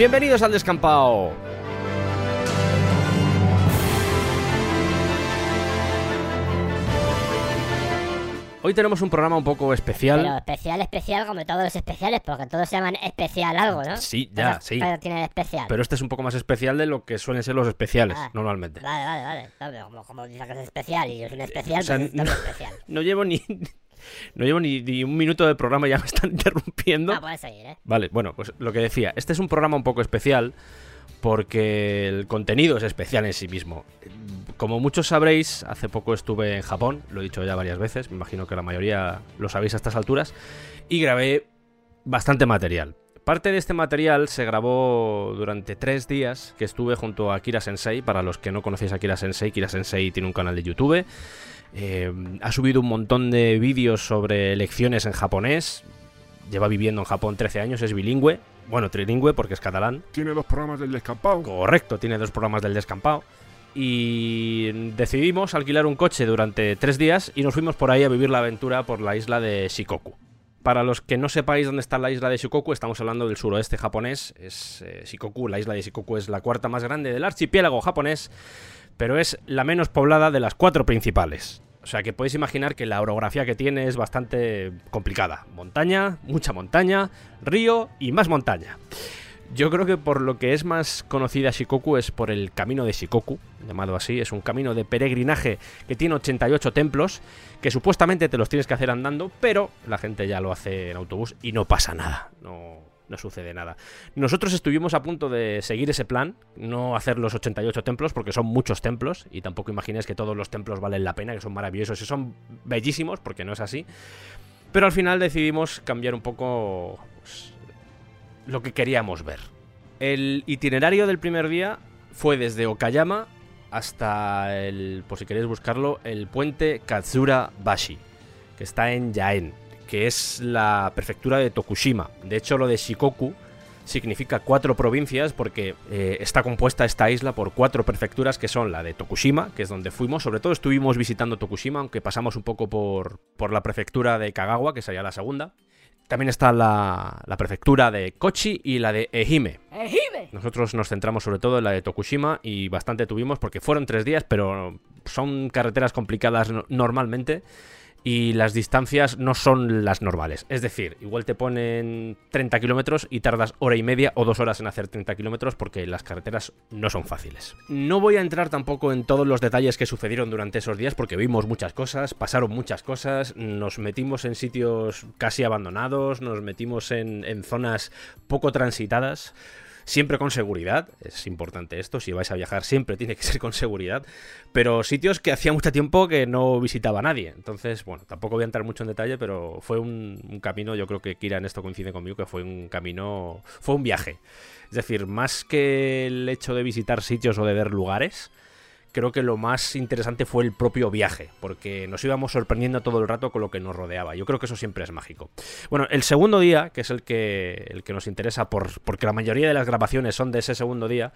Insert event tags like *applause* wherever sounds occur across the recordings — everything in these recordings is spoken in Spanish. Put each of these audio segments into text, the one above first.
Bienvenidos al descampado. Hoy tenemos un programa un poco especial. Pero especial, especial, como todos los especiales, porque todos se llaman especial algo, ¿no? Sí, ya, Pero- sí. Pero tienen especial. Pero este es un poco más especial de lo que suelen ser los especiales, Ah. normalmente. Vale, vale, vale. Como, como dice que es especial y es un especial, O sea, pues es no- especial. *laughs* No llevo ni. *laughs* No llevo ni, ni un minuto de programa ya me están *laughs* interrumpiendo. Ah, puedes seguir, ¿eh? Vale, bueno, pues lo que decía, este es un programa un poco especial porque el contenido es especial en sí mismo. Como muchos sabréis, hace poco estuve en Japón, lo he dicho ya varias veces, me imagino que la mayoría lo sabéis a estas alturas, y grabé bastante material. Parte de este material se grabó durante tres días que estuve junto a Kira Sensei. Para los que no conocéis a Kira Sensei, Kira Sensei tiene un canal de YouTube. Eh, ha subido un montón de vídeos sobre lecciones en japonés. Lleva viviendo en Japón 13 años, es bilingüe. Bueno, trilingüe porque es catalán. Tiene dos programas del descampado. Correcto, tiene dos programas del descampado. Y decidimos alquilar un coche durante tres días y nos fuimos por ahí a vivir la aventura por la isla de Shikoku. Para los que no sepáis dónde está la isla de Shikoku, estamos hablando del suroeste japonés. Es eh, Shikoku, la isla de Shikoku es la cuarta más grande del archipiélago japonés, pero es la menos poblada de las cuatro principales. O sea que podéis imaginar que la orografía que tiene es bastante complicada. Montaña, mucha montaña, río y más montaña. Yo creo que por lo que es más conocida Shikoku es por el camino de Shikoku, llamado así. Es un camino de peregrinaje que tiene 88 templos, que supuestamente te los tienes que hacer andando, pero la gente ya lo hace en autobús y no pasa nada. No, sucede nada. Nosotros estuvimos a punto de seguir ese plan, no hacer los 88 templos, porque son muchos templos, y tampoco imaginéis que todos los templos valen la pena, que son maravillosos y son bellísimos, porque no es así. Pero al final decidimos cambiar un poco pues, lo que queríamos ver. El itinerario del primer día fue desde Okayama hasta el, por si queréis buscarlo, el puente Katsura Bashi, que está en Yaen, que es la prefectura de Tokushima. De hecho, lo de Shikoku significa cuatro provincias porque eh, está compuesta esta isla por cuatro prefecturas que son la de Tokushima, que es donde fuimos, sobre todo estuvimos visitando Tokushima, aunque pasamos un poco por, por la prefectura de Kagawa, que sería la segunda. También está la, la prefectura de Kochi y la de Ehime. ¡Ejime! Nosotros nos centramos sobre todo en la de Tokushima y bastante tuvimos porque fueron tres días, pero son carreteras complicadas no- normalmente y las distancias no son las normales. Es decir, igual te ponen 30 kilómetros y tardas hora y media o dos horas en hacer 30 kilómetros porque las carreteras no son fáciles. No voy a entrar tampoco en todos los detalles que sucedieron durante esos días porque vimos muchas cosas, pasaron muchas cosas, nos metimos en sitios casi abandonados, nos metimos en, en zonas poco transitadas. Siempre con seguridad, es importante esto, si vais a viajar siempre tiene que ser con seguridad, pero sitios que hacía mucho tiempo que no visitaba nadie. Entonces, bueno, tampoco voy a entrar mucho en detalle, pero fue un, camino, yo creo que Kira en esto coincide conmigo, que fue un camino, fue un viaje. Es decir, más que el hecho de visitar sitios o de ver lugares, creo que lo más interesante fue el propio viaje, porque nos íbamos sorprendiendo todo el rato con lo que nos rodeaba. Yo creo que eso siempre es mágico. Bueno, el segundo día, que es el que, el que nos interesa, por, porque la mayoría de las grabaciones son de ese segundo día,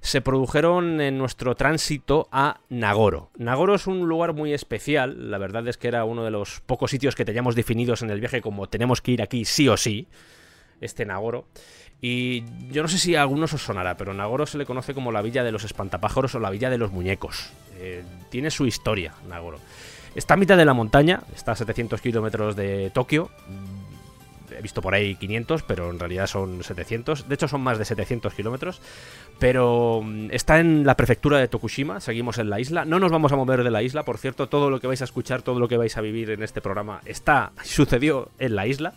se produjeron en nuestro tránsito a Nagoro. Nagoro es un lugar muy especial, la verdad es que era uno de los pocos sitios que teníamos definidos en el viaje como tenemos que ir aquí sí o sí, este Nagoro. Y yo no sé si a algunos os sonará, pero Nagoro se le conoce como la villa de los espantapájaros o la villa de los muñecos. Eh, tiene su historia, Nagoro. Está a mitad de la montaña, está a 700 kilómetros de Tokio. Mm, He visto por ahí 500, pero en realidad son 700. De hecho, son más de 700 kilómetros. Pero mm, está en la prefectura de Tokushima. Seguimos en la isla. No nos vamos a mover de la isla. Por cierto, todo lo que vais a escuchar, todo lo que vais a vivir en este programa está, sucedió en la isla.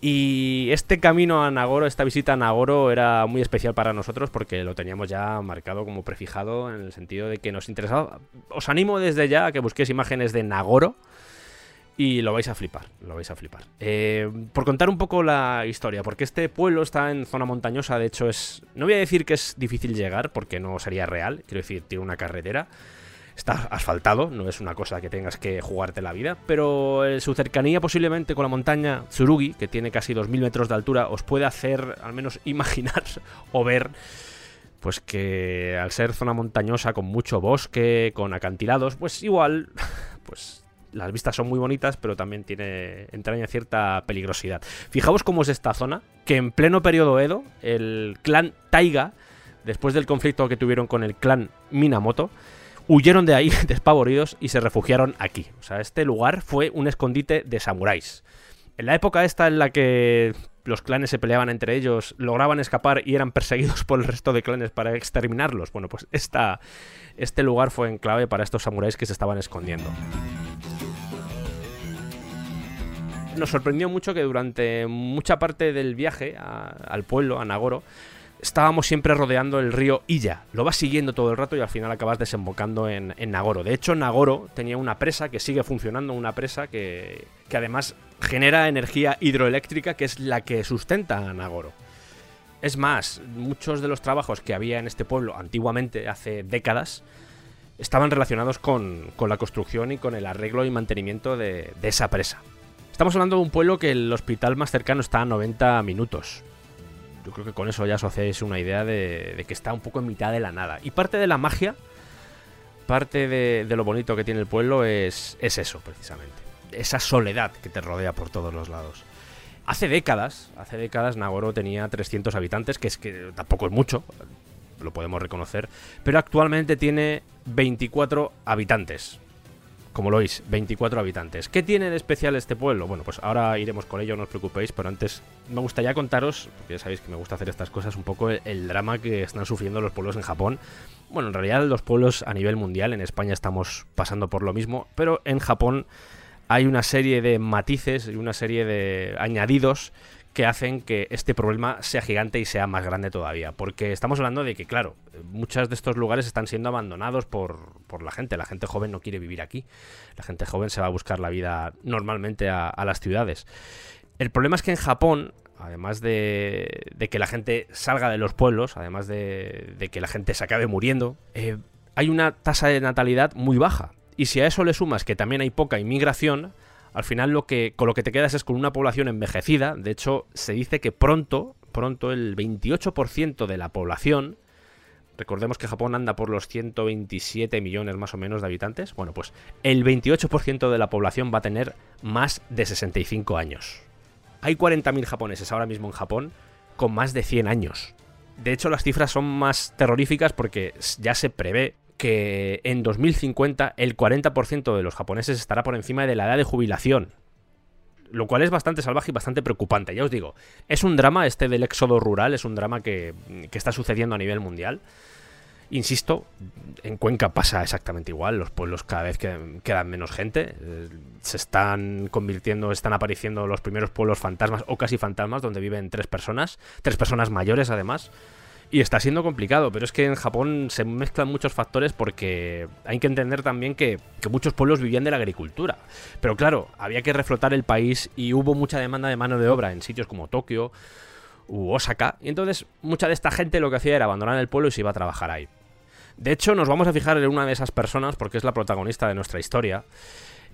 Y este camino a Nagoro, esta visita a Nagoro era muy especial para nosotros porque lo teníamos ya marcado como prefijado en el sentido de que nos interesaba. Os animo desde ya a que busquéis imágenes de Nagoro y lo vais a flipar, lo vais a flipar. Eh, por contar un poco la historia, porque este pueblo está en zona montañosa, de hecho es... No voy a decir que es difícil llegar porque no sería real, quiero decir, tiene una carretera está asfaltado, no es una cosa que tengas que jugarte la vida, pero eh, su cercanía posiblemente con la montaña Tsurugi, que tiene casi 2.000 metros de altura, os puede hacer al menos *laughs* imaginar o ver pues que al ser zona montañosa con mucho bosque, con acantilados, pues igual, *laughs* pues las vistas son muy bonitas, pero también tiene entraña cierta peligrosidad. Fijaos cómo es esta zona, que en pleno periodo Edo, el clan Taiga, después del conflicto que tuvieron con el clan Minamoto, huyeron de ahí *laughs* despavoridos y se refugiaron aquí. O sea, este lugar fue un escondite de samuráis. En la época esta en la que los clanes se peleaban entre ellos, lograban escapar y eran perseguidos *laughs* por el resto de clanes para exterminarlos. Bueno, pues esta, este lugar fue en clave para estos samuráis que se estaban escondiendo. Nos sorprendió mucho que durante mucha parte del viaje al pueblo, a Nagoro, estábamos siempre rodeando el río Illa. Lo vas siguiendo todo el rato y al final acabas desembocando en, Nagoro. De hecho, Nagoro tenía una presa que sigue funcionando, una presa que, que además genera energía hidroeléctrica que es la que sustenta a Nagoro. Es más, muchos de los trabajos que había en este pueblo antiguamente, hace décadas, estaban relacionados con, con la construcción y con el arreglo y mantenimiento de, de esa presa. Estamos hablando de un pueblo que el hospital más cercano está a 90 minutos yo creo que con eso ya os hacéis una idea de, que está un poco en mitad de la nada. Y parte de la magia, parte de, lo bonito que tiene el pueblo es, es eso, precisamente. Esa soledad que te rodea por todos los lados. Hace décadas, hace décadas Nagoro tenía 300 habitantes, que es que tampoco es mucho, lo podemos reconocer, pero actualmente tiene 24 habitantes como lo oís, 24 habitantes. ¿Qué tiene de especial este pueblo? Bueno, pues ahora iremos con ello, no os preocupéis, pero antes me gustaría contaros, porque ya sabéis que me gusta hacer estas cosas, un poco el, drama que están sufriendo los pueblos en Japón. Bueno, en realidad los pueblos a nivel mundial, en España estamos pasando por lo mismo, pero en Japón hay una serie de matices y una serie de añadidos que hacen que este problema sea gigante y sea más grande todavía. Porque estamos hablando de que, claro, muchos de estos lugares están siendo abandonados por, por, la gente. La gente joven no quiere vivir aquí. La gente joven se va a buscar la vida normalmente a, las ciudades. El problema es que en Japón, además de, de, que la gente salga de los pueblos, además de, de que la gente se acabe muriendo, eh, hay una tasa de natalidad muy baja. Y si a eso le sumas que también hay poca inmigración, al final lo que, con lo que te quedas es con una población envejecida. De hecho, se dice que pronto, pronto el 28% de la población, recordemos que Japón anda por los 127 millones más o menos de habitantes, bueno, pues el 28% de la población va a tener más de 65 años. Hay 40.000 japoneses ahora mismo en Japón con más de 100 años. De hecho, las cifras son más terroríficas porque ya se prevé que en 2050 el 40% de los japoneses estará por encima de la edad de jubilación. Lo cual es bastante salvaje y bastante preocupante. Ya os digo, es un drama este del éxodo rural, es un drama que, está sucediendo a nivel mundial. Insisto, en Cuenca pasa exactamente igual, los pueblos cada vez quedan menos gente, eh, se están convirtiendo, están apareciendo los primeros pueblos fantasmas o casi fantasmas donde viven tres personas, tres personas mayores además. Y está siendo complicado, pero es que en Japón se mezclan muchos factores porque hay que entender también que, muchos pueblos vivían de la agricultura. Pero claro, había que reflotar el país y hubo mucha demanda de mano de obra en sitios como Tokio u Osaka. Y entonces mucha de esta gente lo que hacía era abandonar el pueblo y se iba a trabajar ahí. De hecho, nos vamos a fijar en una de esas personas porque es la protagonista de nuestra historia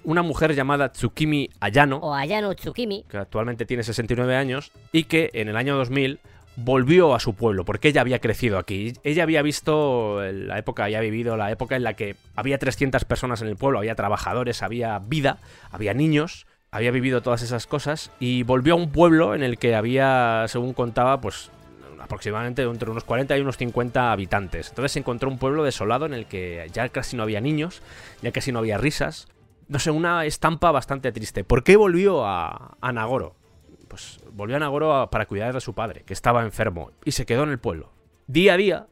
una mujer llamada Tsukimi Ayano. O Ayano Tsukimi. Que actualmente tiene 69 años y que en el año 2000 volvió a su pueblo, porque ella había crecido aquí. Ella había visto la época, había vivido la época en la que había 300 personas en el pueblo, había trabajadores, había vida, había niños, había vivido todas esas cosas y volvió a un pueblo en el que había, según contaba, pues aproximadamente entre unos 40 y unos 50 habitantes. Entonces se encontró un pueblo desolado en el que ya casi no había niños, ya casi no había risas. No sé, una estampa bastante triste. ¿Por qué volvió a, a Nagoro? Pues volvió a Nagoro para cuidar de su padre, que estaba enfermo, y se quedó en el pueblo. Día a día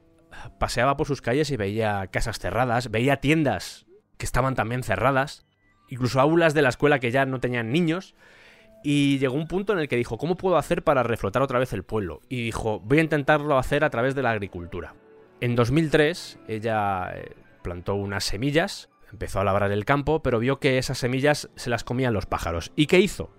paseaba por sus calles y veía casas cerradas, veía tiendas que estaban también cerradas, incluso aulas de la escuela que ya no tenían niños, Y llegó un punto en el que dijo, ¿cómo puedo hacer para reflotar otra vez el pueblo? Y dijo, voy a intentarlo hacer a través de la agricultura. En 2003 ella eh, plantó unas semillas, empezó a labrar el campo, pero vio que esas semillas se las comían los pájaros. ¿Y qué hizo?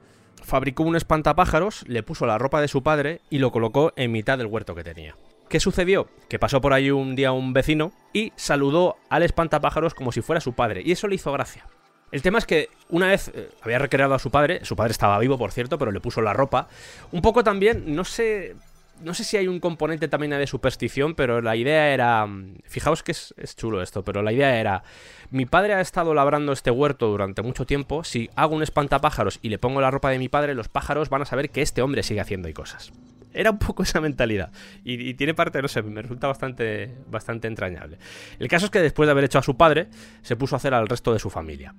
Fabricó un espantapájaros, le puso la ropa de su padre y lo colocó en mitad del huerto que tenía. ¿Qué sucedió? Que pasó por ahí un día un vecino y saludó al espantapájaros como si fuera su padre, y eso le hizo gracia. El tema es que una vez eh, había recreado a su padre, su padre estaba vivo, por cierto, pero le puso la ropa. Un poco también, no sé. No sé si hay un componente también de superstición, pero la idea era. Fijaos que es, es chulo esto, pero la idea era. Mi padre ha estado labrando este huerto durante mucho tiempo. Si hago un espantapájaros y le pongo la ropa de mi padre, los pájaros van a saber que este hombre sigue haciendo ahí cosas. Era un poco esa mentalidad. Y, tiene parte, no sé, me resulta bastante, bastante entrañable. El caso es que después de haber hecho a su padre, se puso a hacer al resto de su familia.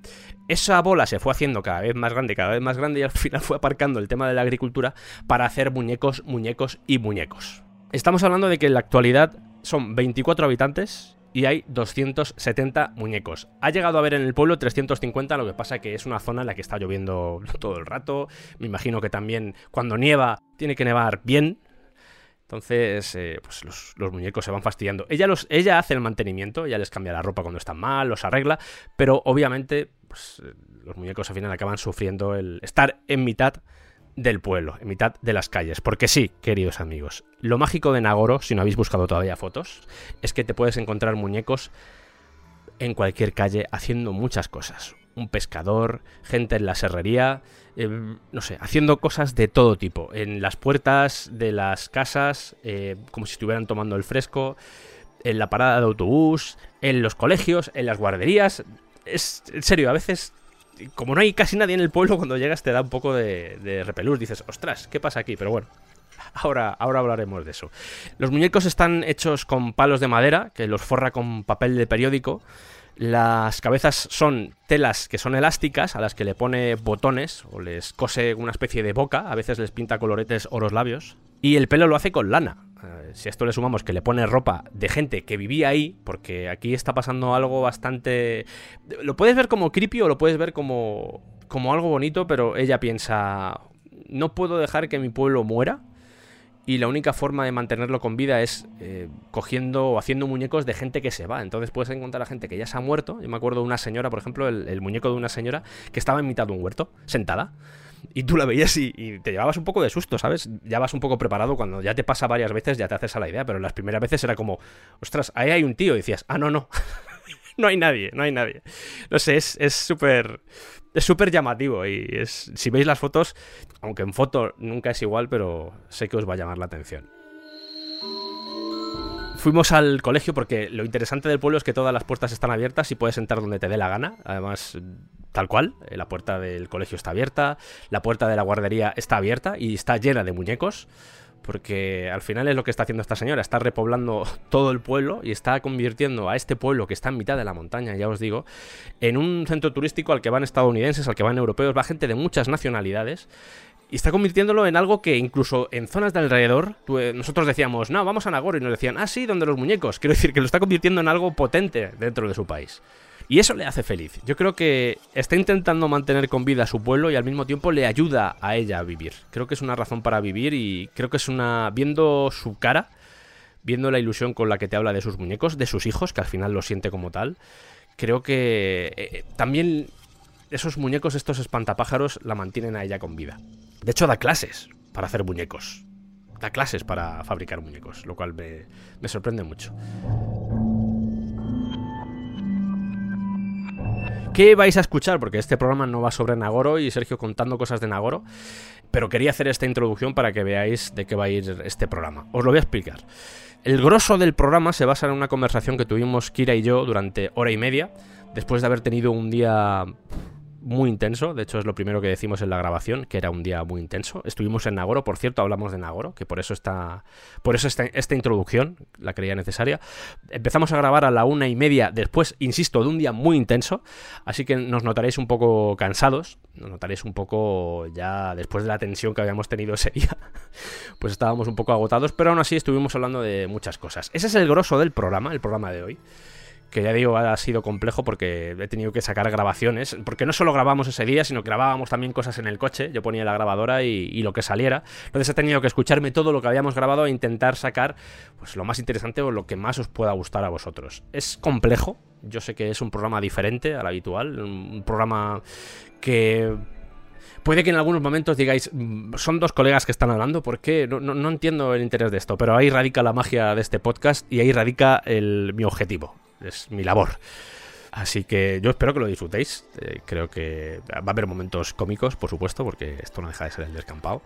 Esa bola se fue haciendo cada vez más grande, cada vez más grande, y al *laughs* final fue aparcando el tema de la agricultura para hacer muñecos, muñecos y muñecos. Estamos hablando de que en la actualidad son 24 habitantes y hay 270 muñecos. Ha llegado a haber en el pueblo 350, lo que pasa que es una zona en la que está lloviendo *laughs* todo el rato. Me imagino que también cuando nieva tiene que nevar bien. Entonces, eh, pues los, los muñecos se van fastidiando. Ella, los, ella hace el mantenimiento, ella les cambia la ropa cuando están mal, los arregla, pero obviamente pues, eh, los muñecos al final acaban sufriendo el estar en mitad del pueblo, en mitad de las calles. Porque sí, queridos amigos, lo mágico de Nagoro, si no habéis buscado todavía fotos, es que te puedes encontrar muñecos en cualquier calle haciendo muchas cosas. Un pescador, gente en la serrería, eh, no sé, haciendo cosas de todo tipo. En las puertas de las casas, eh, como si estuvieran tomando el fresco, en la parada de autobús, en los colegios, en las guarderías. Es, en serio, a veces como no hay casi nadie en el pueblo, cuando llegas te da un poco de, repelús. Dices, ostras, ¿qué pasa aquí? Pero bueno, ahora, ahora hablaremos de eso. Los muñecos están hechos con palos de madera, que los forra con papel de periódico. Las cabezas son telas que son elásticas, a las que le pone botones o les cose una especie de boca, a veces les pinta coloretes o los labios. Y el pelo lo hace con lana. Eh, si a esto le sumamos que le pone ropa de gente que vivía ahí, porque aquí está pasando algo bastante... Lo puedes ver como creepy o lo puedes ver como, como algo bonito, pero ella piensa, no puedo dejar que mi pueblo muera. Y la única forma de mantenerlo con vida es eh, cogiendo o haciendo muñecos de gente que se va. Entonces puedes encontrar a gente que ya se ha muerto. Yo me acuerdo de una señora, por ejemplo, el, el muñeco de una señora que estaba en mitad de un huerto, sentada. Y tú la veías y, te llevabas un poco de susto, ¿sabes? Ya vas un poco preparado cuando ya te pasa varias veces, ya te haces a la idea, pero las primeras veces era como, ostras, ahí hay un tío. Y decías, ah, no, no. *laughs* no hay nadie, no hay nadie. No sé, es súper... Es súper llamativo y es, si veis las fotos, aunque en foto nunca es igual, pero sé que os va a llamar la atención. Fuimos al colegio porque lo interesante del pueblo es que todas las puertas están abiertas y puedes entrar donde te dé la gana. Además, tal cual, la puerta del colegio está abierta, la puerta de la guardería está abierta y está llena de muñecos. Porque al final es lo que está haciendo esta señora, está repoblando *laughs* todo el pueblo y está convirtiendo a este pueblo que está en mitad de la montaña, ya os digo, en un centro turístico al que van estadounidenses, al que van europeos, va gente de muchas nacionalidades y está convirtiéndolo en algo que incluso en zonas de alrededor, eh, nosotros decíamos, no, vamos a Nagoro, y nos decían, ah, sí, donde los muñecos. Quiero decir que lo está convirtiendo en algo potente dentro de su país. Y eso le hace feliz. Yo creo que está intentando mantener con vida a su pueblo y al mismo tiempo le ayuda a ella a vivir. Creo que es una razón para vivir y creo que es una... Viendo su cara, viendo la ilusión con la que te habla de sus muñecos, de sus hijos, que al final lo siente como tal, creo que eh, también esos muñecos, estos espantapájaros, la mantienen a ella con vida. De hecho, da clases para hacer muñecos. Da clases para fabricar muñecos, lo cual me sorprende mucho. ¿Qué vais a escuchar? Porque este programa no va sobre Nagoro y Sergio contando cosas de Nagoro, pero quería hacer esta introducción para que veáis de qué va a ir este programa. Os lo voy a explicar. El grosso del programa se basa en una conversación que tuvimos Kira y yo durante hora y media, después de haber tenido un día muy intenso, de hecho es lo primero que decimos en la grabación, que era un día muy intenso. Estuvimos en Nagoro, por cierto, hablamos de Nagoro, que por eso está, por eso esta, esta introducción la creía necesaria. Empezamos a grabar a la una y media, después, insisto, de un día muy intenso, así que nos notaréis un poco cansados, nos notaréis un poco ya después de la tensión que habíamos tenido ese día, *laughs* pues estábamos un poco agotados, pero aún así estuvimos hablando de muchas cosas. Ese es el grosso del programa, el programa de hoy que ya digo, ha sido complejo porque he tenido que sacar grabaciones, porque no solo grabamos ese día, sino que grabábamos también cosas en el coche, yo ponía la grabadora y, lo que saliera, entonces he tenido que escucharme todo lo que habíamos grabado e intentar sacar pues, lo más interesante o lo que más os pueda gustar a vosotros. Es complejo, yo sé que es un programa diferente al habitual, un programa que puede que en algunos momentos digáis, mm, son dos colegas que están hablando, ¿por qué? No, no, entiendo el interés de esto, pero ahí radica la magia de este podcast y ahí radica el, mi objetivo es mi labor. Así que yo espero que lo disfrutéis. Eh, creo que va a haber momentos cómicos, por supuesto, porque esto no deja de ser el descampado.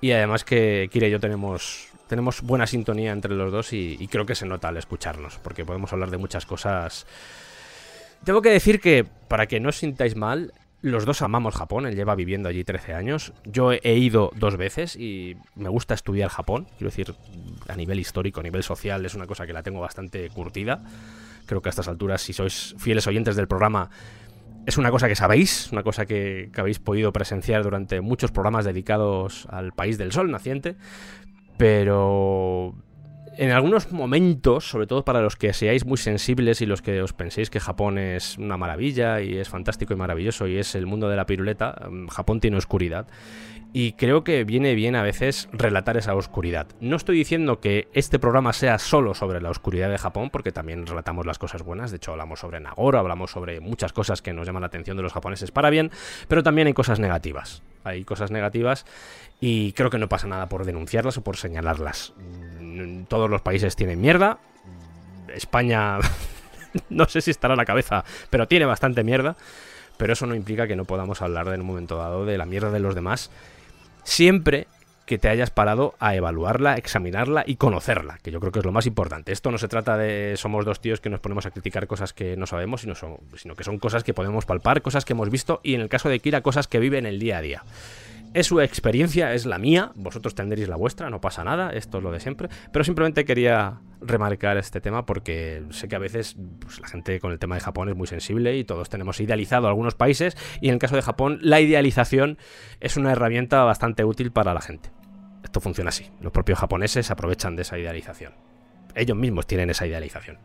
Y además que Kira y yo tenemos, tenemos buena sintonía entre los dos y, creo que se nota al escucharnos, porque podemos hablar de muchas cosas. Tengo que decir que, para que no os sintáis mal, los dos amamos Japón, él lleva viviendo allí 13 años. Yo he ido dos veces y me gusta estudiar Japón. Quiero decir, a nivel histórico, a nivel social, es una cosa que la tengo bastante curtida. Creo que a estas alturas, si sois fieles oyentes del programa, es una cosa que sabéis, una cosa que, habéis podido presenciar durante muchos programas dedicados al país del sol naciente, pero en algunos momentos, sobre todo para los que seáis muy sensibles y los que os penséis que Japón es una maravilla y es fantástico y maravilloso y es el mundo de la piruleta, mm, Japón tiene oscuridad y creo que viene bien a veces relatar esa oscuridad. No estoy diciendo que este programa sea solo sobre la oscuridad de Japón, porque también relatamos las cosas buenas, de hecho hablamos sobre Nagoro, hablamos sobre muchas cosas que nos llaman la atención de los japoneses para bien, pero también hay cosas negativas. Hay cosas negativas y creo que no pasa nada por denunciarlas o por señalarlas. Todos los países tienen mierda. España *laughs* no sé si estará a la cabeza, pero tiene bastante mierda. Pero eso no implica que no podamos hablar en un momento dado de la mierda de los demás siempre que te hayas parado a evaluarla, examinarla y conocerla, que yo creo que es lo más importante. Esto no se trata de somos dos tíos que nos ponemos a criticar cosas que no sabemos, sino, sino que son cosas que podemos palpar, cosas que hemos visto y en el caso de Kira, cosas que vive en el día a día. Es su experiencia, es la mía, vosotros tendréis la vuestra, no pasa nada, esto es lo de siempre, pero simplemente quería remarcar este tema porque sé que a veces pues, la gente con el tema de Japón es muy sensible y todos tenemos idealizado algunos países y en el caso de Japón la idealización es una herramienta bastante útil para la gente. Esto funciona así, los propios japoneses aprovechan de esa idealización. Ellos mismos tienen esa idealización.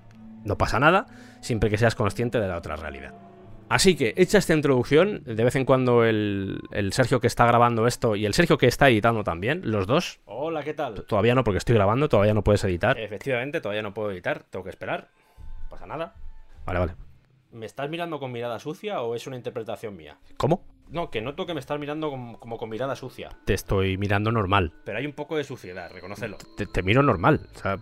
No pasa nada siempre que seas consciente de la otra realidad. Así que, hecha esta introducción, de vez en cuando el, Sergio que está grabando esto y el Sergio que está editando también, los dos. Hola, ¿qué tal? Todavía no, porque estoy grabando, todavía no puedes editar. Efectivamente, todavía no puedo editar, tengo que esperar. No pasa nada. Vale, vale. ¿Me estás mirando con mirada sucia o es una interpretación mía? ¿Cómo? No, que noto que me estás mirando como, con mirada sucia. Te estoy mirando normal. Pero hay un poco de suciedad, reconócelo. Te, te miro normal. O sea,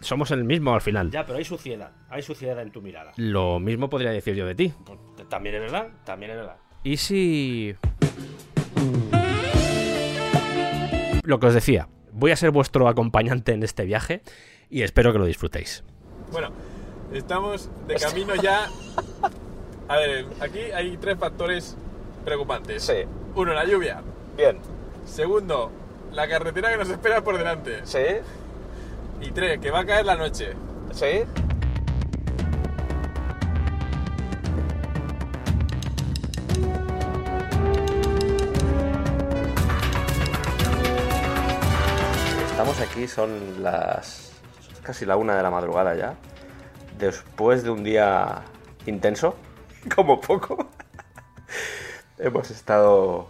somos el mismo al final. Ya, pero hay suciedad. Hay suciedad en tu mirada. Lo mismo podría decir yo de ti. Pues, también es verdad, también es verdad. ¿Y si... Lo que os decía, voy a ser vuestro acompañante en este viaje y espero que lo disfrutéis. Bueno, estamos de camino ya... A ver, aquí hay tres factores preocupantes. Sí. Uno, la lluvia. Bien. Segundo, la carretera que nos espera por delante. Sí. Y tres, que va a caer la noche. ¿Sí? Estamos aquí, son las casi la una de la madrugada ya. Después de un día intenso, *laughs* como poco, *laughs* hemos estado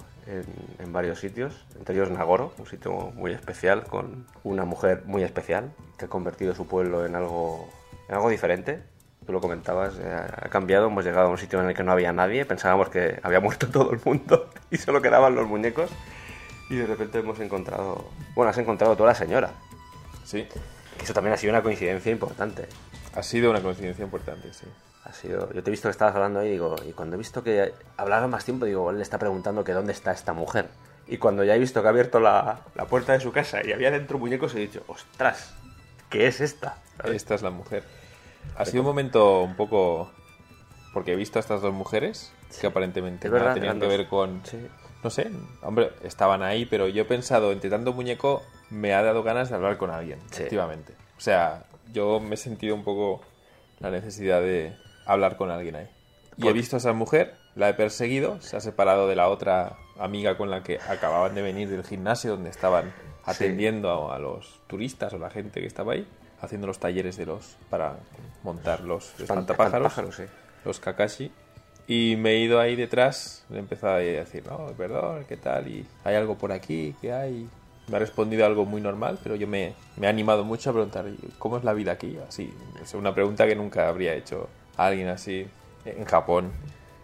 en, varios sitios, entre ellos Nagoro, un sitio muy especial con una mujer muy especial que ha convertido su pueblo en algo, en algo diferente. Tú lo comentabas, eh, ha cambiado, hemos llegado a un sitio en el que no había nadie, pensábamos que había muerto todo el mundo *laughs* y solo quedaban los muñecos y de repente hemos encontrado, bueno, has encontrado toda la señora. Sí. Eso también ha sido una coincidencia importante. Ha sido una coincidencia importante, sí. Ha sido, yo te he visto que estabas hablando ahí y digo, y cuando he visto que hablaba más tiempo, digo, él le está preguntando que dónde está esta mujer. Y cuando ya he visto que ha abierto la, la puerta de su casa y había dentro muñecos, he dicho, ostras, ¿qué es esta? Esta es la mujer. Ha sido un momento un poco... Porque he visto a estas dos mujeres que aparentemente tenían que ver con... No sé, hombre, estaban ahí, pero yo he pensado, entre tanto muñeco, me ha dado ganas de hablar con alguien, efectivamente. O sea, yo me he sentido un poco la necesidad de hablar con alguien ahí. Y he visto a esa mujer, la he perseguido, se ha separado de la otra amiga con la que acababan de venir del gimnasio donde estaban atendiendo a, los turistas o la gente que estaba ahí. haciendo los talleres de los para montar los espantapájaros, sí. los kakashi. Y me he ido ahí detrás, le he empezado a decir, no, perdón, ¿qué tal? Y hay algo por aquí, ¿qué hay? Me ha respondido algo muy normal, pero yo me, me he animado mucho a preguntar, ¿cómo es la vida aquí? Así, es una pregunta que nunca habría hecho a alguien así en Japón,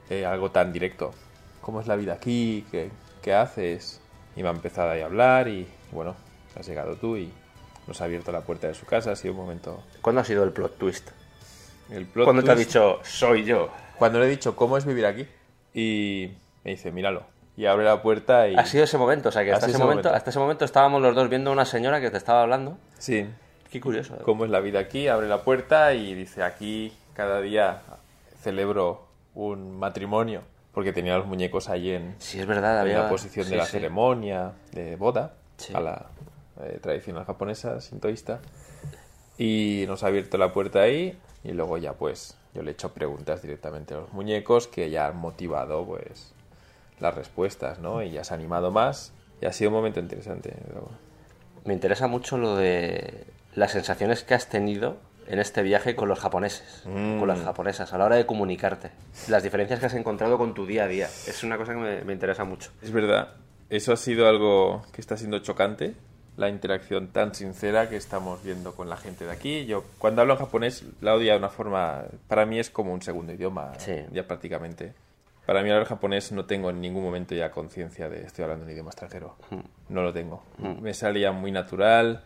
eh, algo tan directo. ¿Cómo es la vida aquí? ¿Qué, ¿Qué haces? Y me ha empezado ahí a hablar y bueno, has llegado tú y nos ha abierto la puerta de su casa. Ha sido un momento. ¿Cuándo ha sido el plot twist? El plot ¿Cuándo te ha dicho, soy yo? Cuando le he dicho, ¿cómo es vivir aquí? Y me dice, míralo. Y abre la puerta y... Ha sido ese momento, o sea que hasta ese, momento, hasta ese momento estábamos los dos viendo a una señora que te estaba hablando. Sí. Qué curioso. ¿eh? ¿Cómo es la vida aquí? Abre la puerta y dice, aquí cada día celebro un matrimonio. Porque tenía los muñecos allí en, sí, es verdad, había... la posición de la ceremonia de boda, a la eh, tradicional japonesa, sintoísta. Y nos ha abierto la puerta ahí y luego ya pues yo le he hecho preguntas directamente a los muñecos que ya han motivado pues las respuestas, ¿no? Y ya se ha animado más y ha sido un momento interesante. Me interesa mucho lo de las sensaciones que has tenido en este viaje con los japoneses, con las mm. japonesas, a la hora de comunicarte. Las diferencias que has encontrado con tu día a día. Es una cosa que me, me interesa mucho. Es verdad. Eso ha sido algo que está siendo chocante la interacción tan sincera que estamos viendo con la gente de aquí. Yo cuando hablo en japonés la odio de una forma, para mí es como un segundo idioma, ya prácticamente. Para mí hablar japonés no tengo en ningún momento ya conciencia de estoy hablando un idioma extranjero. Hmm. No lo tengo. Hmm. Me salía muy natural,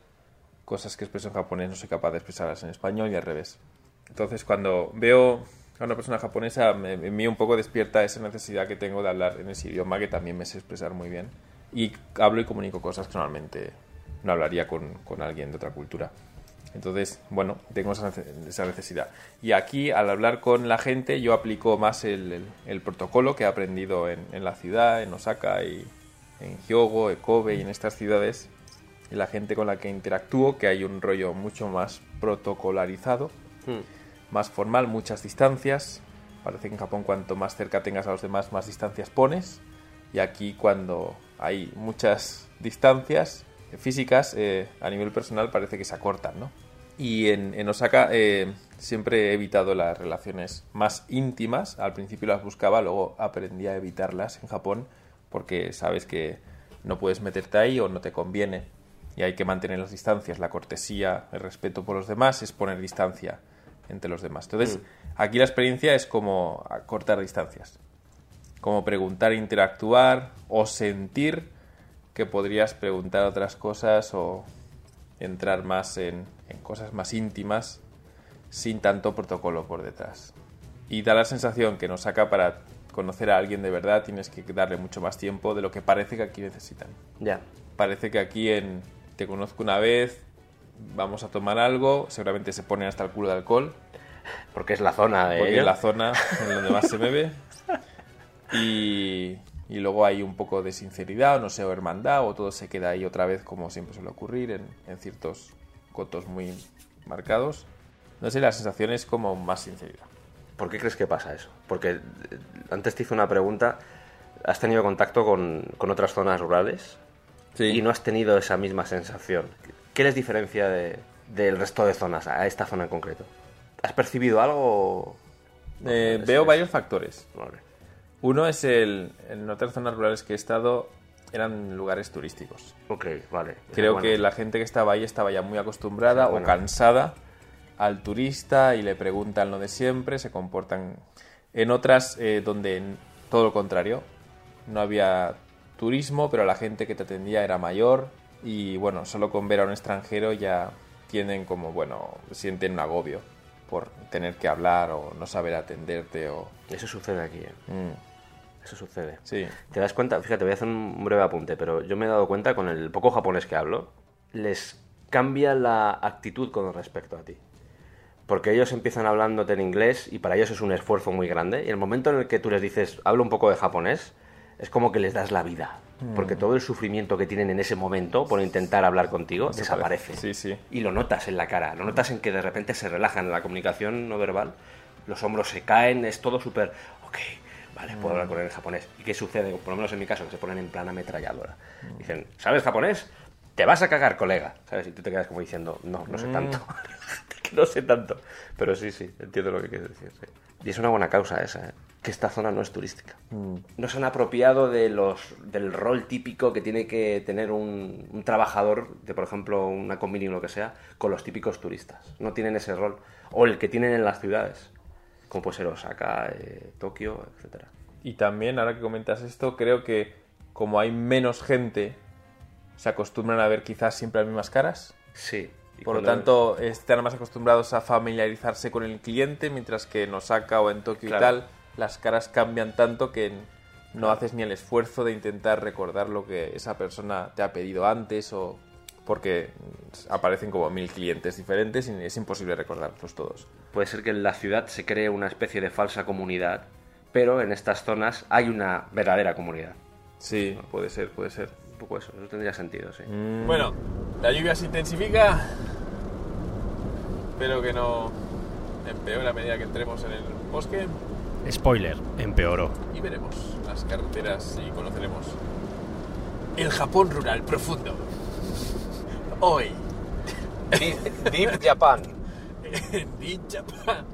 cosas que expreso en japonés no soy capaz de expresarlas en español y al revés. Entonces cuando veo a una persona japonesa, me, me un poco despierta esa necesidad que tengo de hablar en ese idioma que también me sé expresar muy bien. Y hablo y comunico cosas que normalmente no hablaría con, con alguien de otra cultura. Entonces, bueno, tengo esa, necesidad. Y aquí, al hablar con la gente, yo aplico más el, el, protocolo que he aprendido en, en, la ciudad, en Osaka y en Hyogo, en Kobe y en estas ciudades. Y la gente con la que interactúo, que hay un rollo mucho más protocolarizado, hmm. más formal, muchas distancias. Parece que en Japón cuanto más cerca tengas a los demás, más distancias pones. Y aquí cuando hay muchas distancias, físicas, eh, a nivel personal parece que se acortan, ¿no? Y en, Osaka eh, siempre he evitado las relaciones más íntimas. Al principio las buscaba, luego aprendí a evitarlas en Japón porque sabes que no puedes meterte ahí o no te conviene y hay que mantener las distancias. La cortesía, el respeto por los demás es poner distancia entre los demás. Entonces, mm. aquí la experiencia es como cortar distancias, como preguntar, interactuar o sentir que podrías preguntar otras cosas o entrar más en, cosas más íntimas sin tanto protocolo por detrás. Y da la sensación que nos saca para conocer a alguien de verdad tienes que darle mucho más tiempo de lo que parece que aquí necesitan. Ya. Parece que aquí en te conozco una vez, vamos a tomar algo, seguramente se ponen hasta el culo de alcohol. Porque es la zona de Porque es la zona en donde más se bebe. Y, y luego hay un poco de sinceridad, o no sé, o hermandad, o todo se queda ahí otra vez como siempre suele ocurrir en, en ciertos cotos muy marcados. No sé, la sensación es como más sinceridad. ¿Por qué crees que pasa eso? Porque eh, antes te hice una pregunta, ¿has tenido contacto con, con otras zonas rurales? Sí. Y no has tenido esa misma sensación. ¿Qué les diferencia de, del resto de zonas, a esta zona en concreto? ¿Has percibido algo? Eh, veo varios factores. Vale. Uno es el. En otras zonas rurales que he estado eran lugares turísticos. Ok, vale. Creo que la gente que estaba ahí estaba ya muy acostumbrada o cansada al turista y le preguntan lo de siempre, se comportan. En otras eh, donde todo lo contrario, no había turismo, pero la gente que te atendía era mayor y bueno, solo con ver a un extranjero ya tienen como, bueno, sienten un agobio por tener que hablar o no saber atenderte o... Eso sucede aquí. ¿eh? Mm. Eso sucede. Sí. ¿Te das cuenta? Fíjate, voy a hacer un breve apunte, pero yo me he dado cuenta con el poco japonés que hablo, les cambia la actitud con respecto a ti. Porque ellos empiezan hablándote en inglés y para ellos es un esfuerzo muy grande. Y el momento en el que tú les dices, hablo un poco de japonés, es como que les das la vida. Mm. Porque todo el sufrimiento que tienen en ese momento por intentar hablar contigo desaparece. Sí, sí. Y lo notas en la cara, lo notas en que de repente se relajan en la comunicación no verbal, los hombros se caen, es todo súper, ok, Vale, puedo hablar con él en japonés. ¿Y qué sucede? Por lo menos en mi caso, que se ponen en plan ametralladora. Dicen, ¿sabes japonés? te vas a cagar, colega. ¿Sabes? Y tú te quedas como diciendo, no, no sé Mm. tanto. *laughs* que no sé tanto. Pero sí, sí, entiendo lo que quieres decir. sí. Y es una buena causa esa, ¿eh? Que esta zona no es turística. Mm. No se han apropiado de los, del rol típico que tiene que tener un, un trabajador de, por ejemplo, una combini o lo que sea, con los típicos turistas. No tienen ese rol. O el que tienen en las ciudades, como puede ser Osaka, eh, Tokio, etcétera. Y también, ahora que comentas esto, creo que como hay menos gente, se acostumbran a ver quizás siempre las mismas caras. Sí. Por lo tanto, están más acostumbrados a familiarizarse con el cliente, mientras que en Osaka o en Tokio Claro. y tal, las caras cambian tanto que no haces ni el esfuerzo de intentar recordar lo que esa persona te ha pedido antes o porque aparecen como mil clientes diferentes y es imposible recordarlos todos. Puede ser que en la ciudad se cree una especie de falsa comunidad, pero en estas zonas hay una verdadera comunidad. Sí, puede ser, puede ser. Un poco eso, eso tendría sentido, sí. Bueno, la lluvia se intensifica. Espero que no empeore a medida que entremos en el bosque Spoiler, empeoró. y veremos las carreteras y conoceremos el Japón rural profundo. Hoy, Deep Japan. en Japan.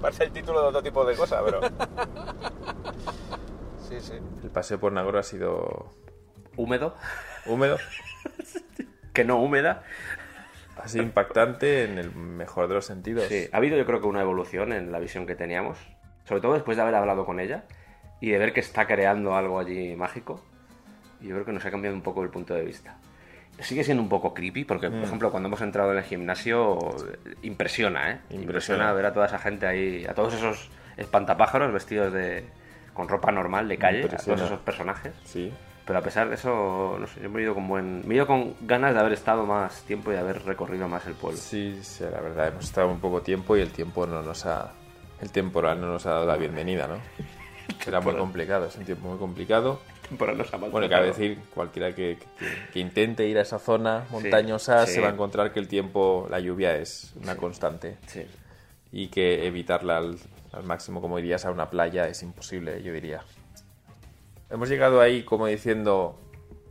Parece el título de otro tipo de cosa, pero... Sí, sí. El paseo por Nagoro ha sido Húmedo, húmedo, *laughs* que no húmeda. ha sido impactante en el mejor de los sentidos. Sí, ha habido yo creo que una evolución en la visión que teníamos, sobre todo después de haber hablado con ella y de ver que está creando algo allí mágico. Yo creo que nos ha cambiado un poco el punto de vista. Sigue siendo un poco creepy porque, por ejemplo, cuando hemos entrado en el gimnasio, impresiona, ¿eh? Impresiona. Impresiona ver a toda esa gente ahí, a todos esos espantapájaros vestidos de con ropa normal de calle, a todos esos personajes. Sí. Pero a pesar de eso, no sé, yo me he ido con buen... Me he ido con ganas de haber estado más tiempo y de haber recorrido más el pueblo. Sí, sí, la verdad, hemos estado un poco tiempo y el tiempo no nos ha. El temporal no nos ha dado la bienvenida, ¿no? Será muy complicado, es un tiempo muy complicado. Temporada nos ha Bueno, cabe decir, cualquiera que, que- que intente ir a esa zona montañosa sí. se va a encontrar que el tiempo, la lluvia es una constante Sí. y que evitarla al, al máximo, como dirías, a una playa es imposible, yo diría. Hemos llegado ahí como diciendo,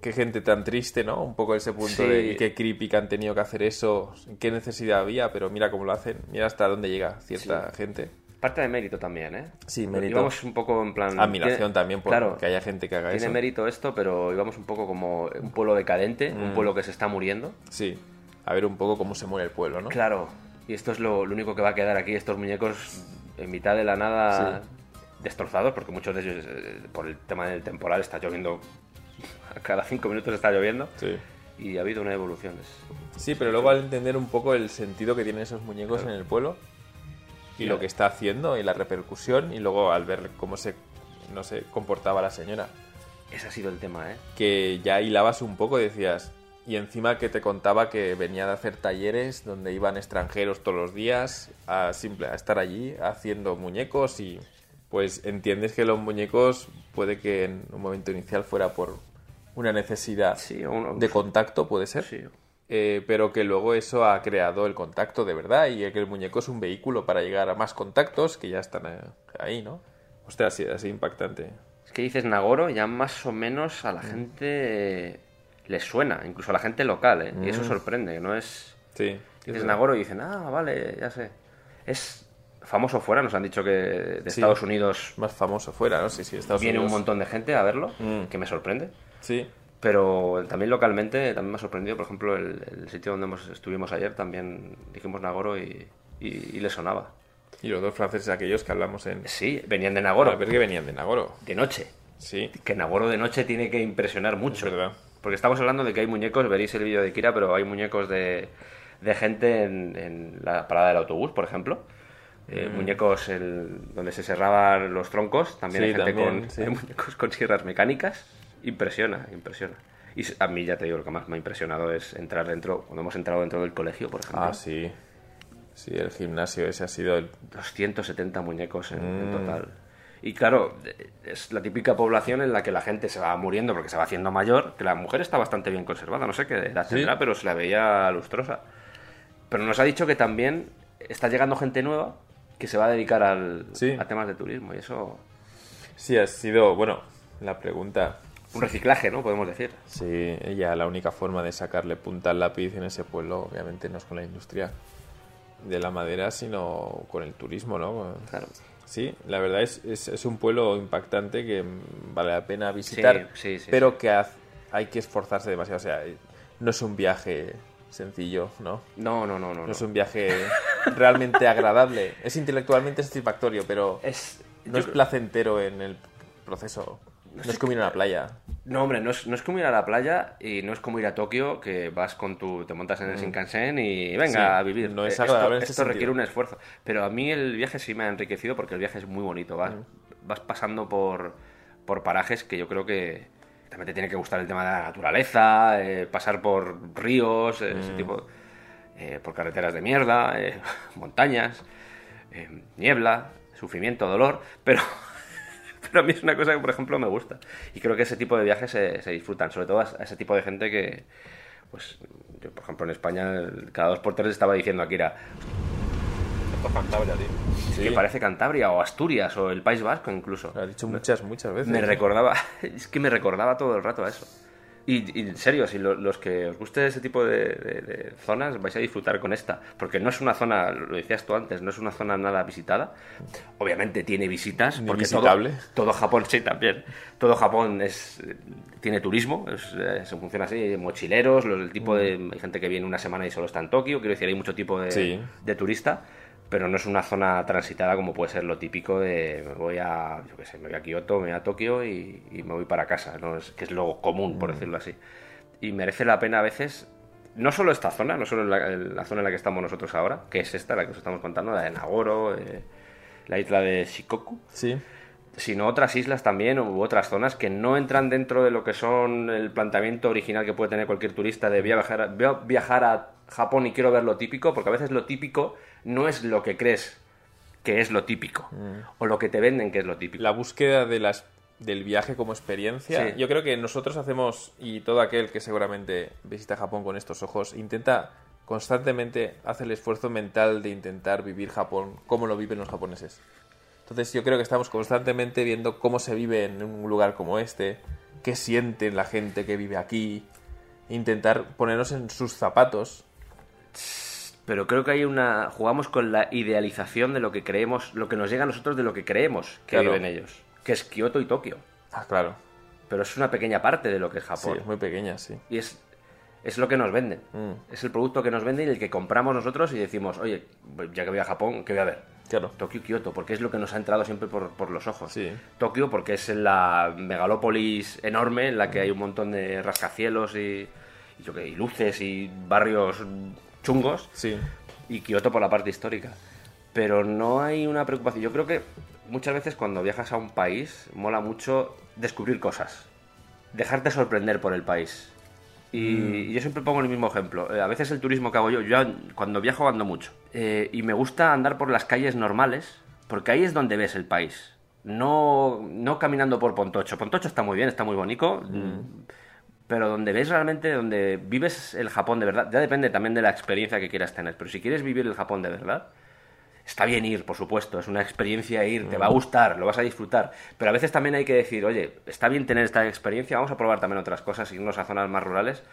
qué gente tan triste, ¿no? Un poco ese punto Sí. de qué creepy que han tenido que hacer eso, qué necesidad había, pero mira cómo lo hacen, mira hasta dónde llega cierta gente. Parte de mérito también, ¿eh? Sí, mérito. Íbamos un poco en plan... Admiración tiene- también por claro, que haya gente que haga tiene eso. mérito esto, pero íbamos un poco como un pueblo decadente, Mm. un pueblo que se está muriendo. Sí, a ver un poco cómo se muere el pueblo, ¿no? Claro, y esto es lo, lo único que va a quedar aquí, estos muñecos en mitad de la nada destrozados, porque muchos de ellos, eh, por el tema del temporal, está lloviendo, a *laughs* cada cinco minutos está lloviendo, Sí. y ha habido una evolución. Sí, pero luego al entender un poco el sentido que tienen esos muñecos en el pueblo y lo que está haciendo y la repercusión y luego al ver cómo se no sé comportaba la señora Ese ha sido el tema, ¿eh? que ya hilabas un poco decías y encima que te contaba que venía de hacer talleres donde iban extranjeros todos los días a simple a estar allí haciendo muñecos y pues entiendes que los muñecos puede que en un momento inicial fuera por una necesidad Sí, uno- de contacto puede ser Sí. Eh, pero que luego eso ha creado el contacto de verdad y que el muñeco es un vehículo para llegar a más contactos que ya están eh, ahí, ¿no? Ostras, sí, ha sido impactante. Es que dices Nagoro, ya más o menos a la gente les suena, incluso a la gente local, ¿eh? Y eso Mm. sorprende, que no es... Sí. Dices Nagoro y dicen, ah, vale, ya sé. Es famoso fuera, nos han dicho que de Sí. Estados Unidos Más famoso fuera, ¿no? Sí, sí, Estados viene un Unidos. montón de gente a verlo, Mm. que me sorprende. Sí. Pero también localmente, también me ha sorprendido, por ejemplo, el, el sitio donde hemos- estuvimos ayer, también dijimos Nagoro y, y, y le sonaba. Y los dos franceses aquellos que hablamos en... Sí, venían de Nagoro, A ver que venían de Nagoro. de noche. Sí. Que Nagoro de noche tiene que impresionar mucho. Es verdad. Porque estamos hablando de que hay muñecos, veréis el vídeo de Kira, pero hay muñecos de, de gente en, en la parada del autobús, por ejemplo. Eh, Muñecos el- donde se cerraban los troncos, también Mm. Sí, hay gente también, con sí. hay muñecos con sierras mecánicas. Impresiona, impresiona. Y a mí ya te digo, lo que más me ha impresionado es entrar dentro, cuando hemos entrado dentro del colegio, por ejemplo. Ah, sí. Sí, el gimnasio ese ha sido el... 270 muñecos en, en Mm. total. Y claro, es la típica población en la que la gente se va muriendo porque se va haciendo mayor, que la mujer está bastante bien conservada, no sé qué edad Sí. tendrá, pero se la veía lustrosa. Pero nos ha dicho que también está llegando gente nueva que se va a dedicar al, Sí. a temas de turismo y eso... Sí, ha sido... Bueno, la pregunta... un reciclaje, ¿no? Podemos decir. Sí, ya la única forma de sacarle punta al lápiz en ese pueblo, obviamente, no es con la industria de la madera, sino con el turismo, ¿no? Claro. Sí, la verdad es, es, un pueblo impactante que vale la pena visitar, sí, sí, pero que hay que esforzarse demasiado. O sea, no es un viaje sencillo, ¿no? No, no, no, no. No, es un viaje realmente agradable. Es intelectualmente satisfactorio, pero es, no es placentero en el proceso. No, es como ir a la playa. No, hombre, no es, no es como ir a la playa y no es como ir a Tokio, que vas con tu. te montas en el mm. Shinkansen y venga a vivir. No es agradable. Esto, requiere un esfuerzo. Pero a mí el viaje sí me ha enriquecido porque el viaje es muy bonito. Vas, mm. vas pasando por, por parajes que yo creo que también te tiene que gustar el tema de la naturaleza, eh, pasar por ríos, eh, ese mm. tipo. Eh, por carreteras de mierda, *laughs* montañas, niebla, sufrimiento, dolor, pero *laughs* pero a mí es una cosa que, por ejemplo, me gusta. Y creo que ese tipo de viajes se, se disfrutan, sobre todo a, ese tipo de gente que, pues, yo, por ejemplo, en España, cada dos por tres estaba diciendo aquí era... Cantabria, tío. Que parece Cantabria o Asturias o el País Vasco incluso. Lo ha dicho muchas, muchas veces. Me recordaba, *laughs* es que me recordaba todo el rato a eso. Y, en serio, si los que os guste ese tipo de, zonas, vais a disfrutar con esta. Porque no es una zona, lo decías tú antes, no es una zona nada visitada. Obviamente tiene visitas, porque visitable. Todo, Japón, sí, también. Todo Japón es tiene turismo, eh, se funciona así, mochileros, el tipo de. Mm. Hay gente que viene una semana y solo está en Tokio, quiero decir, hay mucho tipo de, de turista pero no es una zona transitada como puede ser lo típico de me voy a, yo qué sé, me voy a Kioto, me voy a Tokio y, me voy para casa, ¿no? es, que es lo común, por mm. decirlo así. Y merece la pena a veces, no solo esta zona, no solo la, zona en la que estamos nosotros ahora, que es esta, la que os estamos contando, la de Nagoro, eh, la isla de Shikoku. Sí sino otras islas también u otras zonas que no entran dentro de lo que son el planteamiento original que puede tener cualquier turista de viajar, viajar a Japón y quiero ver lo típico, porque a veces lo típico no es lo que crees que es lo típico mm. o lo que te venden que es lo típico. La búsqueda de las del viaje como experiencia. Yo creo que nosotros hacemos, y todo aquel que seguramente visita Japón con estos ojos, intenta constantemente hacer el esfuerzo mental de intentar vivir Japón como lo viven los japoneses. Entonces yo creo que estamos constantemente viendo cómo se vive en un lugar como este, qué siente la gente que vive aquí, intentar ponernos en sus zapatos. Pero creo que hay una... jugamos con la idealización de lo que creemos, lo que nos llega a nosotros de lo que creemos que viven ellos, que es Kioto y Tokio. Ah, claro. Pero es una pequeña parte de lo que es Japón. Sí, es muy pequeña, sí. Y es, es lo que nos venden. Mm. Es el producto que nos venden y el que compramos nosotros y decimos, oye, ya que voy a Japón, ¿qué voy a ver? Claro. Tokio, Kioto, porque es lo que nos ha entrado siempre por, los ojos. Tokio, porque es la megalópolis enorme en la que hay un montón de rascacielos y, y, luces y barrios chungos. Sí. Y Kioto por la parte histórica. Pero no hay una preocupación. Yo creo que muchas veces cuando viajas a un país mola mucho descubrir cosas. Dejarte sorprender por el país. Y, mm. yo siempre pongo el mismo ejemplo. Eh, a veces el turismo que hago yo, yo cuando viajo ando mucho. Eh, y me gusta andar por las calles normales, porque ahí es donde ves el país. No, no caminando por Pontocho. Pontocho está muy bien, está muy bonito. Mm. Pero donde ves realmente, donde vives el Japón de verdad, ya depende también de la experiencia que quieras tener. Pero si quieres vivir el Japón de verdad, está bien ir, por supuesto, es una experiencia ir, te va a gustar, lo vas a disfrutar. Pero a veces también hay que decir, oye, está bien tener esta experiencia, vamos a probar también otras cosas, irnos a zonas más rurales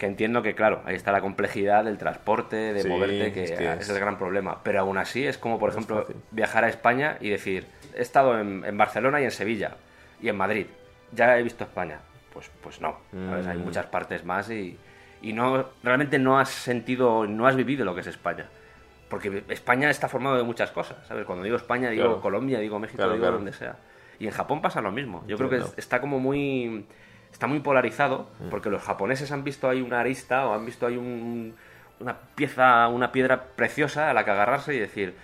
que entiendo que, claro, ahí está la complejidad del transporte, de moverte, que, es, el gran problema. Pero aún así es como, por ejemplo, viajar a España y decir, he estado en, Barcelona y en Sevilla y en Madrid, ya he visto España. Pues, pues no, hay mm. muchas partes más y, y no realmente no has sentido, no has vivido lo que es España. Porque España está formado de muchas cosas, ¿sabes? Cuando digo España, digo Colombia, digo México, digo donde sea. Y en Japón pasa lo mismo. Yo creo que está como muy está muy polarizado mm. porque los japoneses han visto ahí una arista o han visto ahí una pieza, una piedra preciosa a la que agarrarse y decir,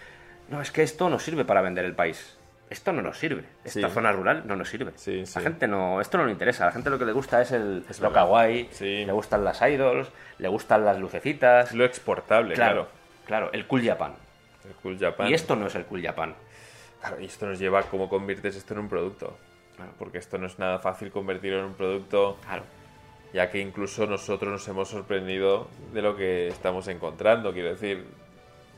no, es que esto no sirve para vender el país. Esto no nos sirve. Esta zona rural no nos sirve. La gente no, esto no le interesa. A la gente lo que le gusta es el lo kawaii, le gustan las idols, le gustan las lucecitas. Lo exportable, claro. Claro, el cool Japan. El cool Japan. Y esto no es el cool Japan. Claro, y esto nos lleva a cómo conviertes esto en un producto porque esto no es nada fácil convertirlo en un producto. Ya que incluso nosotros nos hemos sorprendido de lo que estamos encontrando. Quiero decir,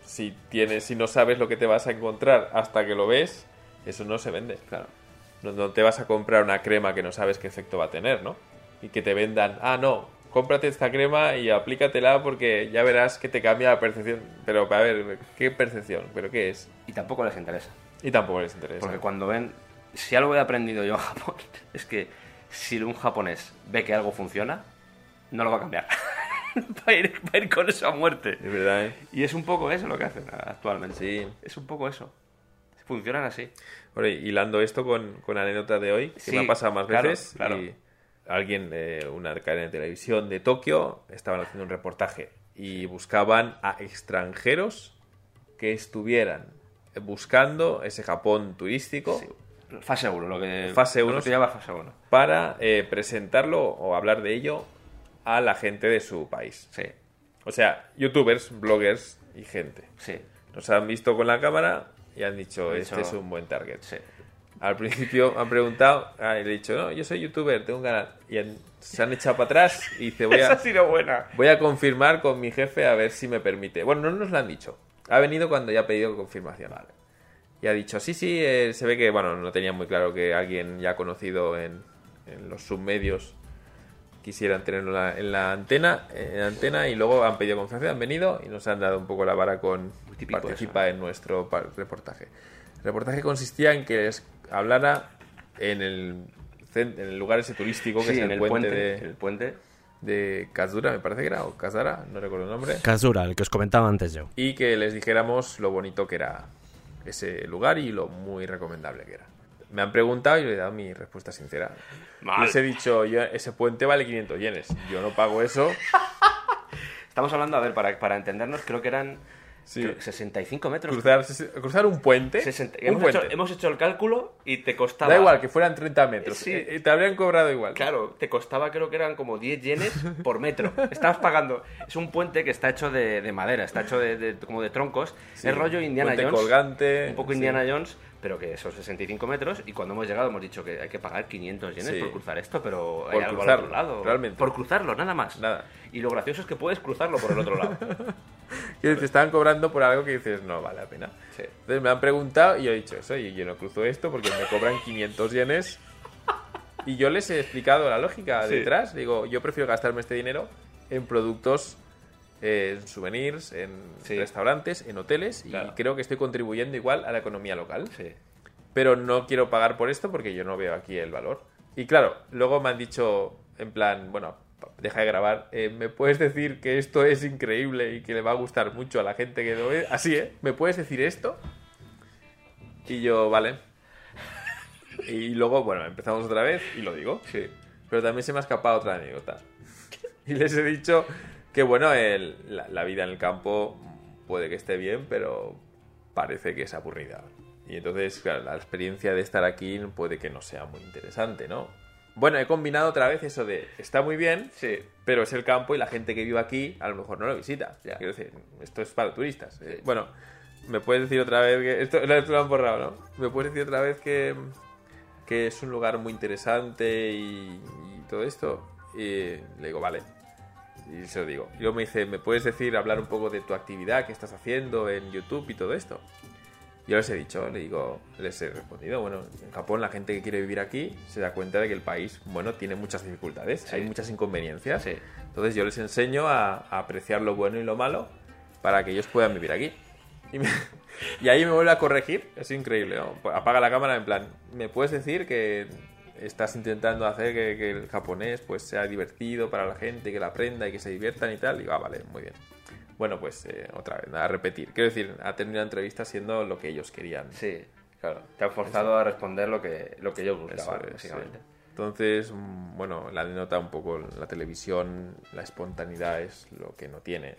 si tienes, si no sabes lo que te vas a encontrar hasta que lo ves, eso no se vende. Claro. No, te vas a comprar una crema que no sabes qué efecto va a tener, ¿no? Y que te vendan, ah, no, cómprate esta crema y aplícatela porque ya verás que te cambia la percepción. Pero, a ver, ¿qué percepción? ¿Pero qué es? Y tampoco les interesa. Y tampoco les interesa. Porque cuando ven, si algo he aprendido yo en Japón, *laughs* es que si un japonés ve que algo funciona, no lo va a cambiar. *laughs* va, a ir, con eso a muerte. Es verdad, ¿eh? Y es un poco eso lo que hacen actualmente. Sí. Es un poco eso. Funcionan así. Bueno, hilando esto con, con la anécdota de hoy, que me ha pasado más veces. Claro. Y alguien, eh, una cadena de televisión de Tokio, estaban haciendo un reportaje y buscaban a extranjeros que estuvieran buscando ese Japón turístico. Fase 1, lo que, fase 1 se llama fase 1. Para eh, presentarlo o hablar de ello a la gente de su país. Sí. O sea, youtubers, bloggers y gente. Sí. Nos han visto con la cámara y han dicho, este es un buen target. Sí. Al principio han preguntado, ah, y le he dicho, no, yo soy youtuber, tengo un canal. Y se han echado para atrás y dice, voy a, *laughs* ha sido buena. voy a confirmar con mi jefe a ver si me permite. Bueno, no nos lo han dicho. Ha venido cuando ya ha pedido confirmación. Vale. Y ha dicho, sí, sí, eh, se ve que, bueno, no tenía muy claro que alguien ya conocido en, en los submedios quisieran tenerlo en la, antena, en antena y luego han pedido confianza, han venido y nos han dado un poco la vara con participa en nuestro reportaje. El reportaje consistía en que les hablara en el, en el lugar ese turístico que es el, puente, de, el puente de Kazura, me parece que era, o Kazara, no recuerdo el nombre. Kazura, el que os comentaba antes yo. Y que les dijéramos lo bonito que era ese lugar y lo muy recomendable que era. Me han preguntado y le he dado mi respuesta sincera. Les he dicho, yo, ese puente vale 500 yenes. Yo no pago eso. *laughs* Estamos hablando, a ver, para, para entendernos, creo que eran 65 metros. Cruzar, un puente. hemos, Hecho, el cálculo y te costaba. Da igual, que fueran 30 metros. Sí. Eh, te habrían cobrado igual. Claro, te costaba, creo que eran como 10 yenes por metro. *laughs* Estabas pagando. Es un puente que está hecho de, madera, está hecho de, como de troncos. es rollo Indiana puente Jones. colgante. Un poco Indiana Jones pero que son 65 metros y cuando hemos llegado hemos dicho que hay que pagar 500 yenes por cruzar esto, pero por hay cruzarlo, al otro lado. Realmente. Por cruzarlo, nada más. Nada. Y lo gracioso es que puedes cruzarlo por el otro lado. *laughs* que te estaban cobrando por algo que dices, no vale la pena. Entonces me han preguntado y yo he dicho eso, y yo no cruzo esto porque me cobran 500 yenes. Y yo les he explicado la lógica detrás. Digo, yo prefiero gastarme este dinero en productos en souvenirs, en restaurantes, en hoteles y creo que estoy contribuyendo igual a la economía local. Pero no quiero pagar por esto porque yo no veo aquí el valor. Y claro, luego me han dicho en plan, bueno, deja de grabar, eh, ¿me puedes decir que esto es increíble y que le va a gustar mucho a la gente que lo ve? Así, ¿eh? ¿Me puedes decir esto? Y yo, vale. *laughs* Y luego, bueno, empezamos otra vez y lo digo. Sí. Pero también se me ha escapado otra anécdota. *laughs* Y les he dicho que bueno, el, la, vida en el campo puede que esté bien, pero parece que es aburrida. Y entonces, claro, la experiencia de estar aquí puede que no sea muy interesante, ¿no? Bueno, he combinado otra vez eso de está muy bien, sí. pero es el campo y la gente que vive aquí a lo mejor no lo visita. Quiero decir, esto es para turistas. Eh, bueno, me puedes decir otra vez que. Esto, lo han borrado, ¿no? Me puedes decir otra vez que, que es un lugar muy interesante y, y todo esto. Y le digo, vale, y se lo digo. Yo me dice, ¿me puedes decir, hablar un poco de tu actividad que estás haciendo en YouTube y todo esto? Yo les he dicho, le digo, les he respondido, bueno, en Japón la gente que quiere vivir aquí se da cuenta de que el país, bueno, tiene muchas dificultades, hay muchas inconveniencias. Entonces yo les enseño a, apreciar lo bueno y lo malo para que ellos puedan vivir aquí. Y, *laughs* y ahí me vuelve a corregir, es increíble, ¿no? Apaga la cámara en plan, ¿me puedes decir que estás intentando hacer que, el japonés pues sea divertido para la gente, que la aprenda y que se diviertan y tal. Y va, ah, vale, muy bien. Bueno, pues eh, otra vez, a repetir. Quiero decir, ha terminado la entrevista siendo lo que ellos querían. Sí, claro. Te han forzado a responder lo que, lo que ellos buscaban, básicamente. Entonces, mm, bueno, la nota un poco la televisión, la espontaneidad es lo que no tiene.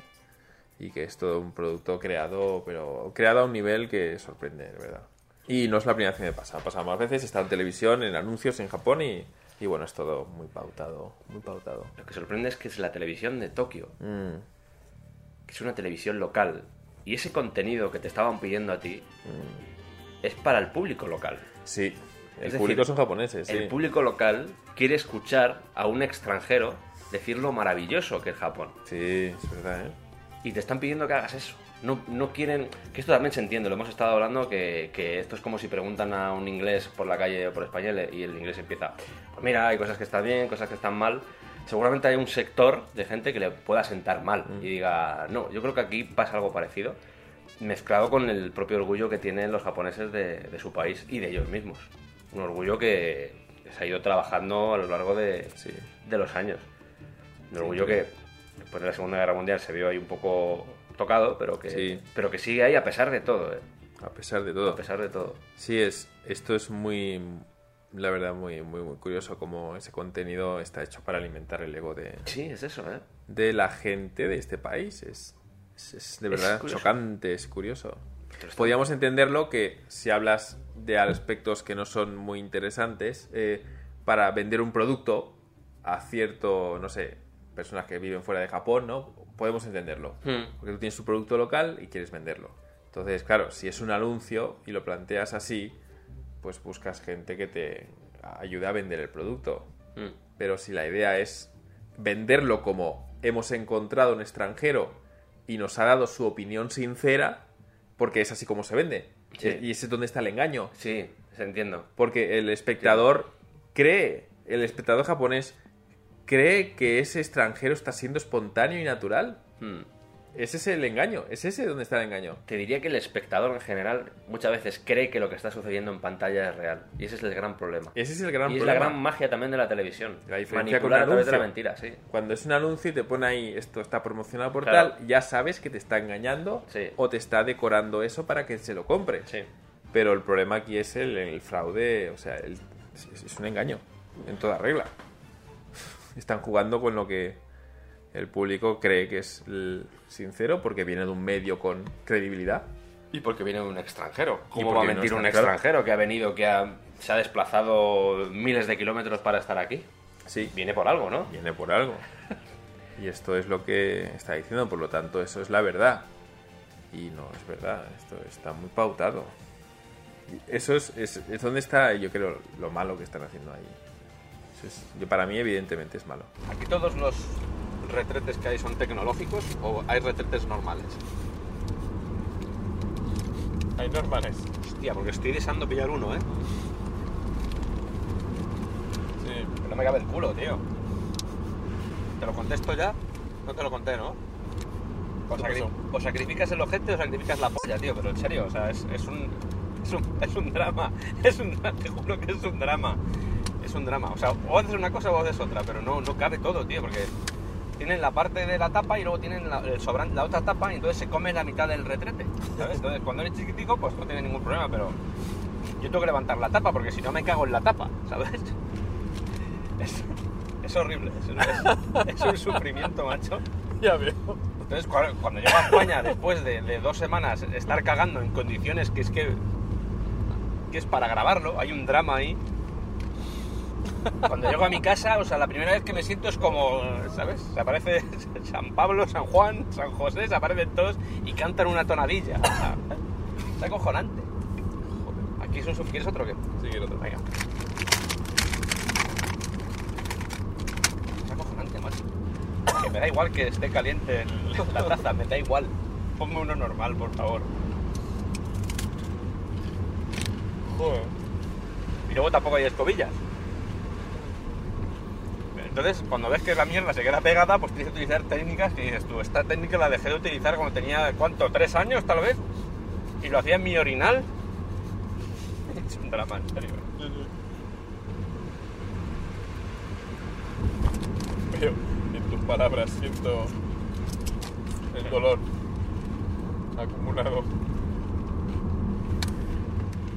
Y que es todo un producto creado, pero creado a un nivel que sorprende, de verdad. Y no es la primera vez que me pasa. Ha pasado más veces, está en televisión, en anuncios en Japón y, y bueno, es todo muy pautado, muy pautado. Lo que sorprende es que es la televisión de Tokio. Mm. Que es una televisión local. Y ese contenido que te estaban pidiendo a ti mm. es para el público local. Sí. El público son japoneses. El público local quiere escuchar a un extranjero decir lo maravilloso que es Japón. Sí, es verdad, ¿eh? Y te están pidiendo que hagas eso. No, no quieren. Que esto también se entiende, lo hemos estado hablando, que, que esto es como si preguntan a un inglés por la calle o por español y el inglés empieza. Pues mira, hay cosas que están bien, cosas que están mal. Seguramente hay un sector de gente que le pueda sentar mal y diga, no, yo creo que aquí pasa algo parecido, mezclado con el propio orgullo que tienen los japoneses de, de su país y de ellos mismos. Un orgullo que se ha ido trabajando a lo largo de, Sí. de los años. Un orgullo que después de la Segunda Guerra Mundial se vio ahí un poco tocado, pero que, Sí. pero que sigue ahí a pesar de todo, ¿eh? A pesar de todo. A pesar de todo. Sí, es, esto es muy, la verdad, muy, muy, muy curioso cómo ese contenido está hecho para alimentar el ego de, Sí, es eso, ¿eh? de la gente de este país. Es, es, es de verdad chocante, es curioso. Podríamos entenderlo que si hablas de aspectos que no son muy interesantes, eh, para vender un producto a cierto, no sé, personas que viven fuera de Japón, ¿no? Podemos entenderlo. Hmm. Porque tú tienes tu producto local y quieres venderlo. Entonces, claro, si es un anuncio y lo planteas así, pues buscas gente que te ayude a vender el producto. Mm. Pero si la idea es venderlo como hemos encontrado un extranjero y nos ha dado su opinión sincera, porque es así como se vende. Sí. Y ese es donde está el engaño. Sí, se entiendo. Porque el espectador cree, el espectador japonés cree que ese extranjero está siendo espontáneo y natural. Mm. Ese es el engaño, es ese donde está el engaño. Te diría que el espectador en general muchas veces cree que lo que está sucediendo en pantalla es real. Y ese es el gran problema. Ese es el gran y es problema. la gran magia también de la televisión. La diferencia con Manipular un a través de la mentira, sí. Cuando es un anuncio y te pone ahí esto está promocionado por Claro. tal, ya sabes que te está engañando Sí. o te está decorando eso para que se lo compre. Sí. Pero el problema aquí es el, el fraude, o sea, el- es, es un engaño en toda regla. Están jugando con lo que el público cree que es sincero porque viene de un medio con credibilidad. Y porque viene un extranjero. ¿Cómo va a no mentir un extranjero que ha venido, que ha- se ha desplazado miles de kilómetros para estar aquí? Sí, Viene por algo, ¿no? viene por algo. Y esto es lo que está diciendo, por lo tanto, eso es la verdad. Y no es verdad, esto está muy pautado. Eso es, es, es donde está, yo creo, lo malo que están haciendo ahí. Yo, para mí, evidentemente, es malo. ¿Aquí todos los retretes que hay son tecnológicos o hay retretes normales? Hay normales. Hostia, porque estoy deseando pillar uno, ¿eh? Sí. No me cabe el culo, tío. ¿Te lo contesto ya? No te lo conté, ¿no? O, sacrificas el ojete o sacrificas la polla, tío, pero en serio, o sea, es, es un, es un es un drama, *laughs* es un te juro que es un drama. Es un drama, o sea, o haces una cosa o haces otra, pero no, no cabe todo, tío, porque tienen la parte de la tapa y luego tienen la, el sobrante, la otra tapa y entonces se come la mitad del retrete, ¿sabes? Entonces, cuando eres chiquitico, pues no tiene ningún problema, pero yo tengo que levantar la tapa porque si no me cago en la tapa, ¿sabes? *laughs* Es, es horrible, es, es- es un sufrimiento, macho. Ya veo. Entonces, cuando, cuando llego a España, después de, de dos semanas estar cagando en condiciones que es que, que es para grabarlo, hay un drama ahí. Cuando llego a mi casa, o sea, la primera vez que me siento es como, ¿sabes? Se aparece *laughs* San Pablo, San Juan, San José, se aparecen todos y cantan una tonadilla. O sea, es acojonante. Joder, aquí es un ¿Quieres otro o qué? Sí, quiero otro. Venga. Es acojonante, macho. Que me da igual que esté caliente la taza, me da igual. Ponme uno normal, por favor. Joder. Y luego tampoco hay escobillas. Entonces, cuando ves que la mierda se queda pegada, pues tienes que utilizar técnicas que dices tú, esta técnica la dejé de utilizar cuando tenía, ¿cuánto? ¿Tres años tal vez? Y lo hacía en mi orinal. *laughs* Es un drama, en serio. Veo en tus palabras, siento el dolor acumulado.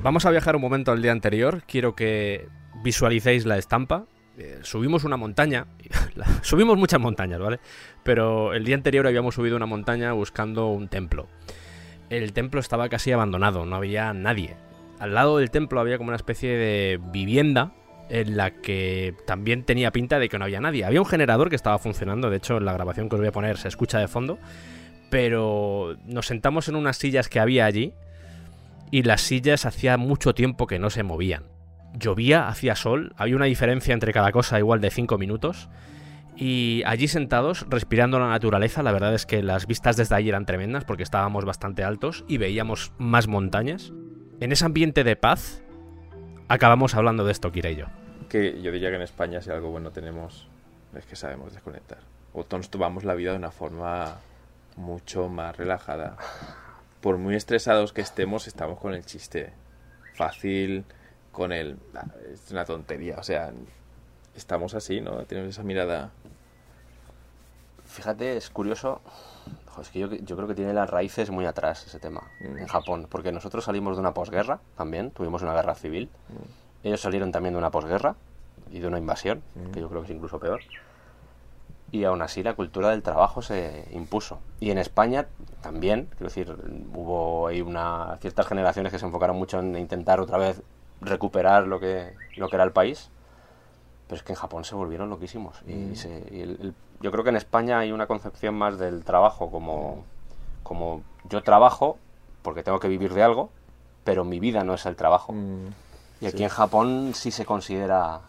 Vamos a viajar un momento al día anterior. Quiero que visualicéis la estampa. Eh, subimos una montaña. *laughs* subimos muchas montañas, ¿vale? Pero el día anterior habíamos subido una montaña buscando un templo. El templo estaba casi abandonado, no había nadie. Al lado del templo había como una especie de vivienda en la que también tenía pinta de que no había nadie. Había un generador que estaba funcionando, de hecho en la grabación que os voy a poner se escucha de fondo. Pero nos sentamos en unas sillas que había allí y las sillas hacía mucho tiempo que no se movían. Llovía, hacía sol, había una diferencia entre cada cosa igual de 5 minutos Y allí sentados, respirando la naturaleza, la verdad es que las vistas desde allí eran tremendas porque estábamos bastante altos y veíamos más montañas. En ese ambiente de paz, acabamos hablando de esto, Kira. Que yo diría que en España si algo bueno tenemos es que sabemos desconectar. O nos tomamos la vida de una forma mucho más relajada. Por muy estresados que estemos, estamos con el chiste fácil, con el... Ah, es una tontería, o sea, estamos así, ¿no? Tenemos esa mirada. Fíjate, es curioso. es que yo, yo, creo que tiene las raíces muy atrás ese tema mm. en Japón, porque nosotros salimos de una posguerra también, tuvimos una guerra civil. Mm. Ellos salieron también de una posguerra y de una invasión, mm. que yo creo que es incluso peor. Y aún así la cultura del trabajo se impuso. Y en España también, quiero decir, hubo ahí una, ciertas generaciones que se enfocaron mucho en intentar otra vez recuperar lo que, lo que era el país pero es que en Japón se volvieron loquísimos. Y, mm. yo creo que en España hay una concepción más del trabajo como, como yo trabajo porque tengo que vivir de algo, pero mi vida no es el trabajo. Mm. Y aquí en Japón sí se considera,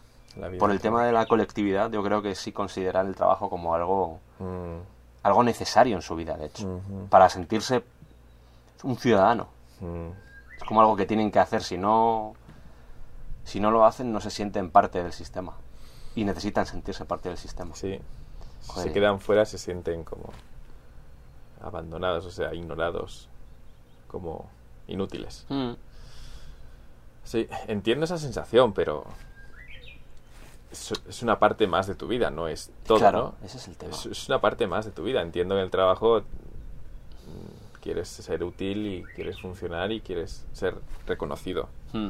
por el tema de la colectividad, yo creo que sí consideran el trabajo como algo, mm. algo necesario en su vida, de hecho, para sentirse un ciudadano. Es como algo que tienen que hacer, si no, si no lo hacen no se sienten parte del sistema y necesitan sentirse parte del sistema. Sí. Si se quedan fuera se sienten como abandonados, o sea, ignorados, como inútiles. Mm. Sí, entiendo esa sensación, pero es, una parte más de tu vida, no es todo, claro, Ese es el tema. Es, una parte más de tu vida. Entiendo que en el trabajo mm, quieres ser útil y quieres funcionar y quieres ser reconocido. Mm.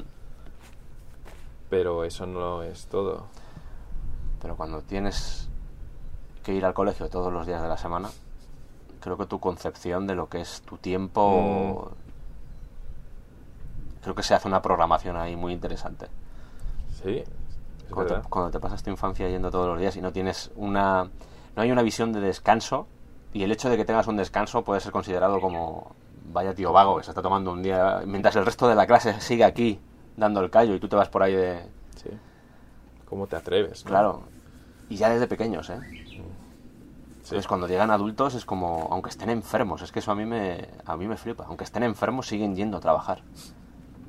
Pero eso no es todo. Pero cuando tienes que ir al colegio todos los días de la semana, creo que tu concepción de lo que es tu tiempo... Mm. Creo que se hace una programación ahí muy interesante. Sí. Cuando te, cuando te, pasas tu infancia yendo todos los días y no tienes una... No hay una visión de descanso y el hecho de que tengas un descanso puede ser considerado como vaya tío vago que se está tomando un día mientras el resto de la clase sigue aquí dando el callo y tú te vas por ahí de... Sí. ¿Cómo te atreves? Claro, y ya desde pequeños, ¿eh? Entonces cuando llegan adultos es como, aunque estén enfermos, es que eso a mí me, a mí me flipa, aunque estén enfermos siguen yendo a trabajar,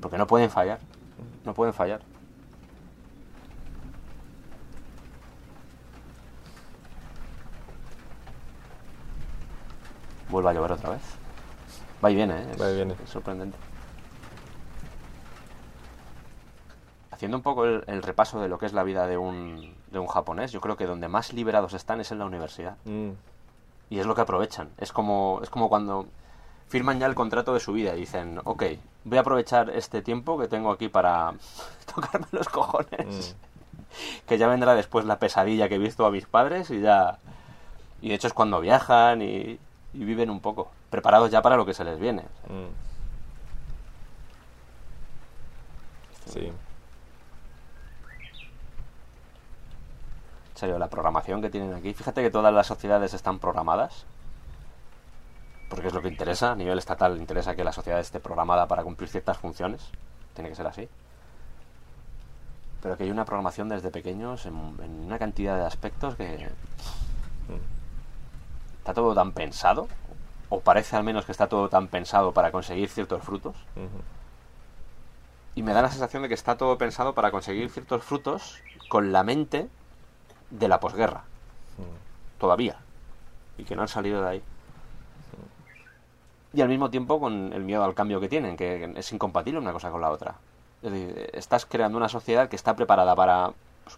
porque no pueden fallar, no pueden fallar. Vuelve a llover otra vez. Va y viene, ¿eh? Va y viene. Es sorprendente. Haciendo un poco el, repaso de lo que es la vida de un, de un japonés, yo creo que donde más liberados están es en la universidad. Mm. Y es lo que aprovechan. Es como, es como cuando firman ya el contrato de su vida y dicen, ok, voy a aprovechar este tiempo que tengo aquí para *laughs* tocarme los cojones. Mm. *laughs* que ya vendrá después la pesadilla que he visto a mis padres y ya... Y de hecho es cuando viajan y, viven un poco, preparados ya para lo que se les viene. Mm. Sí. En serio, la programación que tienen aquí. Fíjate que todas las sociedades están programadas. Porque es lo que interesa. A nivel estatal interesa que la sociedad esté programada para cumplir ciertas funciones. Tiene que ser así. Pero que hay una programación desde pequeños en, una cantidad de aspectos que. Está todo tan pensado. O parece al menos que está todo tan pensado para conseguir ciertos frutos. Y me da la sensación de que está todo pensado para conseguir ciertos frutos con la mente de la posguerra. Mm. Todavía. Y que no han salido de ahí. Y al mismo tiempo con el miedo al cambio que tienen, que es incompatible una cosa con la otra. Es decir, estás creando una sociedad que está preparada para, pues,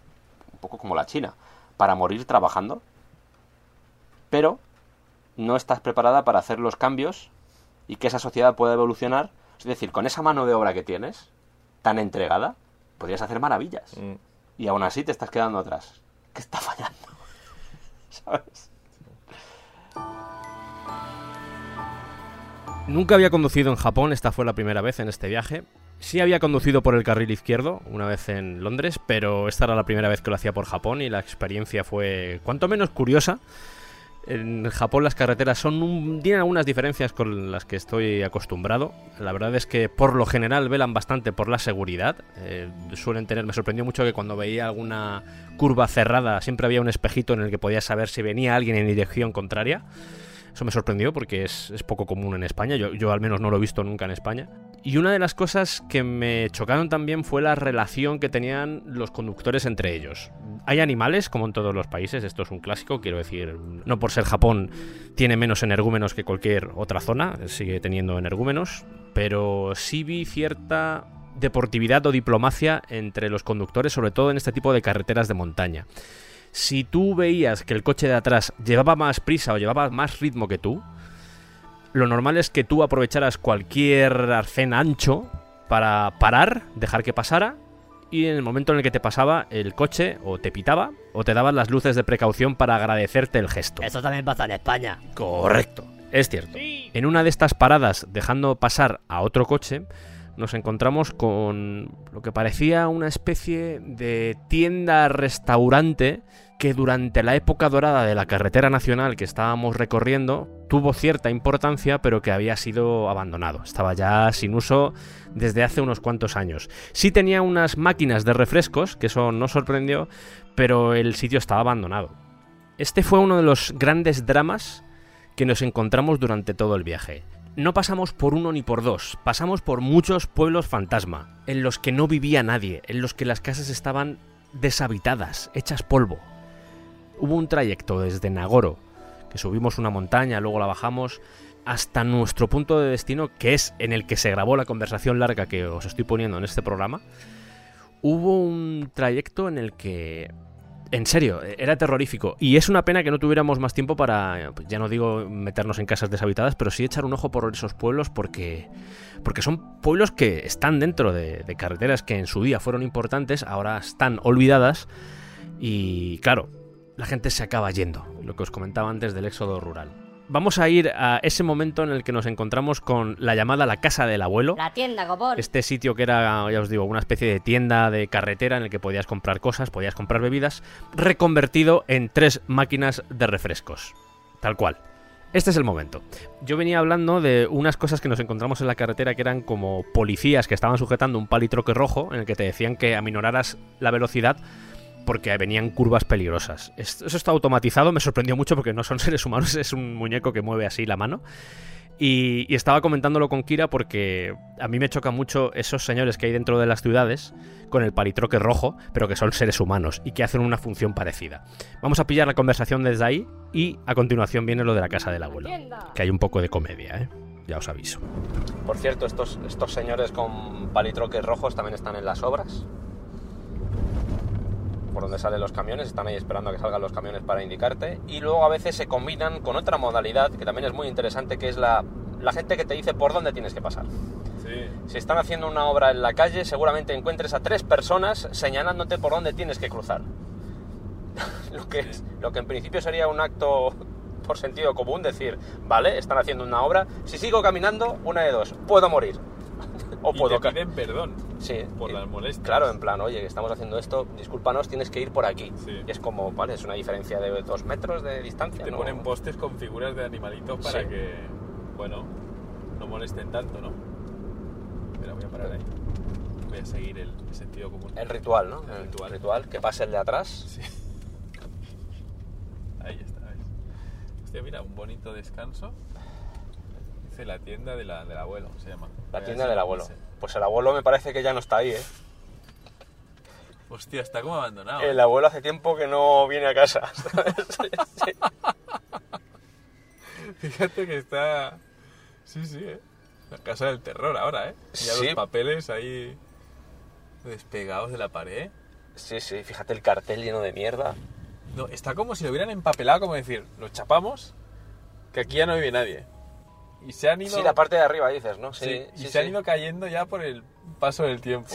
un poco como la China, para morir trabajando, pero no estás preparada para hacer los cambios y que esa sociedad pueda evolucionar. Es decir, con esa mano de obra que tienes, tan entregada, podrías hacer maravillas. Mm. Y aún así te estás quedando atrás está fallando. *laughs* ¿Sabes? Nunca había conducido en Japón, esta fue la primera vez en este viaje. Sí había conducido por el carril izquierdo una vez en Londres, pero esta era la primera vez que lo hacía por Japón y la experiencia fue cuanto menos curiosa. En Japón las carreteras son un, tienen algunas diferencias con las que estoy acostumbrado. La verdad es que por lo general velan bastante por la seguridad. Eh, suelen tener, me sorprendió mucho que cuando veía alguna curva cerrada siempre había un espejito en el que podías saber si venía alguien en dirección contraria. Eso me sorprendió porque es, poco común en España. Yo, yo, al menos no lo he visto nunca en España. Y una de las cosas que me chocaron también fue la relación que tenían los conductores entre ellos. Hay animales, como en todos los países, esto es un clásico, quiero decir, no por ser Japón tiene menos energúmenos que cualquier otra zona, sigue teniendo energúmenos, pero sí vi cierta deportividad o diplomacia entre los conductores, sobre todo en este tipo de carreteras de montaña si tú veías que el coche de atrás llevaba más prisa o llevaba más ritmo que tú, lo normal es que tú aprovecharas cualquier arcén ancho para parar, dejar que pasara, y en el momento en el que te pasaba, el coche o te pitaba o te daban las luces de precaución para agradecerte el gesto. Eso también pasa en España. Correcto, es cierto. En una de estas paradas, dejando pasar a otro coche, nos encontramos con lo que parecía una especie de tienda-restaurante que durante la época dorada de la carretera nacional que estábamos recorriendo tuvo cierta importancia pero que había sido abandonado. Estaba ya sin uso desde hace unos cuantos años. Sí tenía unas máquinas de refrescos, que eso no sorprendió, pero el sitio estaba abandonado. Este fue uno de los grandes dramas que nos encontramos durante todo el viaje no pasamos por uno ni por dos, pasamos por muchos pueblos fantasma, en los que no vivía nadie, en los que las casas estaban deshabitadas, hechas polvo. Hubo un trayecto desde Nagoro, que subimos una montaña, luego la bajamos, hasta nuestro punto de destino, que es en el que se grabó la conversación larga que os estoy poniendo en este programa. Hubo un trayecto en el que en serio, era terrorífico. Y es una pena que no tuviéramos más tiempo para, pues ya no digo meternos en casas deshabitadas, pero sí echar un ojo por esos pueblos porque, porque son pueblos que están dentro de, de carreteras que en su día fueron importantes, ahora están olvidadas y claro, la gente se acaba yendo, lo que os comentaba antes del éxodo rural vamos a ir a ese momento en el que nos encontramos con la llamada La Casa del Abuelo. La tienda, copón. Este sitio que era, ya os digo, una especie de tienda de carretera en el que podías comprar cosas, podías comprar bebidas, reconvertido en tres máquinas de refrescos. Tal cual. Este es el momento. Yo venía hablando de unas cosas que nos encontramos en la carretera que eran como policías que estaban sujetando un palitroque rojo en el que te decían que aminoraras la velocidad porque venían curvas peligrosas. Eso está automatizado, me sorprendió mucho porque no son *laughs* seres humanos, es un muñeco que mueve así la mano. Y, estaba comentándolo con Kira porque a mí me choca mucho esos señores que hay dentro de las ciudades con el palitroque rojo, pero que son seres humanos y que hacen una función parecida. Vamos a pillar la conversación desde ahí y a continuación viene lo de la casa del abuelo, que hay un poco de comedia, ¿eh? ya os aviso. Por cierto, estos, estos señores con palitroques rojos también están en las obras por donde salen los camiones, están ahí esperando a que salgan los camiones para indicarte. Y luego a veces se combinan con otra modalidad que también es muy interesante, que es la, la gente que te dice por dónde tienes que pasar. Si están haciendo una obra en la calle, seguramente encuentres a tres personas señalándote por dónde tienes que cruzar. *laughs* lo, que lo que en principio sería un acto por sentido común, decir, vale, están haciendo una obra, si sigo caminando, una de dos, puedo morir o y puedo te piden perdón sí, por las molestias. Claro, en plan, oye, que estamos haciendo esto, discúlpanos, tienes que ir por aquí. Y es como, vale, es una diferencia de dos metros de distancia. Te ponen postes con figuras de animalitos para que, bueno, no molesten tanto, ¿no? Pero voy a parar ahí. Voy a seguir el, sentido común. El ritual, ¿no? El, ritual. ritual. Que pase el de atrás. Sí. *laughs* Ahí está, ¿ves? Hostia, mira, un bonito descanso la tienda del abuelo, se llama. La tienda del abuelo. Pues el abuelo me parece que ya no está ahí, ¿eh? Hostia, está como abandonado. El ¿eh? abuelo hace tiempo que no viene a casa. *laughs* *laughs* Fíjate que está... Sí, sí, ¿eh? La casa del terror ahora, ¿eh? Ya los papeles ahí despegados de la pared. Sí, sí, fíjate el cartel lleno de mierda. No, está como si lo hubieran empapelado, como decir, lo chapamos, que aquí ya no vive nadie y se han ido... Sí, la parte de arriba dices, ¿no? Sí, y se han ido cayendo ya por el paso del tiempo.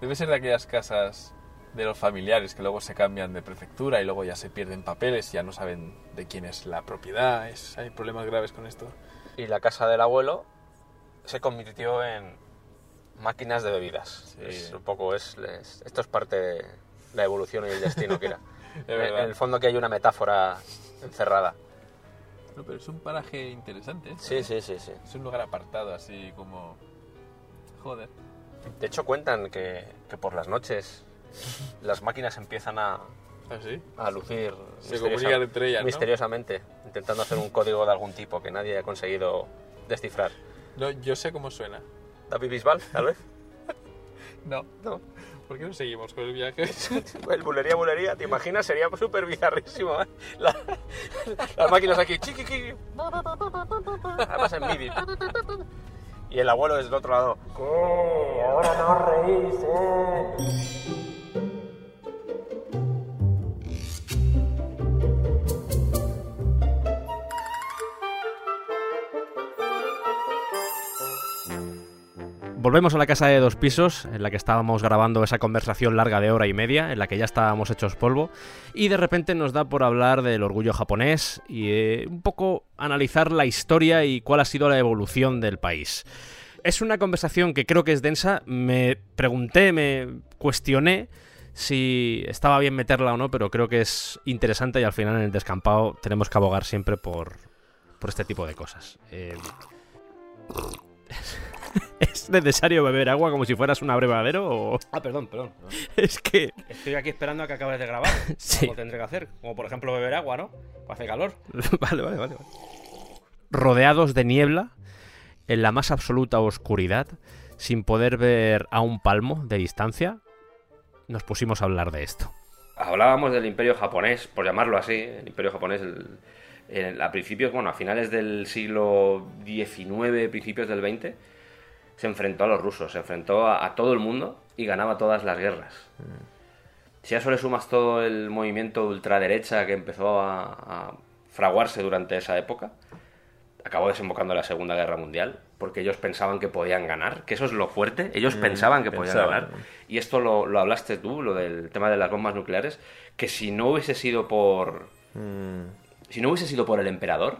Debe ser de aquellas casas de los familiares que luego se cambian de prefectura y luego ya se pierden papeles, ya no saben de quién es la propiedad, es, hay problemas graves con esto. Y la casa del abuelo se convirtió en máquinas de bebidas. Es un poco es, esto es parte de la evolución y el destino que era. *laughs* en, el fondo que hay una metáfora encerrada. No, pero es un paraje interesante. ¿eh? Sí, sí, sí, sí. Es un lugar apartado, así como... Joder. De hecho cuentan que, que por las noches las máquinas empiezan a, ¿Ah, sí? a lucir Se misteriosa- entre ellas, ¿no? misteriosamente, intentando hacer un código de algún tipo que nadie ha conseguido descifrar. No, yo sé cómo suena. ¿David Bisbal, tal vez? *laughs* No. No. ¿Por qué no seguimos con el viaje? *laughs* El bulería, bulería, ¿te imaginas? Sería súper bizarrísimo, ¿eh? La- las máquinas aquí, chiqui. Además en MIDI. Y el abuelo desde el otro lado. ¿Qué? Ahora no os reís, ¿eh? Volvemos a la casa de dos pisos, en la que estábamos grabando esa conversación larga de hora y media, en la que ya estábamos hechos polvo, y de repente nos da por hablar del orgullo japonés y eh, un poco analizar la historia y cuál ha sido la evolución del país. Es una conversación que creo que es densa, me pregunté, me cuestioné si estaba bien meterla o no, pero creo que es interesante y al final en el descampado tenemos que abogar siempre por, por este tipo de cosas. Eh, *laughs* ¿Es necesario beber agua como si fueras un abrevadero o...? Ah, perdón, perdón. Es que... Estoy aquí esperando a que acabes de grabar. *laughs* Sí. Algo tendré que hacer. Como por ejemplo beber agua, ¿no? Hace calor. *laughs* vale, vale, vale. Rodeados de niebla, en la más absoluta oscuridad, sin poder ver a un palmo de distancia, nos pusimos a hablar de esto. Hablábamos del imperio japonés, por llamarlo así, el imperio japonés el- el- a principios, bueno, a finales del siglo XIX, principios del XX, se enfrentó a los rusos, se enfrentó a, a todo el mundo y ganaba todas las guerras. Si a eso le sumas todo el movimiento ultraderecha que empezó a, a fraguarse durante esa época, acabó desembocando en la Segunda Guerra Mundial, porque ellos pensaban que podían ganar, que eso es lo fuerte, ellos pensaban que podían ganar. Y esto lo, lo hablaste tú, lo del tema de las bombas nucleares, que si no hubiese sido por... Si no hubiese sido por el emperador,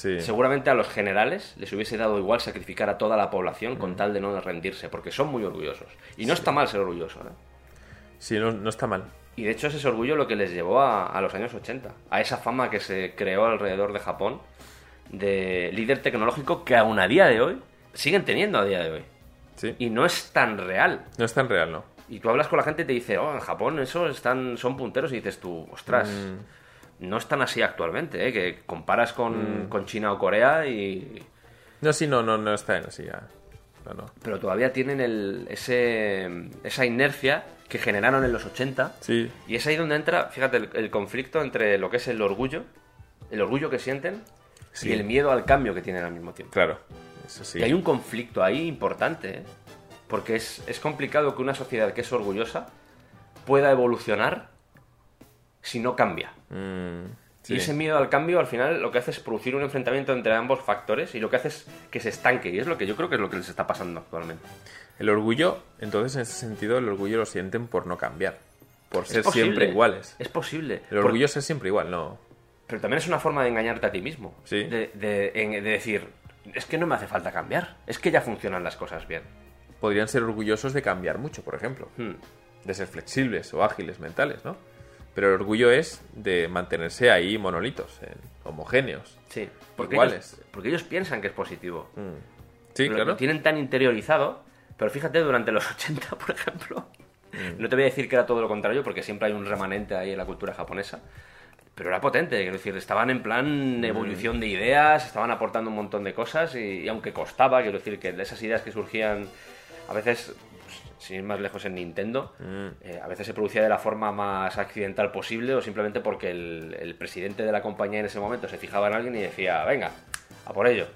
Sí. seguramente a los generales les hubiese dado igual sacrificar a toda la población con tal de no rendirse, porque son muy orgullosos. Y no está mal ser orgulloso, ¿eh? Sí, no, no está mal. Y de hecho es ese orgullo lo que les llevó a, a los años 80, a esa fama que se creó alrededor de Japón de líder tecnológico que aún a día de hoy siguen teniendo a día de hoy. Sí. Y no es tan real. No es tan real, ¿no? Y tú hablas con la gente y te dice, oh, en Japón eso están, son punteros y dices tú, ostras, no están así actualmente, ¿eh? que comparas con, con China o Corea y... No, sí, no, no, no está en así ya. No, no. Pero todavía tienen el, ese, esa inercia que generaron en los 80 Sí. Y es ahí donde entra, fíjate, el, el conflicto entre lo que es el orgullo, el orgullo que sienten Sí. y el miedo al cambio que tienen al mismo tiempo. Claro. Eso sí. Y hay un conflicto ahí importante, ¿eh? porque es, es complicado que una sociedad que es orgullosa pueda evolucionar si no cambia. Mm, sí. Y ese miedo al cambio al final lo que hace es producir un enfrentamiento entre ambos factores y lo que hace es que se estanque. Y es lo que yo creo que es lo que les está pasando actualmente. El orgullo, entonces en ese sentido, el orgullo lo sienten por no cambiar. Por ser siempre iguales. Es posible. El orgullo es ser siempre igual, no. Pero también es una forma de engañarte a ti mismo. Sí. De, de- de decir, es que no me hace falta cambiar. Es que ya funcionan las cosas bien. Podrían ser orgullosos de cambiar mucho, por ejemplo. Hmm. De ser flexibles o ágiles mentales, ¿no? Pero el orgullo es de mantenerse ahí monolitos, en- homogéneos. Sí. Porque Iguales. Ellos, porque ellos piensan que es positivo. Mm. Sí, claro. Lo tienen tan interiorizado. Pero fíjate, durante los *laughs* 80, por ejemplo. Mm. No te voy a decir que era todo lo contrario, porque siempre hay un remanente ahí en la cultura japonesa. Pero era potente, quiero decir, estaban en Mm. plan evolución de ideas, estaban aportando un montón de cosas y, y aunque costaba, quiero decir que esas ideas que surgían a veces, sin ir más lejos en Nintendo, Mm. eh, a veces se producía de la forma más accidental posible o simplemente porque el, el presidente de la compañía en ese momento se fijaba en alguien y decía, venga, a por ello.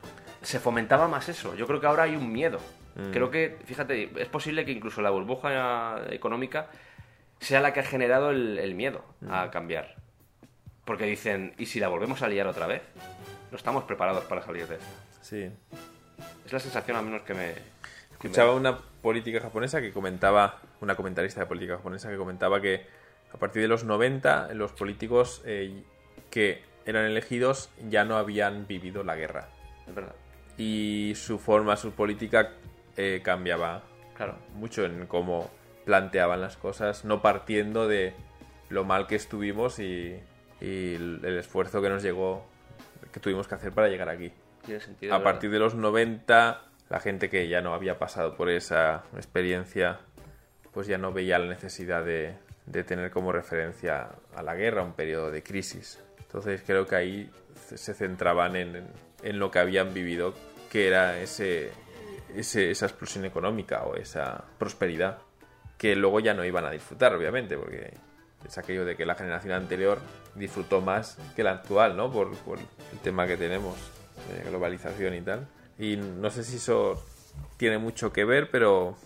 Se fomentaba más eso. Yo creo que ahora hay un miedo. Creo que, fíjate, es posible que incluso la burbuja económica sea la que ha generado el, el miedo a cambiar. Porque dicen, ¿y si la volvemos a liar otra vez? No estamos preparados para salir de esto. Sí. Es la sensación al menos que me... que me- Escuchaba una política japonesa que comentaba, una comentarista de política japonesa que comentaba que a partir de los 90 los políticos eh, que eran elegidos ya no habían vivido la guerra. Es verdad. Y su forma, su política eh, cambiaba Claro. mucho en cómo planteaban las cosas, no partiendo de lo mal que estuvimos y, y el esfuerzo que nos llegó que tuvimos que hacer para llegar aquí. Tiene sentido. A ¿verdad? partir de los 90, la gente que ya no había pasado por esa experiencia, pues ya no veía la necesidad de, de tener como referencia a la guerra, un periodo de crisis. Entonces creo que ahí se centraban en, en lo que habían vivido, que era ese, esa explosión económica o esa prosperidad, que luego ya no iban a disfrutar, obviamente, porque es aquello de que la generación anterior disfrutó más que la actual, ¿no? Por, el tema que tenemos globalización y tal. Y no sé si eso tiene mucho que ver, pero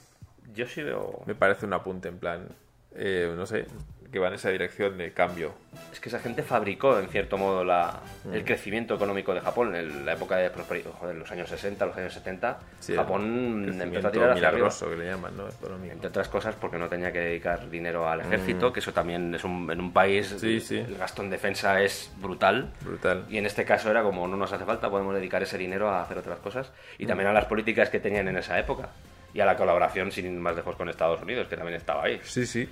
Yo sí veo. me parece un apunte en plan, eh, no sé, que va en esa dirección de cambio. Es que esa gente fabricó, en cierto modo, la, Mm. el crecimiento económico de Japón. En la época de prosperidad, joder, los años 60, los años 70, Sí, Japón empezó a tirar hacia arriba. milagroso que le llaman, ¿no? Económico. Entre otras cosas porque no tenía que dedicar dinero al ejército, que eso también es un, en un país, Mm. Sí, sí. el gasto en defensa es brutal. Brutal. Y en este caso era como no nos hace falta, podemos dedicar ese dinero a hacer otras cosas. Y Mm. también a las políticas que tenían en esa época. Y a la colaboración, sin ir más lejos, con Estados Unidos, que también estaba ahí. Sí, sí.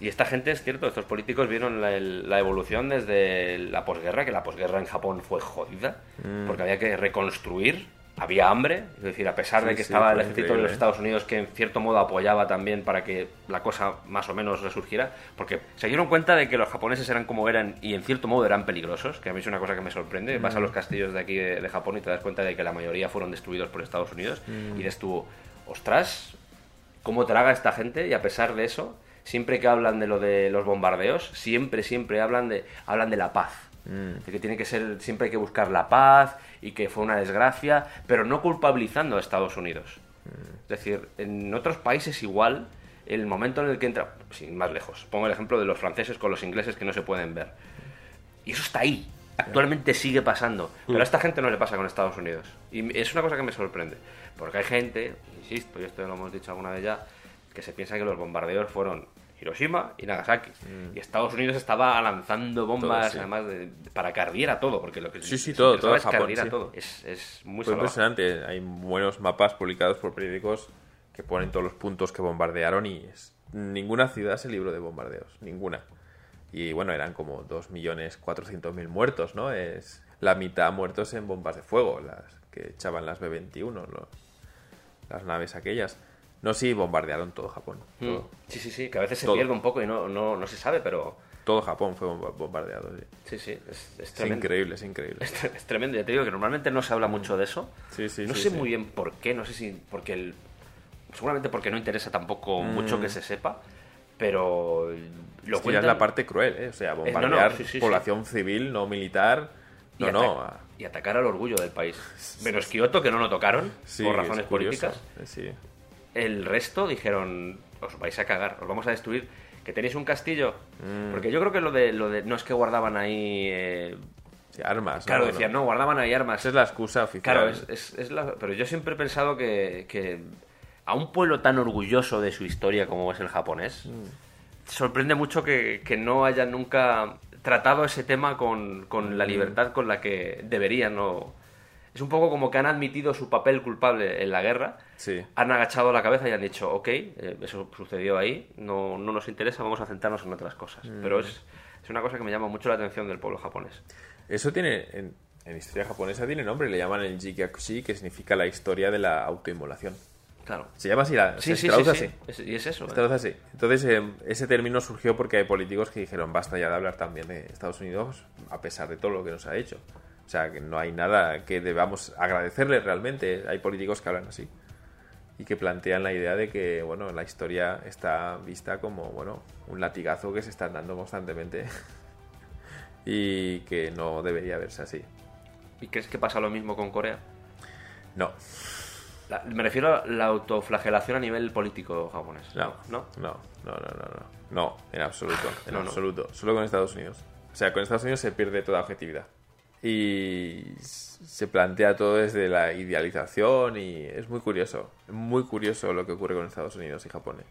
Y esta gente, es cierto, estos políticos vieron la, evolución desde la posguerra, que la posguerra en Japón fue jodida, Mm. porque había que reconstruir, había hambre, es decir, a pesar de que sí, estaba el ejército de los. Estados Unidos que en cierto modo apoyaba también para que la cosa más o menos resurgiera, porque se dieron cuenta de que los japoneses eran como eran y en cierto modo eran peligrosos, que a mí es una cosa que me sorprende, vas a Mm. los castillos de aquí de, de Japón y te das cuenta de que la mayoría fueron destruidos por Estados Unidos Mm. y tú, ostras, cómo traga esta gente y a pesar de eso, siempre que hablan de lo de los bombardeos, siempre, siempre hablan de, hablan de la paz. Mm. De que tiene que ser, siempre hay que buscar la paz y que fue una desgracia, pero no culpabilizando a Estados Unidos. Es decir, en otros países igual, el momento en el que entra, sin más lejos, pongo el ejemplo de los franceses con los ingleses que no se pueden ver. Y eso está ahí. Actualmente sigue pasando. Pero a esta gente no le pasa con Estados Unidos. Y es una cosa que me sorprende. Porque hay gente, insisto, y esto lo hemos dicho alguna vez ya, que se piensa que los bombardeos fueron Hiroshima y Nagasaki. Y Estados Unidos estaba lanzando bombas, Todo, sí. además, de- para que ardiera todo. Porque lo que Sí, sí, todo, todo es que Japón, ardiera sí. todo. Es, es muy Fue impresionante. Hay buenos mapas publicados por periódicos que ponen todos los puntos que bombardearon y es- ninguna ciudad se libró de bombardeos. Ninguna. Y bueno, eran como 2.400.000 muertos, ¿no? Es la mitad muertos en bombas de fuego, las que echaban las B-21, los- las naves aquellas. No, sí, bombardearon todo Japón. Mm. Todo, Sí, sí, sí, que a veces se pierde un poco y no, no, no se sabe, pero todo Japón fue bomba- bombardeado. sí. sí, sí, es, es increíble, es increíble. Es, tre- es tremendo, ya te digo que normalmente no se habla mucho de eso. Sí, sí, no sí, sé sí. muy bien por qué, no sé si porque el, seguramente porque no interesa tampoco mucho Mm. que se sepa, pero lo ya es cuentan- la parte cruel, ¿eh? O sea, no, no, bombardear sí, sí, sí. población civil, no militar. y, No, no. ata- ah, y atacar al orgullo del país. Menos Kioto, que no lo tocaron por es razones políticas. Eh, Sí. El resto dijeron, os vais a cagar, os vamos a destruir. Que tenéis un castillo. Mm. Porque yo creo que lo de, lo de no es que guardaban ahí eh, Sí, armas. Claro, ¿no? decían, no, guardaban ahí armas. Esa es la excusa oficial. Claro, es, es- es la- pero yo siempre he pensado que, que a un pueblo tan orgulloso de su historia como es el japonés, sorprende mucho que, que no haya nunca tratado ese tema con, con la libertad con la que deberían. ¿no? Es un poco como que han admitido su papel culpable en la guerra, Sí. han agachado la cabeza y han dicho, ok, eh, eso sucedió ahí, no, no nos interesa, vamos a centrarnos en otras cosas. Pero es, es una cosa que me llama mucho la atención del pueblo japonés. Eso tiene, en, en historia japonesa tiene nombre, le llaman el Jigyakushi, que significa la historia de la autoinmolación. Claro. Se llama así, la, Sí, se sí, sí, traduce sí. así. Es- y es eso. Se ¿eh? traduce así. Entonces, eh, ese término surgió porque hay políticos que dijeron, basta ya de hablar también de Estados Unidos, a pesar de todo lo que nos ha hecho. O sea, que no hay nada que debamos agradecerle realmente. Hay políticos que hablan así. Y que plantean la idea de que, bueno, la historia está vista como, bueno, un latigazo que se están dando constantemente. *laughs* y que no debería verse así. ¿Y crees que pasa lo mismo con Corea? No, La- me refiero a la autoflagelación a nivel político japonés. no, ¿No? no, no, no, no, no, no, en absoluto, *laughs* en No, no. absoluto, solo con Estados Unidos. O sea, con Estados Unidos se pierde toda objetividad. Y se plantea todo desde la idealización y es muy curioso, muy curioso lo que ocurre con Estados Unidos y Japón. ¿eh?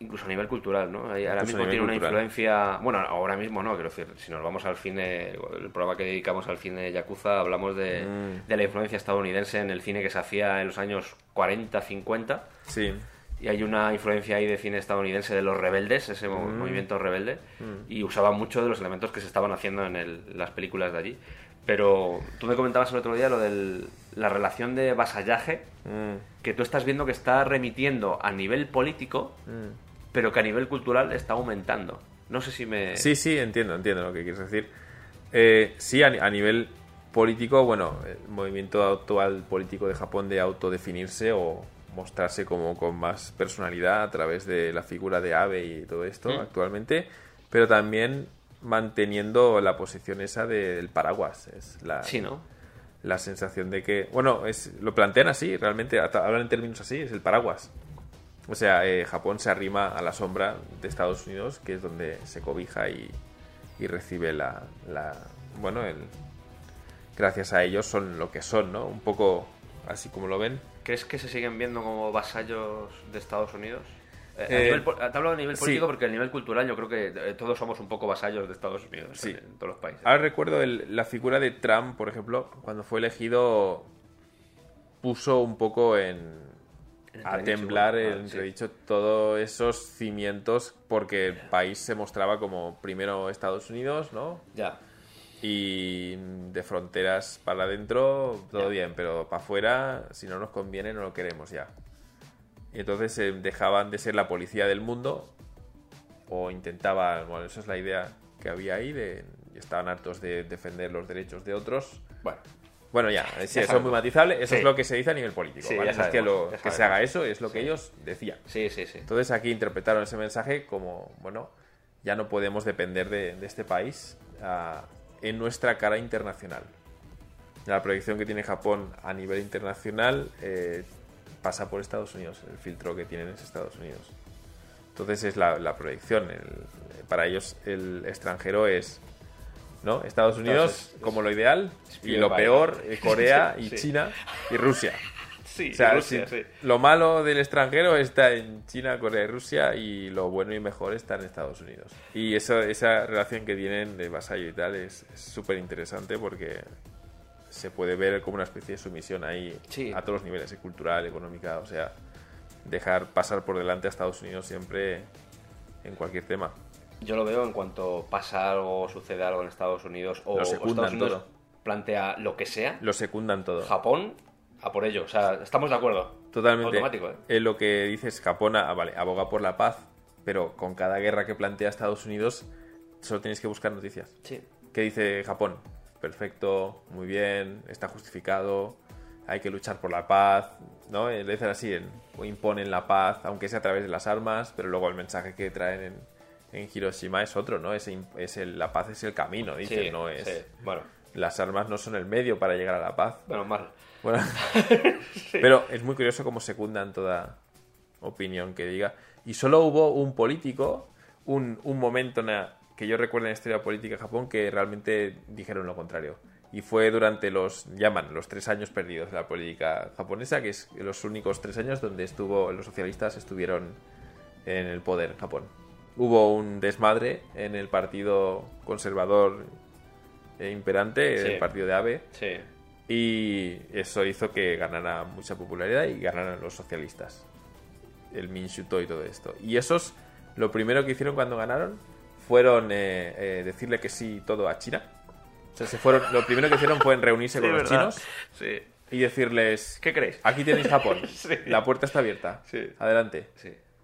Incluso a nivel cultural, ¿no? Ahora Incluso mismo tiene una cultural. influencia... Bueno, ahora mismo no, quiero decir, si nos vamos al cine, el programa que dedicamos al cine Yakuza, hablamos de, Mm. de la influencia estadounidense en el cine que se hacía en los años 40, 50. Sí, y hay una influencia ahí de cine estadounidense de los rebeldes, ese Mm. movimiento rebelde, y usaba mucho de los elementos que se estaban haciendo en el- las películas de allí. Pero tú me comentabas el otro día lo de la relación de vasallaje, Mm, que tú estás viendo que está remitiendo a nivel político, mm. pero que a nivel cultural está aumentando. No sé si me... Sí, sí, entiendo, entiendo lo que quieres decir. Eh, sí, a, a nivel político, bueno, el movimiento actual político de Japón de autodefinirse o mostrarse como con más personalidad a través de la figura de Abe y todo esto Mm. actualmente, pero también manteniendo la posición esa de- del paraguas. Es la, Sí, ¿no? la sensación de que, bueno, es, lo plantean así, realmente hablan en términos así, es el paraguas. O sea, eh, Japón se arrima a la sombra de Estados Unidos, que es donde se cobija y, y recibe la, la- bueno, el, gracias a ellos son lo que son, ¿no? Un poco así como lo ven. ¿Crees que se siguen viendo como vasallos de Estados Unidos? Eh, a Eh, nivel te hablo a nivel sí. político porque a nivel cultural yo creo que eh, todos somos un poco vasallos de Estados Unidos Sí. en todos los países. Ahora recuerdo el- la figura de Trump, por ejemplo, cuando fue elegido, puso un poco en, a temblar bueno, el ah, sí. entredicho todos esos cimientos porque el país se mostraba como primero Estados Unidos, ¿no? Ya. Y de fronteras para adentro, todo Ya. bien, pero para afuera, si no nos conviene, no lo queremos ya. Y entonces eh, dejaban de ser la policía del mundo, o intentaban, bueno, esa es la idea que había ahí, de, estaban hartos de defender los derechos de otros. Bueno, Bueno, ya, sí, eso es muy matizable, eso Sí. es lo que se dice a nivel político. Sí, es que, lo- que se haga eso, es lo que ellos decían. sí, sí, sí. Entonces aquí interpretaron ese mensaje como, bueno, ya no podemos depender de, de este país ah, en nuestra cara internacional. La proyección que tiene Japón a nivel internacional eh, pasa por Estados Unidos, el filtro que tienen es Estados Unidos. Entonces es la, la proyección. el- para ellos el extranjero es ¿no? Estados Unidos Entonces, es- como lo ideal y lo peor eh, *laughs* Corea y Sí. China y Rusia. Sí, O sea, Rusia, si- sí. lo malo del extranjero está en China, Corea y Rusia y lo bueno y mejor está en Estados Unidos. Y eso, esa relación que tienen de vasallo y tal es súper interesante porque se puede ver como una especie de sumisión ahí Sí. a todos los niveles, eh, cultural, económica, o sea, dejar pasar por delante a Estados Unidos siempre en cualquier tema. Yo lo veo en cuanto pasa algo, sucede algo en Estados Unidos o, Lo o Estados Unidos todo. plantea lo que sea, Lo secundan todo. Japón a por ello. O sea, estamos de acuerdo. Totalmente. Automático, ¿eh? Eh, lo que dices, Japón, ah, vale, aboga por la paz, pero con cada guerra que plantea Estados Unidos, solo tienes que buscar noticias. Sí. ¿Qué dice Japón? Perfecto, muy bien, está justificado, hay que luchar por la paz, ¿no? Le dicen así, imponen la paz, aunque sea a través de las armas, pero luego el mensaje que traen en, en Hiroshima es otro, ¿no? Es, es el- la paz es el camino, dicen, Sí, no es... sí. Bueno, Las armas no son el medio para llegar a la paz. bueno, mal. Bueno, *laughs* *laughs* pero es muy curioso cómo secundan toda opinión que diga. Y solo hubo un político, un, un momento que yo recuerdo en la historia política de Japón que realmente dijeron lo contrario. Y fue durante los, llaman, los tres años perdidos de la política japonesa, que es los únicos tres años donde estuvo los socialistas estuvieron en el poder en Japón. Hubo un desmadre en el partido conservador e imperante, Sí. el partido de Abe, Sí. y eso hizo que ganara mucha popularidad y ganaran los socialistas. El Minshuto y todo esto. Y esos, lo primero que hicieron cuando ganaron fueron eh, eh, decirle que sí todo a China. O sea, se fueron, lo primero que hicieron fue reunirse *laughs* Sí, con los verdad. chinos Sí. y decirles, ¿Qué creéis? aquí tenéis Japón, *laughs* Sí. la puerta está abierta, adelante.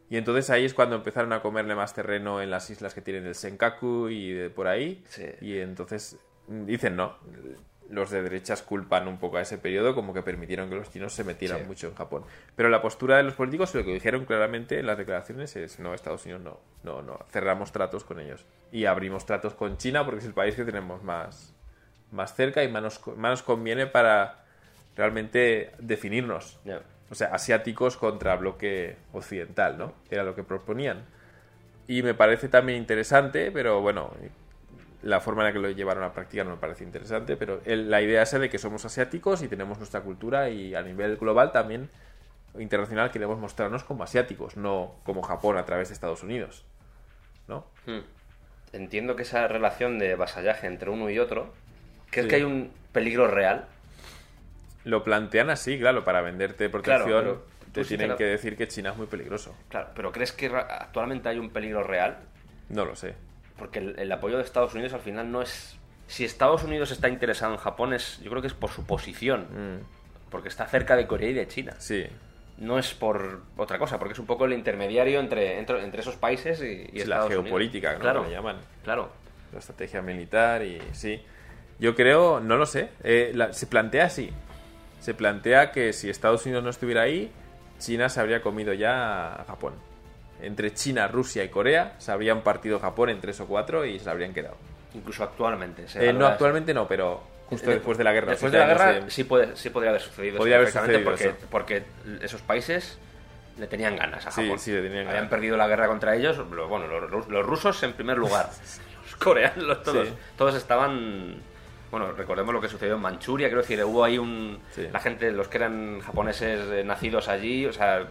Y entonces ahí es cuando empezaron a comerle más terreno en las islas que tienen el Senkaku y de por ahí. Y entonces mm, dicen no. Los de derechas culpan un poco a ese periodo como que permitieron que los chinos se metieran Sí. mucho en Japón. Pero la postura de los políticos, lo que dijeron claramente en las declaraciones es no, Estados Unidos no, no, no, cerramos tratos con ellos. Y abrimos tratos con China porque es el país que tenemos más, más cerca y más nos, más nos conviene para realmente definirnos. O sea, asiáticos contra bloque occidental, ¿no? Era lo que proponían. Y me parece también interesante, pero bueno, la forma en la que lo llevaron a práctica no me parece interesante, pero el- la idea esa de que somos asiáticos y tenemos nuestra cultura y a nivel global también internacional queremos mostrarnos como asiáticos, no como Japón a través de Estados Unidos, ¿no? Hmm. Entiendo que esa relación de vasallaje entre uno y otro, ¿crees Sí. que hay un peligro real? Lo plantean así, claro, para venderte Claro, protección. pero te tienen que decir que China es muy peligroso. Claro, pero ¿crees que actualmente hay un peligro real? No lo sé. Porque el, apoyo de Estados Unidos al final no es... Si Estados Unidos está interesado en Japón, es, yo creo que es por su posición. Mm. Porque está cerca de Corea y de China. Sí. No es por otra cosa, porque es un poco el intermediario entre, entre, esos países y, y la geopolítica, ¿no? Claro, llaman. Claro. La estrategia militar y sí. Yo creo, no lo sé, eh, se plantea así. Se plantea que si Estados Unidos no estuviera ahí, China se habría comido ya a Japón. Entre China, Rusia y Corea se habrían partido Japón en tres o cuatro y se habrían quedado. Incluso actualmente. Eh, no, actualmente no, pero justo después de la guerra. Después de la guerra sí, puede, sí podría haber sucedido. Podría haber sucedido porque, porque esos países le tenían ganas a Japón. Sí, sí, le tenían Habían perdido la guerra contra ellos. Bueno, los, los rusos en primer lugar. *laughs* los coreanos, todos, todos estaban bueno, recordemos lo que sucedió en Manchuria, quiero decir, hubo ahí un... La gente, los que eran japoneses eh, nacidos allí, o sea,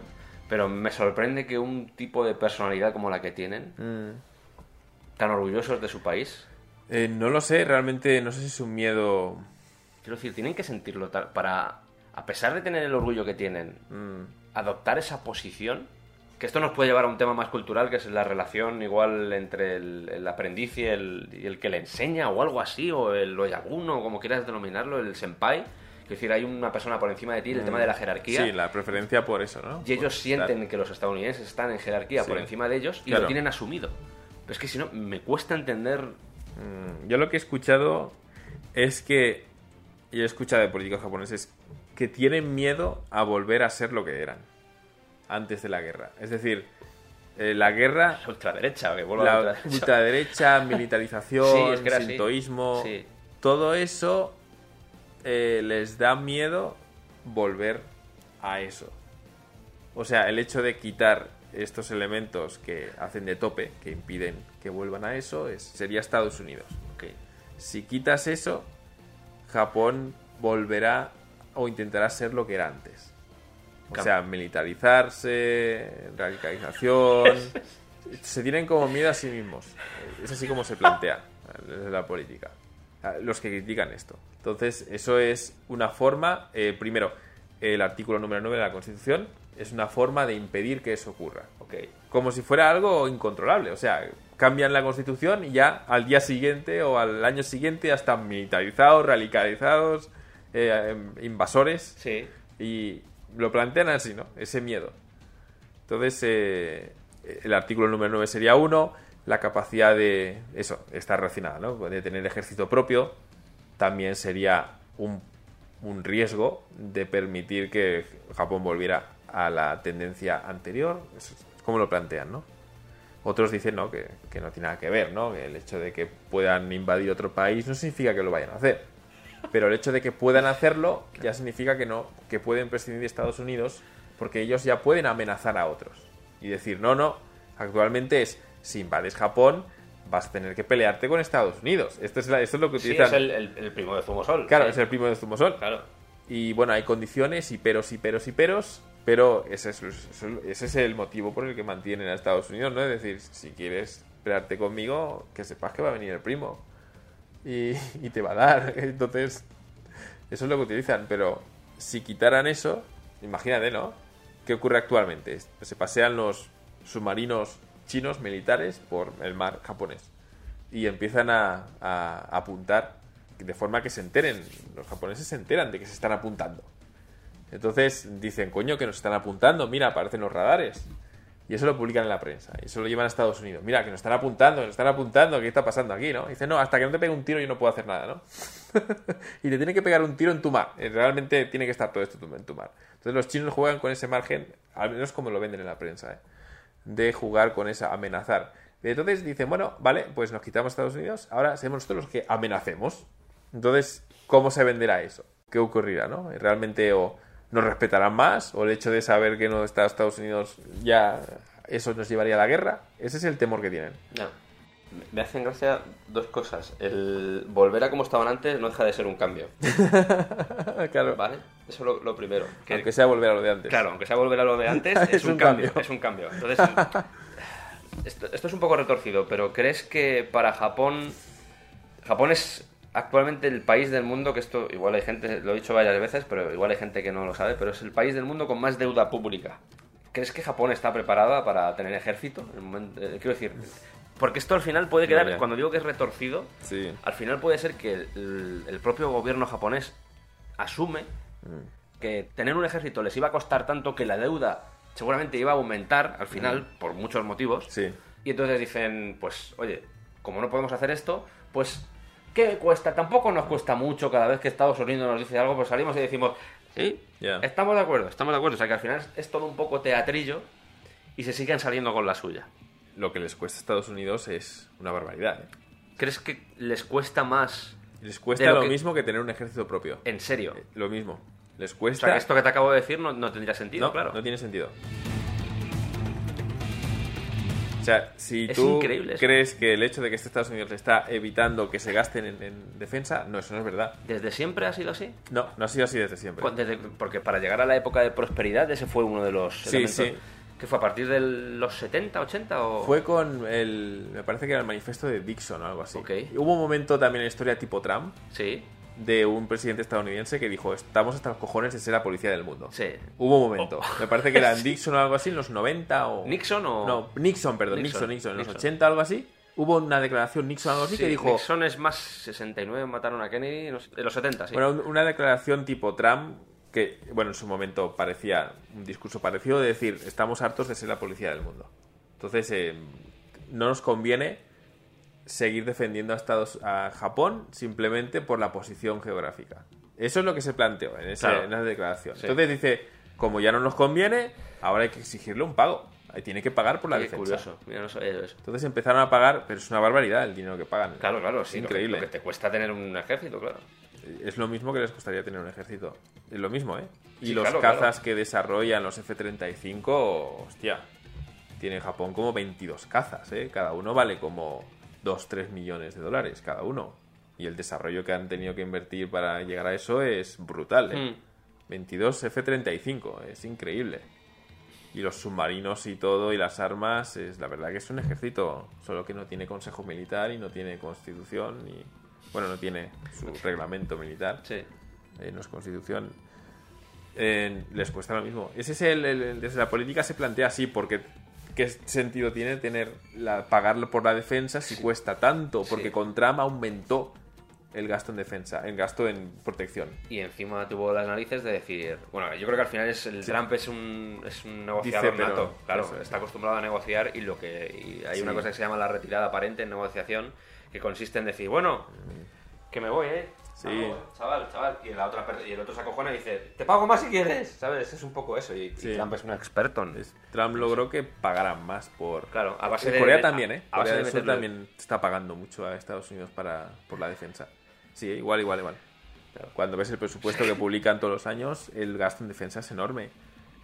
pero me sorprende que un tipo de personalidad como la que tienen, mm. tan orgullosos de su país... Eh, no lo sé, realmente no sé si es un miedo... Quiero decir, tienen que sentirlo para, a pesar de tener el orgullo que tienen, mm. adoptar esa posición que esto nos puede llevar a un tema más cultural, que es la relación igual entre el, aprendiz y el, que le enseña, o algo así, o el oyaguno, como quieras denominarlo, el senpai. Es decir, hay una persona por encima de ti, el tema de la jerarquía. Sí, la preferencia por eso, ¿no? Y ellos sienten que los estadounidenses están en jerarquía por encima de ellos y lo tienen asumido. Pero es que si no, me cuesta entender... Mm, yo lo que he escuchado es que... Y he escuchado de políticos japoneses que tienen miedo a volver a ser lo que eran antes de la guerra. Es decir, eh, la guerra... Ultraderecha, que la ultraderecha. militarización, *laughs* sintoísmo... Todo eso eh, les da miedo volver a eso. O sea, el hecho de quitar estos elementos que hacen de tope, que impiden que vuelvan a eso, es, sería Estados Unidos. Si quitas eso, Japón volverá o intentará ser lo que era antes. O sea, militarizarse, radicalización. *laughs* se tienen como miedo a sí mismos. Es así como se plantea desde la política. Los que critican esto. Entonces, eso es una forma. Eh, primero, el artículo número 9 de la Constitución es una forma de impedir que eso ocurra. Okay. Como si fuera algo incontrolable. O sea, cambian la Constitución y ya al día siguiente o al año siguiente ya están militarizados, radicalizados, eh, em, invasores. Sí. Y, lo plantean así, ¿no? Ese miedo. Entonces, eh, el artículo número 9 sería uno, la capacidad de, eso, estar relacionada, ¿no? De tener ejército propio, también sería un, un riesgo de permitir que Japón volviera a la tendencia anterior. Es como lo plantean, ¿no? Otros dicen ¿no? Que, que, no tiene nada que ver, ¿no? El hecho de que puedan invadir otro país no significa que lo vayan a hacer. Pero el hecho de que puedan hacerlo ya significa que no, que pueden prescindir de Estados Unidos porque ellos ya pueden amenazar a otros. Y decir, no, no, actualmente es, si invades Japón, vas a tener que pelearte con Estados Unidos. Esto es, esto es lo que utilizan. es el, primo de Zumosol. Claro, es el primo de Zumosol. Claro. Y bueno, hay condiciones y peros y peros y peros, pero ese es, ese es el motivo por el que mantienen a Estados Unidos, ¿no? Es decir, si quieres pelearte conmigo, que sepas que va a venir el primo y, *laughs* te va a dar. Entonces, eso es lo que utilizan. Pero si quitaran eso, imagínate, ¿no? ¿Qué ocurre actualmente? Se pasean los submarinos chinos militares por el mar japonés y empiezan a, apuntar de forma que se enteren. Los japoneses se enteran de que se están apuntando. Entonces dicen, coño, que nos están apuntando, mira, aparecen los radares. Y eso lo publican en la prensa. Y eso lo llevan a Estados Unidos. Mira, que nos están apuntando, que nos están apuntando, ¿qué está pasando aquí, no? Y dice, no, hasta que no te pegue un tiro yo no puedo hacer nada, ¿no? *laughs* y te tiene que pegar un tiro en tu mar. Eh, realmente tiene que estar todo esto en tu mar. Entonces los chinos juegan con ese margen, al menos como lo venden en la prensa, ¿eh? De jugar con esa, amenazar. Entonces dicen, bueno, vale, pues nos quitamos a Estados Unidos, ahora seremos nosotros los que amenacemos. Entonces, ¿cómo se venderá eso? ¿Qué ocurrirá, no? ¿Realmente o nos respetarán más o el hecho de saber que no está Estados Unidos ya eso nos llevaría a la guerra. Ese es el temor que tienen. No. Me hacen gracia dos cosas. El volver a como estaban antes no deja de ser un cambio. *laughs* claro. ¿Vale? Eso es lo, primero. Que, aunque sea volver a lo de antes. Claro, aunque sea volver a lo de antes, *laughs* es, un, cambio, Es un cambio. Entonces, *sighs* esto, esto es un poco retorcido, pero ¿crees que para Japón... Japón es actualmente el país del mundo, que esto igual hay gente, lo he dicho varias veces, pero igual hay gente que no lo sabe, pero es el país del mundo con más deuda pública. ¿Crees que Japón está preparada para tener ejército? Eh, quiero decir, porque esto al final puede quedar, cuando digo que es retorcido, al final puede ser que el, propio gobierno japonés asume mm. que tener un ejército les iba a costar tanto que la deuda seguramente iba a aumentar al final, mm. por muchos motivos. Y entonces dicen, pues, oye, como no podemos hacer esto, pues, ¿qué cuesta? Tampoco nos cuesta mucho cada vez que Estados Unidos nos dice algo, pues salimos y decimos, sí, estamos de acuerdo, estamos de acuerdo. O sea que al final es todo un poco teatrillo y se siguen saliendo con la suya lo que les cuesta a Estados Unidos es una barbaridad. ¿eh? ¿Crees que les cuesta más? Les cuesta lo, mismo que tener un ejército propio. ¿En serio? Eh, lo mismo. Les cuesta. O sea, esto que te acabo de decir no, tendría sentido, no, claro. No tiene sentido. O sea, si tú crees que el hecho de que este Estados Unidos le está evitando que se gasten en, defensa, no, eso no es verdad. ¿Desde siempre ha sido así? No, no ha sido así desde siempre. porque para llegar a la época de prosperidad, ese fue uno de los sí, Sí. ¿Qué fue a partir de los 70, 80 o...? Fue con el... Me parece que era el manifiesto de Dixon o algo así. Hubo un momento también en la historia tipo Trump. Sí. De un presidente estadounidense que dijo, estamos hasta los cojones de ser la policía del mundo. Sí. Hubo un momento. Oh. Me parece que era *laughs* Dixon o algo así, en los 90 o... ¿Nixon o...? No, Nixon, perdón, Nixon, Nixon. En los 80 o algo así. Hubo una declaración Nixon o algo así que dijo... Nixon es más 69, mataron a Kennedy en los 70, sí. Bueno, una declaración tipo Trump que, bueno, en su momento parecía un discurso parecido de decir, estamos hartos de ser la policía del mundo. Entonces, eh, no nos conviene seguir defendiendo a, Estados, a Japón simplemente por la posición geográfica. Eso es lo que se planteó en esa, declaración. Entonces dice, como ya no nos conviene, ahora hay que exigirle un pago. Tiene que pagar por la defensa. Entonces empezaron a pagar, pero es una barbaridad el dinero que pagan. Claro, claro, es increíble. Lo que te cuesta tener un ejército, claro es lo mismo que les costaría tener un ejército. Es lo mismo, ¿eh? Y los cazas que desarrollan los F-35, hostia, tiene Japón como 22 cazas, ¿eh? Cada uno vale como 2-3 millones de dólares, cada uno. Y el desarrollo que han tenido que invertir para llegar a eso es brutal, ¿eh? 22 hmm. F-35, es increíble. Y los submarinos y todo, y las armas, es la verdad que es un ejército, solo que no tiene consejo militar y no tiene constitución y bueno, no tiene su reglamento militar. Sí. Eh, no es constitución. les cuesta lo mismo. Ese es el, desde la política se plantea así, porque ¿qué sentido tiene tener la, pagar por la defensa si cuesta tanto? Porque con Trump aumentó el gasto en defensa, el gasto en protección. Y encima tuvo las narices de decir, bueno, yo creo que al final es el Trump es un, es un negociador nato, claro, está acostumbrado a negociar y lo que hay una cosa que se llama la retirada aparente en negociación que consiste en decir, bueno, que me voy, ¿eh? Sí. chaval, chaval. Y, la otra, y el otro se acojona y dice, te pago más si quieres. ¿Sabes? Es un poco eso. Y, Trump es un experto en... Trump logró que pagaran más por... Claro, a base de... Corea también, ¿eh? A, Corea del también está pagando mucho a Estados Unidos para, por la defensa. Sí, igual, igual, igual. Cuando ves el presupuesto que *laughs* publican todos los años, el gasto en defensa es enorme.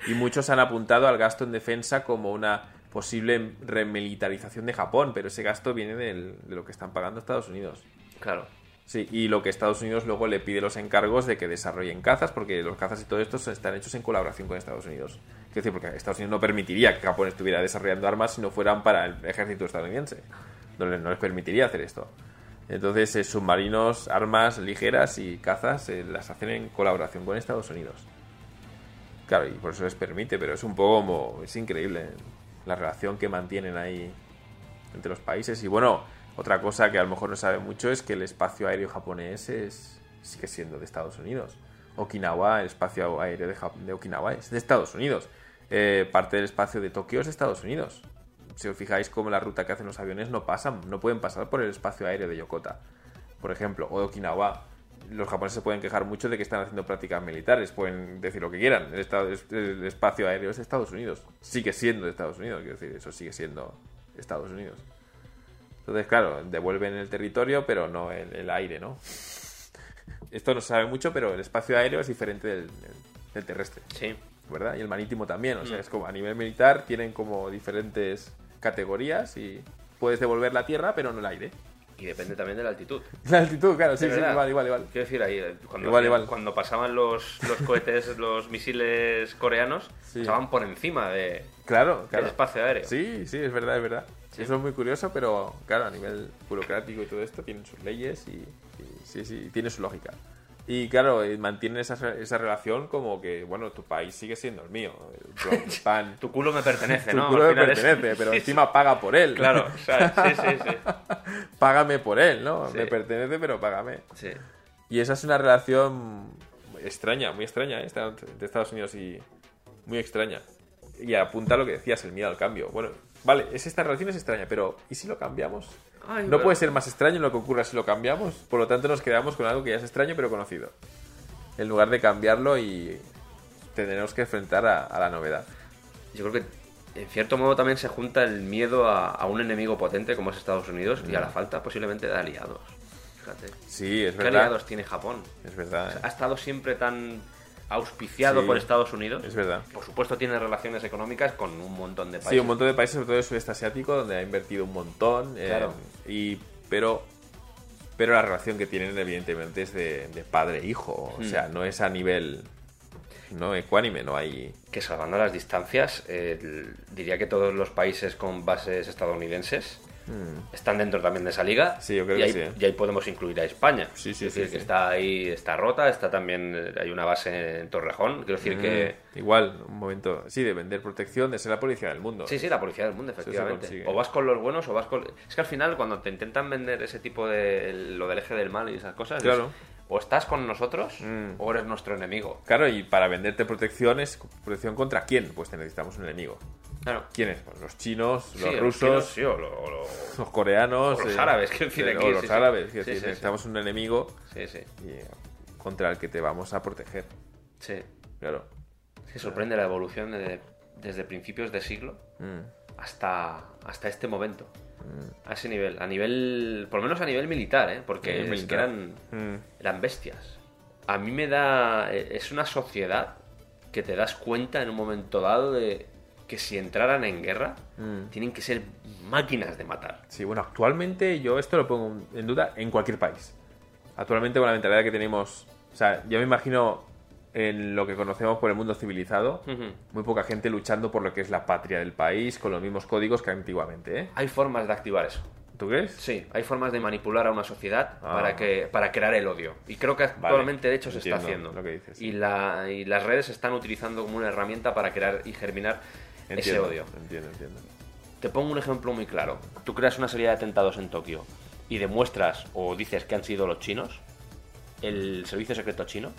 Y muchos han apuntado al gasto en defensa como una posible remilitarización de Japón, pero ese gasto viene de lo que están pagando Estados Unidos. Claro. Sí, y lo que Estados Unidos luego le pide los encargos de que desarrollen cazas, porque los cazas y todo esto están hechos en colaboración con Estados Unidos. Es decir, porque Estados Unidos no permitiría que Japón estuviera desarrollando armas si no fueran para el ejército estadounidense. No les, no les permitiría hacer esto. Entonces, eh, submarinos, armas ligeras y cazas eh, las hacen en colaboración con Estados Unidos. Claro, y por eso les permite, pero es un poco como. Es increíble la relación que mantienen ahí entre los países. Y bueno, otra cosa que a lo mejor no sabe mucho es que el espacio aéreo japonés es, sigue siendo de Estados Unidos. Okinawa, el espacio aéreo de, Okinawa es de Estados Unidos. Eh, parte del espacio de Tokio es de Estados Unidos. Si os fijáis cómo la ruta que hacen los aviones no pasan, no pueden pasar por el espacio aéreo de Yokota, por ejemplo, o de Okinawa los japoneses se pueden quejar mucho de que están haciendo prácticas militares, pueden decir lo que quieran. El, espacio aéreo es de Estados Unidos. Sigue siendo de Estados Unidos, quiero decir, eso sigue siendo Estados Unidos. Entonces, claro, devuelven el territorio, pero no el, aire, ¿no? *laughs* Esto no se sabe mucho, pero el espacio aéreo es diferente del, terrestre. Sí. ¿Verdad? Y el marítimo también. O sea, mm. es como a nivel militar tienen como diferentes categorías y puedes devolver la tierra, pero no el aire. Y depende también de la altitud. *laughs* La altitud, claro, sí, sí, igual, igual, igual. Quiero decir, ahí, eh, cuando, cuando pasaban los, los *laughs* cohetes, los misiles coreanos, pasaban por encima de, claro, claro. del espacio aéreo. Sí, sí, es verdad, es verdad. Eso es muy curioso, pero claro, a nivel burocrático y todo esto tienen sus leyes y, sí, sí, tiene su lógica. Y claro, eh, mantienen esa, esa relación como que, bueno, tu país sigue siendo el mío. El pan. *laughs* tu culo me pertenece, tu ¿no? culo Al me final es- pertenece, pero *laughs* encima paga por él. Claro, o sea, sí, sí, sí. *laughs* Págame por él, ¿no? Sí. Me pertenece, pero págame. Sí. Y esa es una relación extraña, muy extraña, ¿eh? De Estados Unidos y muy extraña. Y apunta a lo que decías, el miedo al cambio. Bueno, vale, es esta relación es extraña, pero ¿y si lo cambiamos? Ay, no bueno. puede ser más extraño lo que ocurra si lo cambiamos. Por lo tanto, nos quedamos con algo que ya es extraño pero conocido. En lugar de cambiarlo y tendremos que enfrentar a, a la novedad. Yo creo que en cierto modo también se junta el miedo a, a un enemigo potente como es Estados Unidos y a la falta posiblemente de aliados. Fíjate. Sí, es ¿Qué verdad. aliados tiene Japón? Es verdad. Ha estado siempre tan auspiciado Sí. por Estados Unidos. Es verdad. Por supuesto tiene relaciones económicas con un montón de países. Sí, un montón de países, sobre todo del sudeste asiático, donde ha invertido un montón. eh, Claro. y, pero, pero la relación que tienen, evidentemente, es de, de padre-hijo. O Hmm. sea, no es a nivel no ecuánime, no hay. Que salvando las distancias, eh, diría que todos los países con bases estadounidenses están dentro también de esa liga. Hmm. Sí, yo creo y que ahí, sí. y ahí podemos incluir a España. Sí, sí, Es decir, que está ahí, está rota, está también, eh, hay una base en Torrejón. Quiero decir que... Mm, Igual, un momento. Sí, de vender protección, de ser la policía del mundo. Sí, sí, la policía del mundo, efectivamente. O vas con los buenos o vas con... Es que al final cuando te intentan vender ese tipo de... lo del eje del mal y esas cosas... es, Claro. O estás con nosotros Mm. o eres nuestro enemigo. Claro, y para venderte protección es protección contra quién? Pues te necesitamos un enemigo. Claro. ¿Quiénes? Pues los chinos, Sí, los los rusos, chinos, sí, o lo- o lo- los coreanos. o los eh, árabes, quiero decir, eh, aquí, o los sí, árabes. decir, necesitamos un enemigo Sí, sí, y, eh, contra el que te vamos a proteger. sí. Claro. Se sorprende la evolución de- desde principios de siglo Mm. hasta, hasta este momento. A ese nivel, a nivel, por lo menos a nivel militar, ¿eh? porque que eran, Mm. eran bestias. A mí me da, eh, es una sociedad que te das cuenta en un momento dado de que si entraran en guerra, Mm. tienen que ser máquinas de matar. Sí, bueno, actualmente yo esto lo pongo en duda en cualquier país. Actualmente con la mentalidad que tenemos, o sea, yo me imagino en lo que conocemos por el mundo civilizado, muy poca gente luchando por lo que es la patria del país con los mismos códigos que antiguamente, ¿eh? Hay formas de activar eso. ¿Tú crees? Sí, hay formas de manipular a una sociedad Ah. para que para crear el odio. Y creo que actualmente, de hecho, se está haciendo. lo que dices, sí. y, la, y las redes se están utilizando como una herramienta para crear y germinar ese odio. Entiendo, entiendo. Te pongo un ejemplo muy claro. Tú creas una serie de atentados en Tokio y demuestras o dices que han sido los chinos, el servicio secreto chino,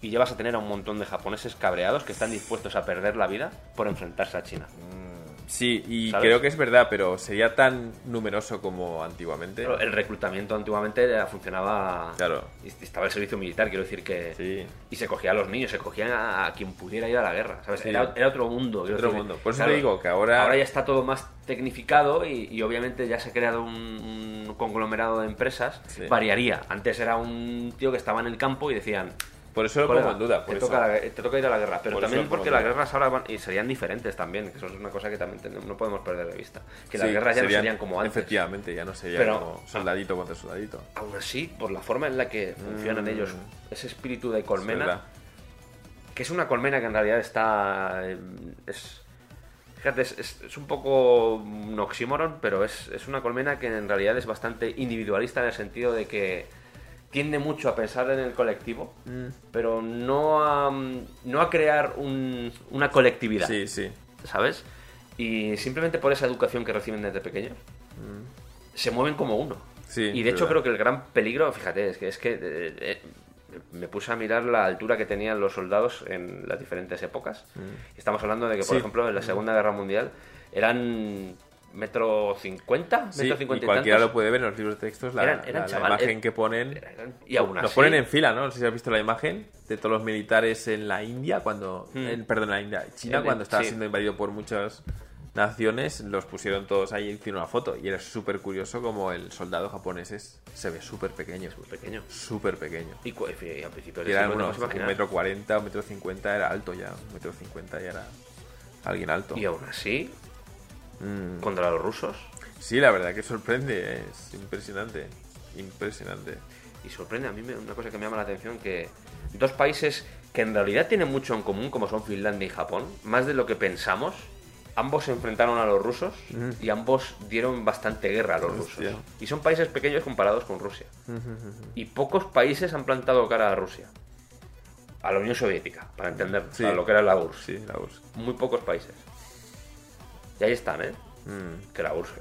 y llevas a tener a un montón de japoneses cabreados que están dispuestos a perder la vida por enfrentarse a China. Sí, y ¿Sabes? creo que es verdad, pero sería tan numeroso como antiguamente. Pero el reclutamiento antiguamente ya funcionaba. Claro. Estaba el servicio militar, quiero decir que. Sí. Y se cogía a los niños, se cogían a, a quien pudiera ir a la guerra, ¿sabes? Sí. Era, era otro mundo. Otro decir. mundo. Por eso te digo que ahora- Ahora ya está todo más tecnificado y, y obviamente ya se ha creado un, un conglomerado de empresas. Sí. Variaría. Antes era un tío que estaba en el campo y decían. Por eso lo "Colega, pongo en duda. Por te, eso. toca la- te toca ir a la guerra. Pero Por también porque las guerras ahora van, y serían diferentes también, que eso es una cosa que también no podemos perder de vista. Que las guerras ya no serían como antes. Efectivamente, ya no sería Pero- como soldadito contra soldadito. Aún así, por la forma en la que funcionan Mm. ellos, ese espíritu de colmena, que es una colmena que en realidad está. eh, Es, fíjate, es, es- es un poco un oxímoron, pero es, es una colmena que en realidad es bastante individualista en el sentido de que tiende mucho a pensar en el colectivo, Mm. pero no a, no a crear un- una colectividad, Sí, sí. ¿sabes? Y simplemente por esa educación que reciben desde pequeños, se mueven como uno. Mm. Sí, y de hecho creo que el gran peligro, fíjate, es que, es que eh, eh, me puse a mirar la altura que tenían los soldados en las diferentes épocas. Estamos hablando de que, por Mm. Sí. ejemplo, en la Segunda Guerra Mundial eran metro cincuenta, Sí, metro cincuenta y, cualquiera lo puede ver en los libros de textos, la, Eran- eran la- la chaval- imagen eh, que ponen. Eran- y aún Los así- ponen en fila, ¿no? No sé si has visto la imagen de todos los militares en la India, cuando. Mm. en- perdón, en la India. China, En- cuando estaba sí. siendo invadido por muchas naciones, los pusieron todos ahí y hicieron una foto. Y era súper curioso como el soldado japonés es- se ve súper pequeño. Muy pequeño. Súper pequeño. Y, y a principios Y de era unos, un metro cuarenta, un metro cincuenta era alto ya. Un metro cincuenta ya era alguien alto. Y aún así, Mm. contra los rusos, Sí, la verdad que sorprende, es impresionante. Impresionante. y sorprende a mí me- una cosa que me llama la atención que dos países que en realidad tienen mucho en común como son Finlandia y Japón más de lo que pensamos ambos se enfrentaron a los rusos y ambos dieron bastante guerra a los rusos. Y son países pequeños comparados con Rusia. Y pocos países han plantado cara a Rusia. A la Unión Soviética, para entender, a lo que era la URSS. Sí, la URSS. Muy pocos países. Y ahí están, ¿eh? Que la URSS,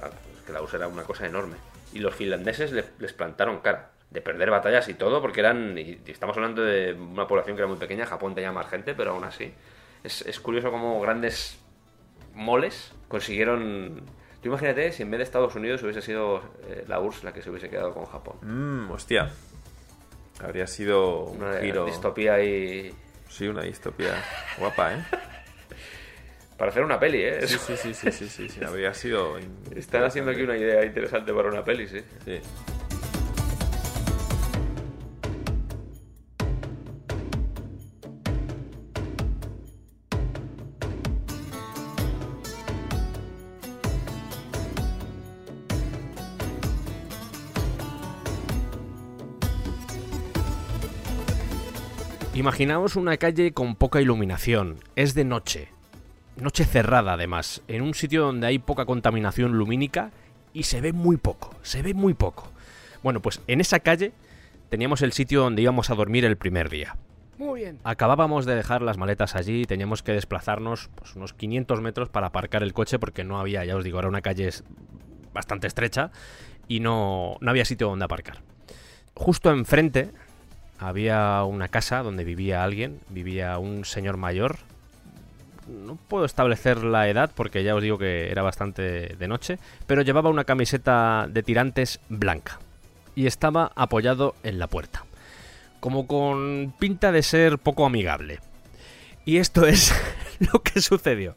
que la URSS era una cosa enorme. Y los finlandeses les plantaron cara de perder batallas y todo, porque eran, y estamos hablando de una población que era muy pequeña, Japón tenía más gente, pero aún así. Es, es curioso cómo grandes moles consiguieron... Tú imagínate si en vez de Estados Unidos hubiese sido eh, la URSS la que se hubiese quedado con Japón. Mmm, hostia. Habría sido un una giro... distopía y... Sí, una distopía guapa, ¿eh? *laughs* Para hacer una peli, ¿eh? Sí, sí, sí, sí, sí, sí, habría sido... Están haciendo aquí una idea interesante para una peli, sí. Sí. Imaginaos una calle con poca iluminación, es de noche, noche cerrada además, en un sitio donde hay poca contaminación lumínica y se ve muy poco, se ve muy poco. Bueno, pues en esa calle teníamos el sitio donde íbamos a dormir el primer día. Muy bien. Acabábamos de dejar las maletas allí y teníamos que desplazarnos pues, unos 500 metros para aparcar el coche porque no había, ya os digo, era una calle bastante estrecha y no, no había sitio donde aparcar. Justo enfrente había una casa donde vivía alguien, vivía un señor mayor. No puedo establecer la edad porque ya os digo que era bastante de noche, pero llevaba una camiseta de tirantes blanca y estaba apoyado en la puerta, como con pinta de ser poco amigable. Y esto es *laughs* lo que sucedió.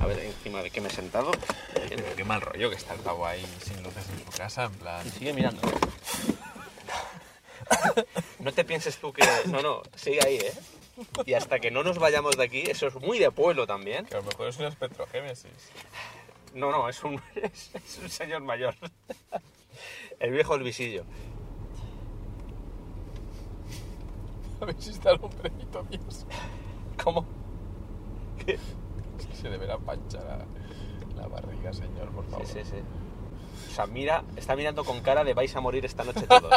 A ver, encima de que me he sentado. Qué mal rollo que está el pavo ahí sin luces en su casa, en plan... Sigue mirando. *laughs* No te pienses tú que. No, no, sigue ahí, ¿eh? *laughs* Y hasta que no nos vayamos de aquí, eso es muy de pueblo también. Que a lo mejor es una espectrogénesis. No, no, es un, es, *laughs* es un señor mayor. El viejo el visillo. *laughs* A ver si está el hombrecito Dios. ¿Cómo? ¿Qué? Es que se deberá panchar la, la barriga, señor, por favor. Sí, sí, sí. O sea, mira, está mirando con cara de vais a morir esta noche todos.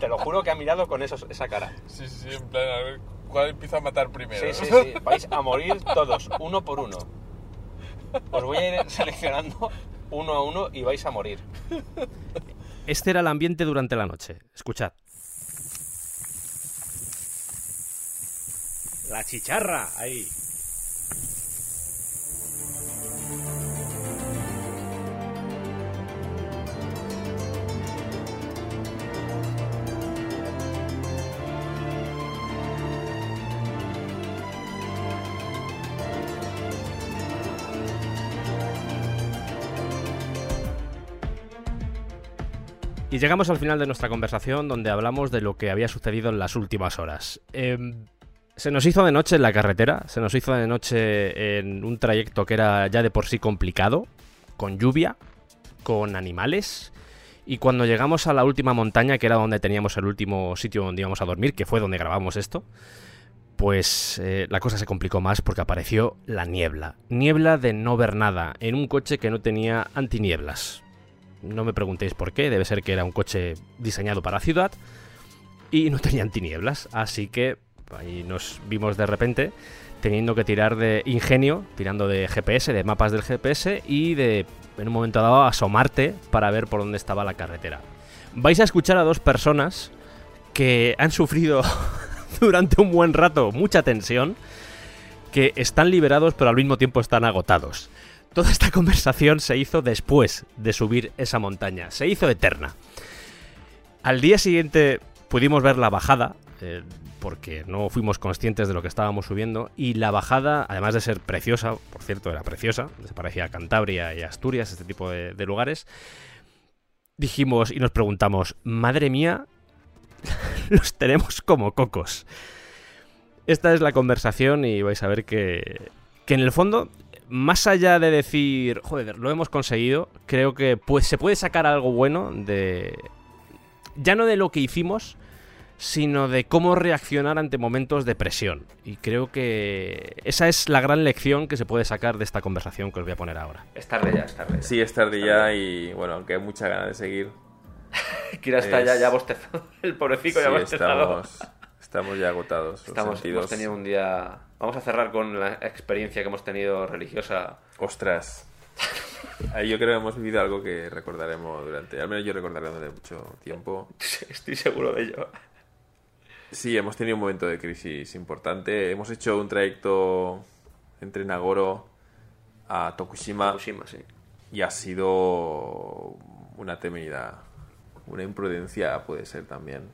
Te lo juro que ha mirado con esos, esa cara. Sí, sí, en plan, a ver cuál empieza a matar primero. Sí, sí, *laughs* sí. Vais a morir todos, uno por uno. Os voy a ir seleccionando uno a uno y vais a morir. Este era el ambiente durante la noche. Escuchad. La chicharra, ahí. Llegamos al final de nuestra conversación donde hablamos de lo que había sucedido en las últimas horas. Em, se nos hizo de noche en la carretera, se nos hizo de noche en un trayecto que era ya de por sí complicado, con lluvia, con animales. Y cuando llegamos a la última montaña, que era donde teníamos el último sitio donde íbamos a dormir, que fue donde grabamos esto, pues eh, la cosa se complicó más porque apareció la niebla. Niebla de no ver nada, en un coche que no tenía antinieblas. No me preguntéis por qué, debe ser que era un coche diseñado para ciudad y no tenía antinieblas, así que ahí nos vimos de repente teniendo que tirar de ingenio, tirando de GPS, de mapas del GPS y de en un momento dado asomarte para ver por dónde estaba la carretera. Vais a escuchar a dos personas que han sufrido *laughs* durante un buen rato mucha tensión, que están liberados pero al mismo tiempo están agotados. Toda esta conversación se hizo después de subir esa montaña, se hizo eterna. Al día siguiente pudimos ver la bajada, eh, porque no fuimos conscientes de lo que estábamos subiendo, y la bajada, además de ser preciosa, por cierto, era preciosa, se parecía a Cantabria y Asturias, este tipo de, de lugares, dijimos y nos preguntamos, madre mía, *laughs* los tenemos como cocos. Esta es la conversación y vais a ver que, que en el fondo más allá de decir, joder, lo hemos conseguido, creo que pues, se puede sacar algo bueno de... Ya no de lo que hicimos, sino de cómo reaccionar ante momentos de presión. Y creo que esa es la gran lección que se puede sacar de esta conversación que os voy a poner ahora. Es tarde ya, es tarde. ya. Sí, es tarde ya y bueno, aunque hay mucha ganas de seguir. Kira está Es- ya, ya bostezado. *laughs* El pobrecito Sí, ya bostezado. estamos, estamos ya agotados. Estamos, hemos tenido un día... Vamos a cerrar con la experiencia que hemos tenido religiosa. Ostras. *laughs* Ahí yo creo que hemos vivido algo que recordaremos durante, al menos yo recordaré durante mucho tiempo. Estoy seguro de ello. Sí, hemos tenido un momento de crisis importante. Hemos hecho un trayecto entre Nagoro a Tokushima Fukushima, sí. y ha sido una temeridad, una imprudencia puede ser también.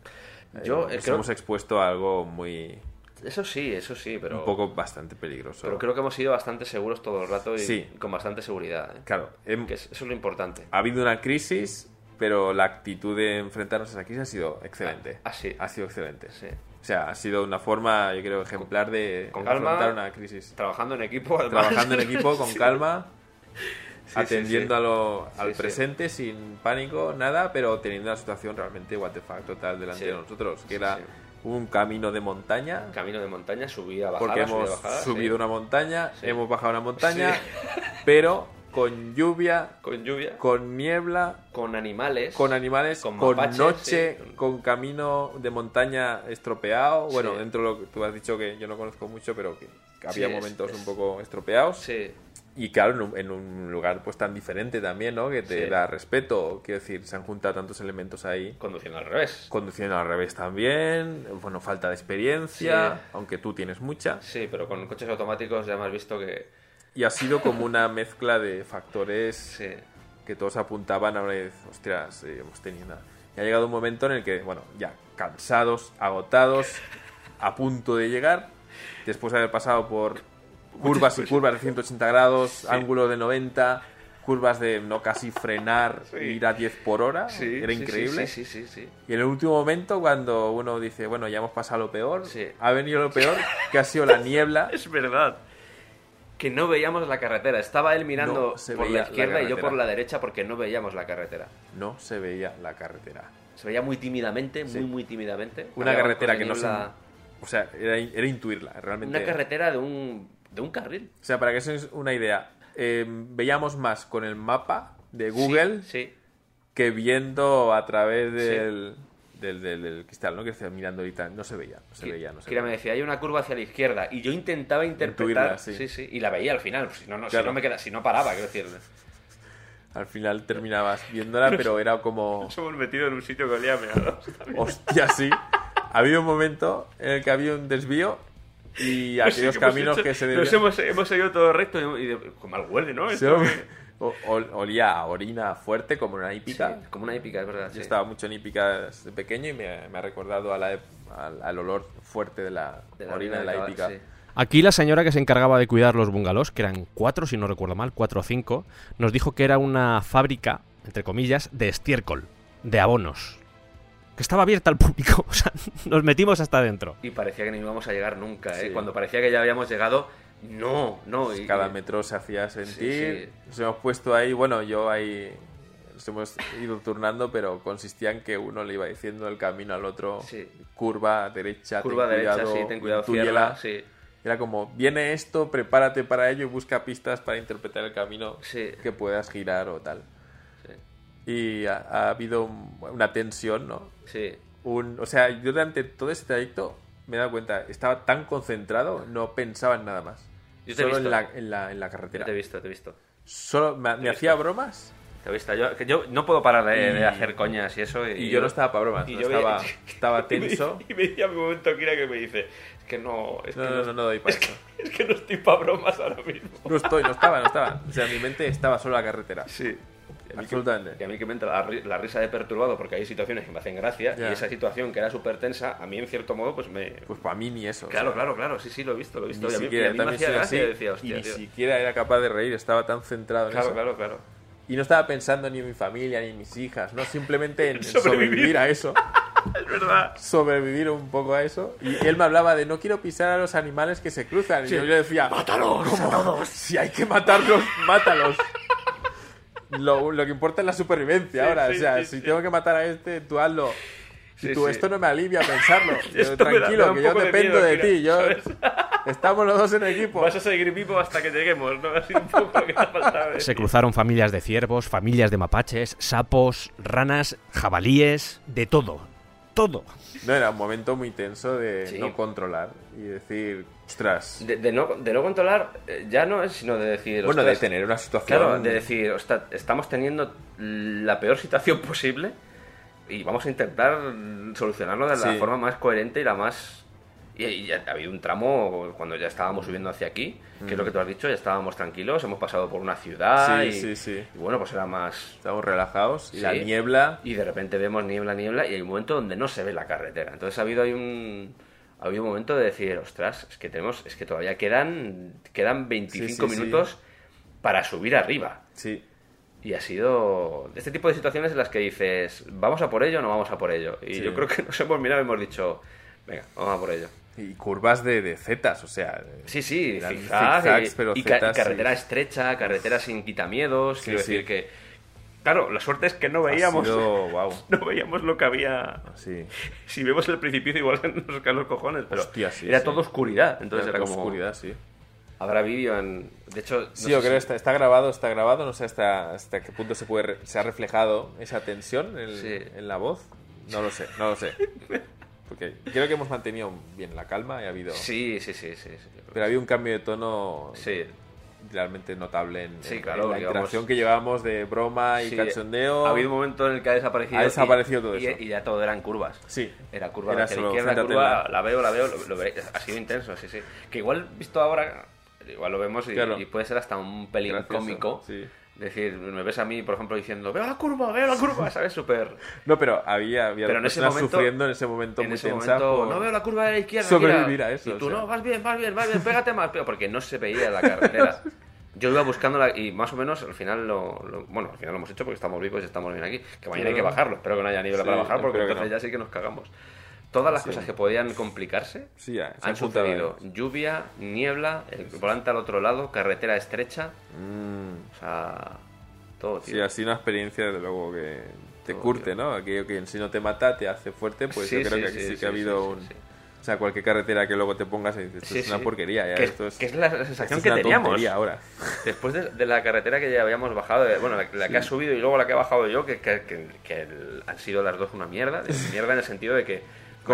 Yo, Eh, eh, nos creo- hemos expuesto a algo muy Eso sí, eso sí, pero... un poco bastante peligroso. Pero creo que hemos sido bastante seguros todo el rato y Sí. con bastante seguridad. ¿eh? Claro, hem- Que es- eso es lo importante. ha habido una crisis, pero la actitud de enfrentarnos a esa crisis ha sido excelente. Ah, sí. Ha sido excelente. Sí. O sea, ha sido una forma, yo creo, ejemplar de Con enfrentar una crisis. Trabajando en equipo, además. Trabajando en equipo, con *laughs* calma, sí, atendiendo sí. a lo- al presente sin pánico, nada, pero teniendo una situación realmente what the fuck total delante de nosotros, que era un camino de montaña, Camino de montaña, subida, bajada, porque hemos bajada, subido una montaña, hemos bajado una montaña, pero con lluvia, Con lluvia, con niebla, con animales. con animales, Con noche, sí. con camino de montaña estropeado. Bueno, Sí. dentro de lo que tú has dicho que yo no conozco mucho, pero que, había Sí, momentos es- un poco estropeados. Sí, Y claro, en un, en un lugar pues tan diferente también, ¿no? Que te Sí. da respeto. Quiero decir, se han juntado tantos elementos ahí. conduciendo al revés. Conduciendo al revés también. Bueno, falta de experiencia, Sí. aunque tú tienes mucha. Sí, pero con coches automáticos ya hemos visto que... Y ha sido como una mezcla de factores Sí, que todos apuntaban a una vez, ostras, eh, hemos tenido una... Y ha llegado un momento en el que, bueno, ya cansados, agotados, a punto de llegar, después de haber pasado por curvas y curvas de 180 grados, ángulo de 90, curvas de no casi frenar, Sí. ir a 10 por hora, sí. era increíble. Sí, sí, sí, sí. Y en el último momento, cuando uno dice, bueno, ya hemos pasado lo peor, ha venido lo peor, que ha sido la niebla. *laughs* Es verdad. Que no veíamos la carretera. Estaba él mirando No por la la izquierda y yo por la derecha porque no veíamos la carretera. No se veía la carretera. Se veía muy tímidamente, Sí. muy, muy tímidamente. Una Había carretera que no se... O sea, era, era intuirla, realmente. Una carretera de un, de un carril. O sea, para que os una idea, eh, veíamos más con el mapa de Google Sí, que viendo a través del, del, del- del cristal, ¿no? Que decía, mirando ahorita, no se veía, no se sí. veía, no se Kira me veía. decía, hay una curva hacia la izquierda. Y yo intentaba interpretar. Intuirla, sí. sí. sí, Y la veía al final. pues, si, no, no, si Claro. no me queda, si no paraba, quiero decir. Al final terminabas viéndola, pero era como, *laughs* Nos hemos metido en un sitio que olía meados. hostia, sí. Había un momento en el que había un desvío y aquellos Sí, caminos hecho- que se Nos debían... hemos, hemos seguido todo recto y, y con mal huele, ¿no? Esto que- o- ol- olía a orina fuerte, como una hípica. Sí, como una épica, es verdad. Yo sí. estaba mucho en hípica desde pequeño y me, me ha recordado a la ep- al, al olor fuerte de la, De la orina de la cabal, hípica. sí. Aquí la señora que se encargaba de cuidar los bungalows, que eran cuatro, si no recuerdo mal, cuatro o cinco, nos dijo que era una fábrica, entre comillas, de estiércol, de abonos, que estaba abierta al público. *laughs* O sea, nos metimos hasta adentro. Y parecía que no íbamos a llegar nunca, ¿eh? Sí. Cuando parecía que ya habíamos llegado, no, no. Y, Cada metro se hacía sentir. Sí, sí. Nos hemos puesto ahí, bueno, yo ahí nos hemos ido turnando, pero consistía en que uno le iba diciendo el camino al otro, Sí. curva derecha, Curva ten derecha, cuidado, sí, ten cuidado, sí. Era como, viene esto, prepárate para ello y busca pistas para interpretar el camino que puedas girar o tal. Y ha, ha habido un- una tensión, ¿no? Sí. Un, o sea, yo durante todo ese trayecto me he dado cuenta, estaba tan concentrado, no pensaba en nada más. Yo te he Solo visto. en la, en, la, en la Yo carretera. te he visto, te he visto. Solo me, me he hacía bromas Te he visto. Yo, que yo no puedo parar de, de hacer coñas y eso. Y, y yo no estaba para bromas, y no yo estaba, veía- *laughs* estaba tenso. Y me decía mi momento Kira que me dice, es que no, es que No, no, no, no doy para eso. *laughs* es que no estoy para bromas ahora mismo. No estoy, no estaba, no estaba. *laughs* O sea, mi mente estaba solo la carretera. Sí. Y a mí que- Absolutamente. Y a mí que me entra la, la risa de perturbado porque hay situaciones que me hacen gracia Ya. y esa situación que era súper tensa, a mí en cierto modo pues me... Pues para mí ni eso. o claro, sea, claro, claro, sí, sí, lo he visto, lo he visto. Ni y a mí, y siquiera, a mí me hacía gracia así, y decía, y hostia, ni tío. siquiera era capaz de reír, estaba tan centrado en Claro, eso. claro, claro. Y no estaba pensando ni en mi familia, ni en mis hijas, no simplemente en, *laughs* Sobrevivir. sobrevivir a eso. *laughs* Es verdad. sobrevivir un poco a eso. Y él me hablaba de no quiero pisar a los animales que se cruzan. Y yo le decía, ¡Mátalos a todos! si hay que matarlos, mátalos. Lo, lo que importa es la supervivencia Sí, ahora. sí, o sea, sí, si sí. tengo que matar a este, tú hazlo. y tú, esto no me alivia pensarlo. *laughs* tranquilo, que yo dependo de, ti. Yo... *laughs* Estamos los dos en equipo. Vas a seguir vivo hasta que lleguemos, ¿no? *laughs* Así un poco que te Se cruzaron familias de ciervos, familias de mapaches, sapos, ranas, jabalíes, de todo. Todo. No, era un momento muy tenso de no controlar y decir, ostras. De, no, de no controlar, eh, ya no es sino de decir. Bueno, de tener una situación. Claro, de decir, estamos teniendo la peor situación *laughs* posible y vamos a intentar solucionarlo de la forma más coherente y la más y, ya ha habido un tramo cuando ya estábamos subiendo hacia aquí, que es lo que tú has dicho, ya estábamos tranquilos, hemos pasado por una ciudad y, sí, sí. y bueno, pues era más... Estamos relajados y la niebla... Y de repente vemos niebla, niebla y hay un momento donde no se ve la carretera. Entonces ha habido ahí un... Ha habido un momento de decir, ostras, es que tenemos, es que todavía quedan, quedan 25 minutos para subir arriba. Sí. Y ha sido este tipo de situaciones en las que dices, vamos a por ello o no vamos a por ello. Y yo creo que *laughs* nos hemos mirado y hemos dicho, venga, vamos a por ello. Y curvas de, de zetas, o sea. Sí, sí, zigzags, pero y, carretera estrecha, carretera sin quitamiedos. quiero decir que. Claro, la suerte es que no veíamos. *laughs* No veíamos lo que había. Sí. *laughs* Si vemos el precipicio, igual *laughs* nos caen los cojones, pero era todo oscuridad. Entonces era, como. oscuridad, sí. Habrá vídeo en. De hecho. sí, yo creo que está, está, grabado, está grabado. No sé hasta, hasta qué punto se puede se ha reflejado esa tensión en, en la voz. No lo sé, no lo sé. Porque creo que hemos mantenido bien la calma y ha habido... Sí, sí, sí, sí. Pero ha habido un cambio de tono sí. realmente notable en, sí, claro, la interacción que llevábamos de broma y cachondeo. Ha habido un momento en el que ha desaparecido. Ha desaparecido todo eso. Y, ya todo eran curvas. Sí. Era curva Era hacia la izquierda, curva, la veo, la veo, lo, ha sido intenso, sí, sí. Que igual visto ahora, igual lo vemos y, puede ser hasta un pelín cómico. Sí decir, me ves a mí, por ejemplo, diciendo, veo la curva, veo la curva, *laughs* ¿sabes? Súper... No, pero había, había pero en ese momento, sufriendo en ese momento en muy ese momento, no veo la curva de la izquierda. Sobrevivir a eso. Y tú, no, vas bien, vas bien, vas bien, pégate más, porque no se veía la carretera. *laughs* Yo iba buscando y más o menos al final lo, Bueno, al final lo hemos hecho porque estamos vivos y estamos bien aquí. Que mañana hay que bajarlo. Espero que no haya nivel para bajar porque entonces ya sí que nos cagamos todas las cosas que podían complicarse han sucedido. Lluvia, niebla, el volante al otro lado, carretera estrecha. Mm. O sea, todo, Sí, así una experiencia, desde luego, que te curte, ¿no? Aquello que si no te mata te hace fuerte, pues yo creo que sí, que ha habido un... O sea, cualquier carretera que luego te pongas y dices, esto es una porquería. Ya, esto es, que es la *laughs* sensación que teníamos. ahora. *laughs* Después de, la carretera que ya habíamos bajado, bueno, la, que ha subido y luego la que he bajado yo, que, que, han sido las dos una mierda. *laughs* mierda en el sentido de que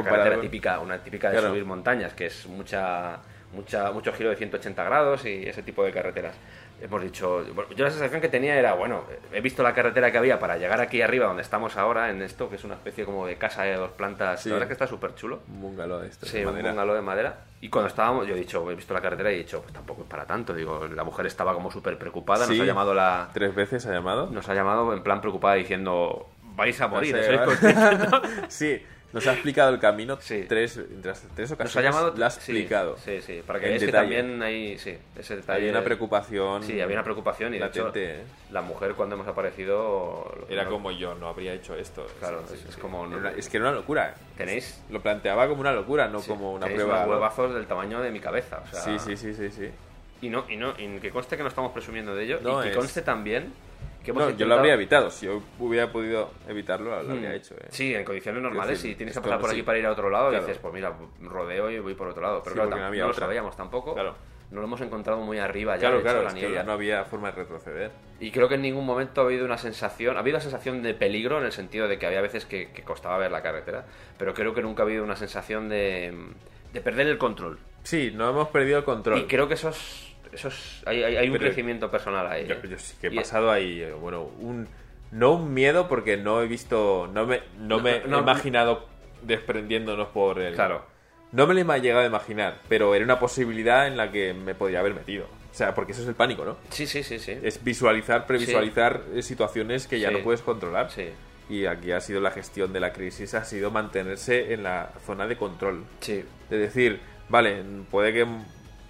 carretera típica, una típica de subir montañas, que es mucha, mucha, mucho giro de 180 grados y ese tipo de carreteras hemos dicho, yo la sensación que tenía era, bueno, he visto la carretera que había para llegar aquí arriba donde estamos ahora, en esto, que es una especie como de casa de dos plantas, la verdad que está súper chulo. Un bungalow de esto. Sí, un bungalow de madera. Y cuando estábamos, yo he dicho, he visto la carretera y he dicho, pues tampoco es para tanto. Digo, la mujer estaba como súper preocupada, nos ha llamado la... ¿Tres veces ha llamado? Nos ha llamado en plan preocupada diciendo, vais a morir, *laughs* sí, nos ha explicado el camino sí. tres, tres ocasiones. Nos ha llamado. Lo ha explicado. Sí, sí, para que veáis que también hay. Sí, ese detalle. Había una preocupación. Sí, había una preocupación y de hecho, ¿eh? la mujer cuando hemos aparecido. Era como yo, no habría hecho esto. Claro, es, como. es que era una locura. ¿Tenéis? Lo planteaba como una locura, no como una prueba. Unos huevazos del tamaño de mi cabeza. O sea, sí, sí, sí, sí, sí. Y no, y no, y que conste que no estamos presumiendo de ello. y que conste también no, yo lo habría evitado. Si yo hubiera podido evitarlo, lo habría hmm. hecho. ¿eh? Sí, en condiciones normales. si tienes que pasar por aquí para ir a otro lado, y dices, pues mira, rodeo y voy por otro lado. Pero claro, no, lo sabíamos tampoco. Claro. No lo hemos encontrado muy arriba ya. Claro, claro, la ya no había forma de retroceder. Y creo que en ningún momento ha habido una sensación, ha habido una sensación de peligro en el sentido de que había veces que, costaba ver la carretera, pero creo que nunca ha habido una sensación de, de perder el control. Sí, no hemos perdido el control. Y creo que eso es eso es, hay, hay, un crecimiento personal ahí. Yo, ¿eh? sí que he pasado ahí, eh, bueno, un no un miedo porque no he visto, no me, no, me he imaginado desprendiéndonos por el... Claro. No me lo he llegado a imaginar, pero era una posibilidad en la que me podría haber metido. O sea, porque eso es el pánico, ¿no? Sí, sí, sí, sí. Es visualizar, previsualizar eh, situaciones que ya no puedes controlar. Sí. Y aquí ha sido la gestión de la crisis, ha sido mantenerse en la zona de control. Sí. De decir, vale, puede que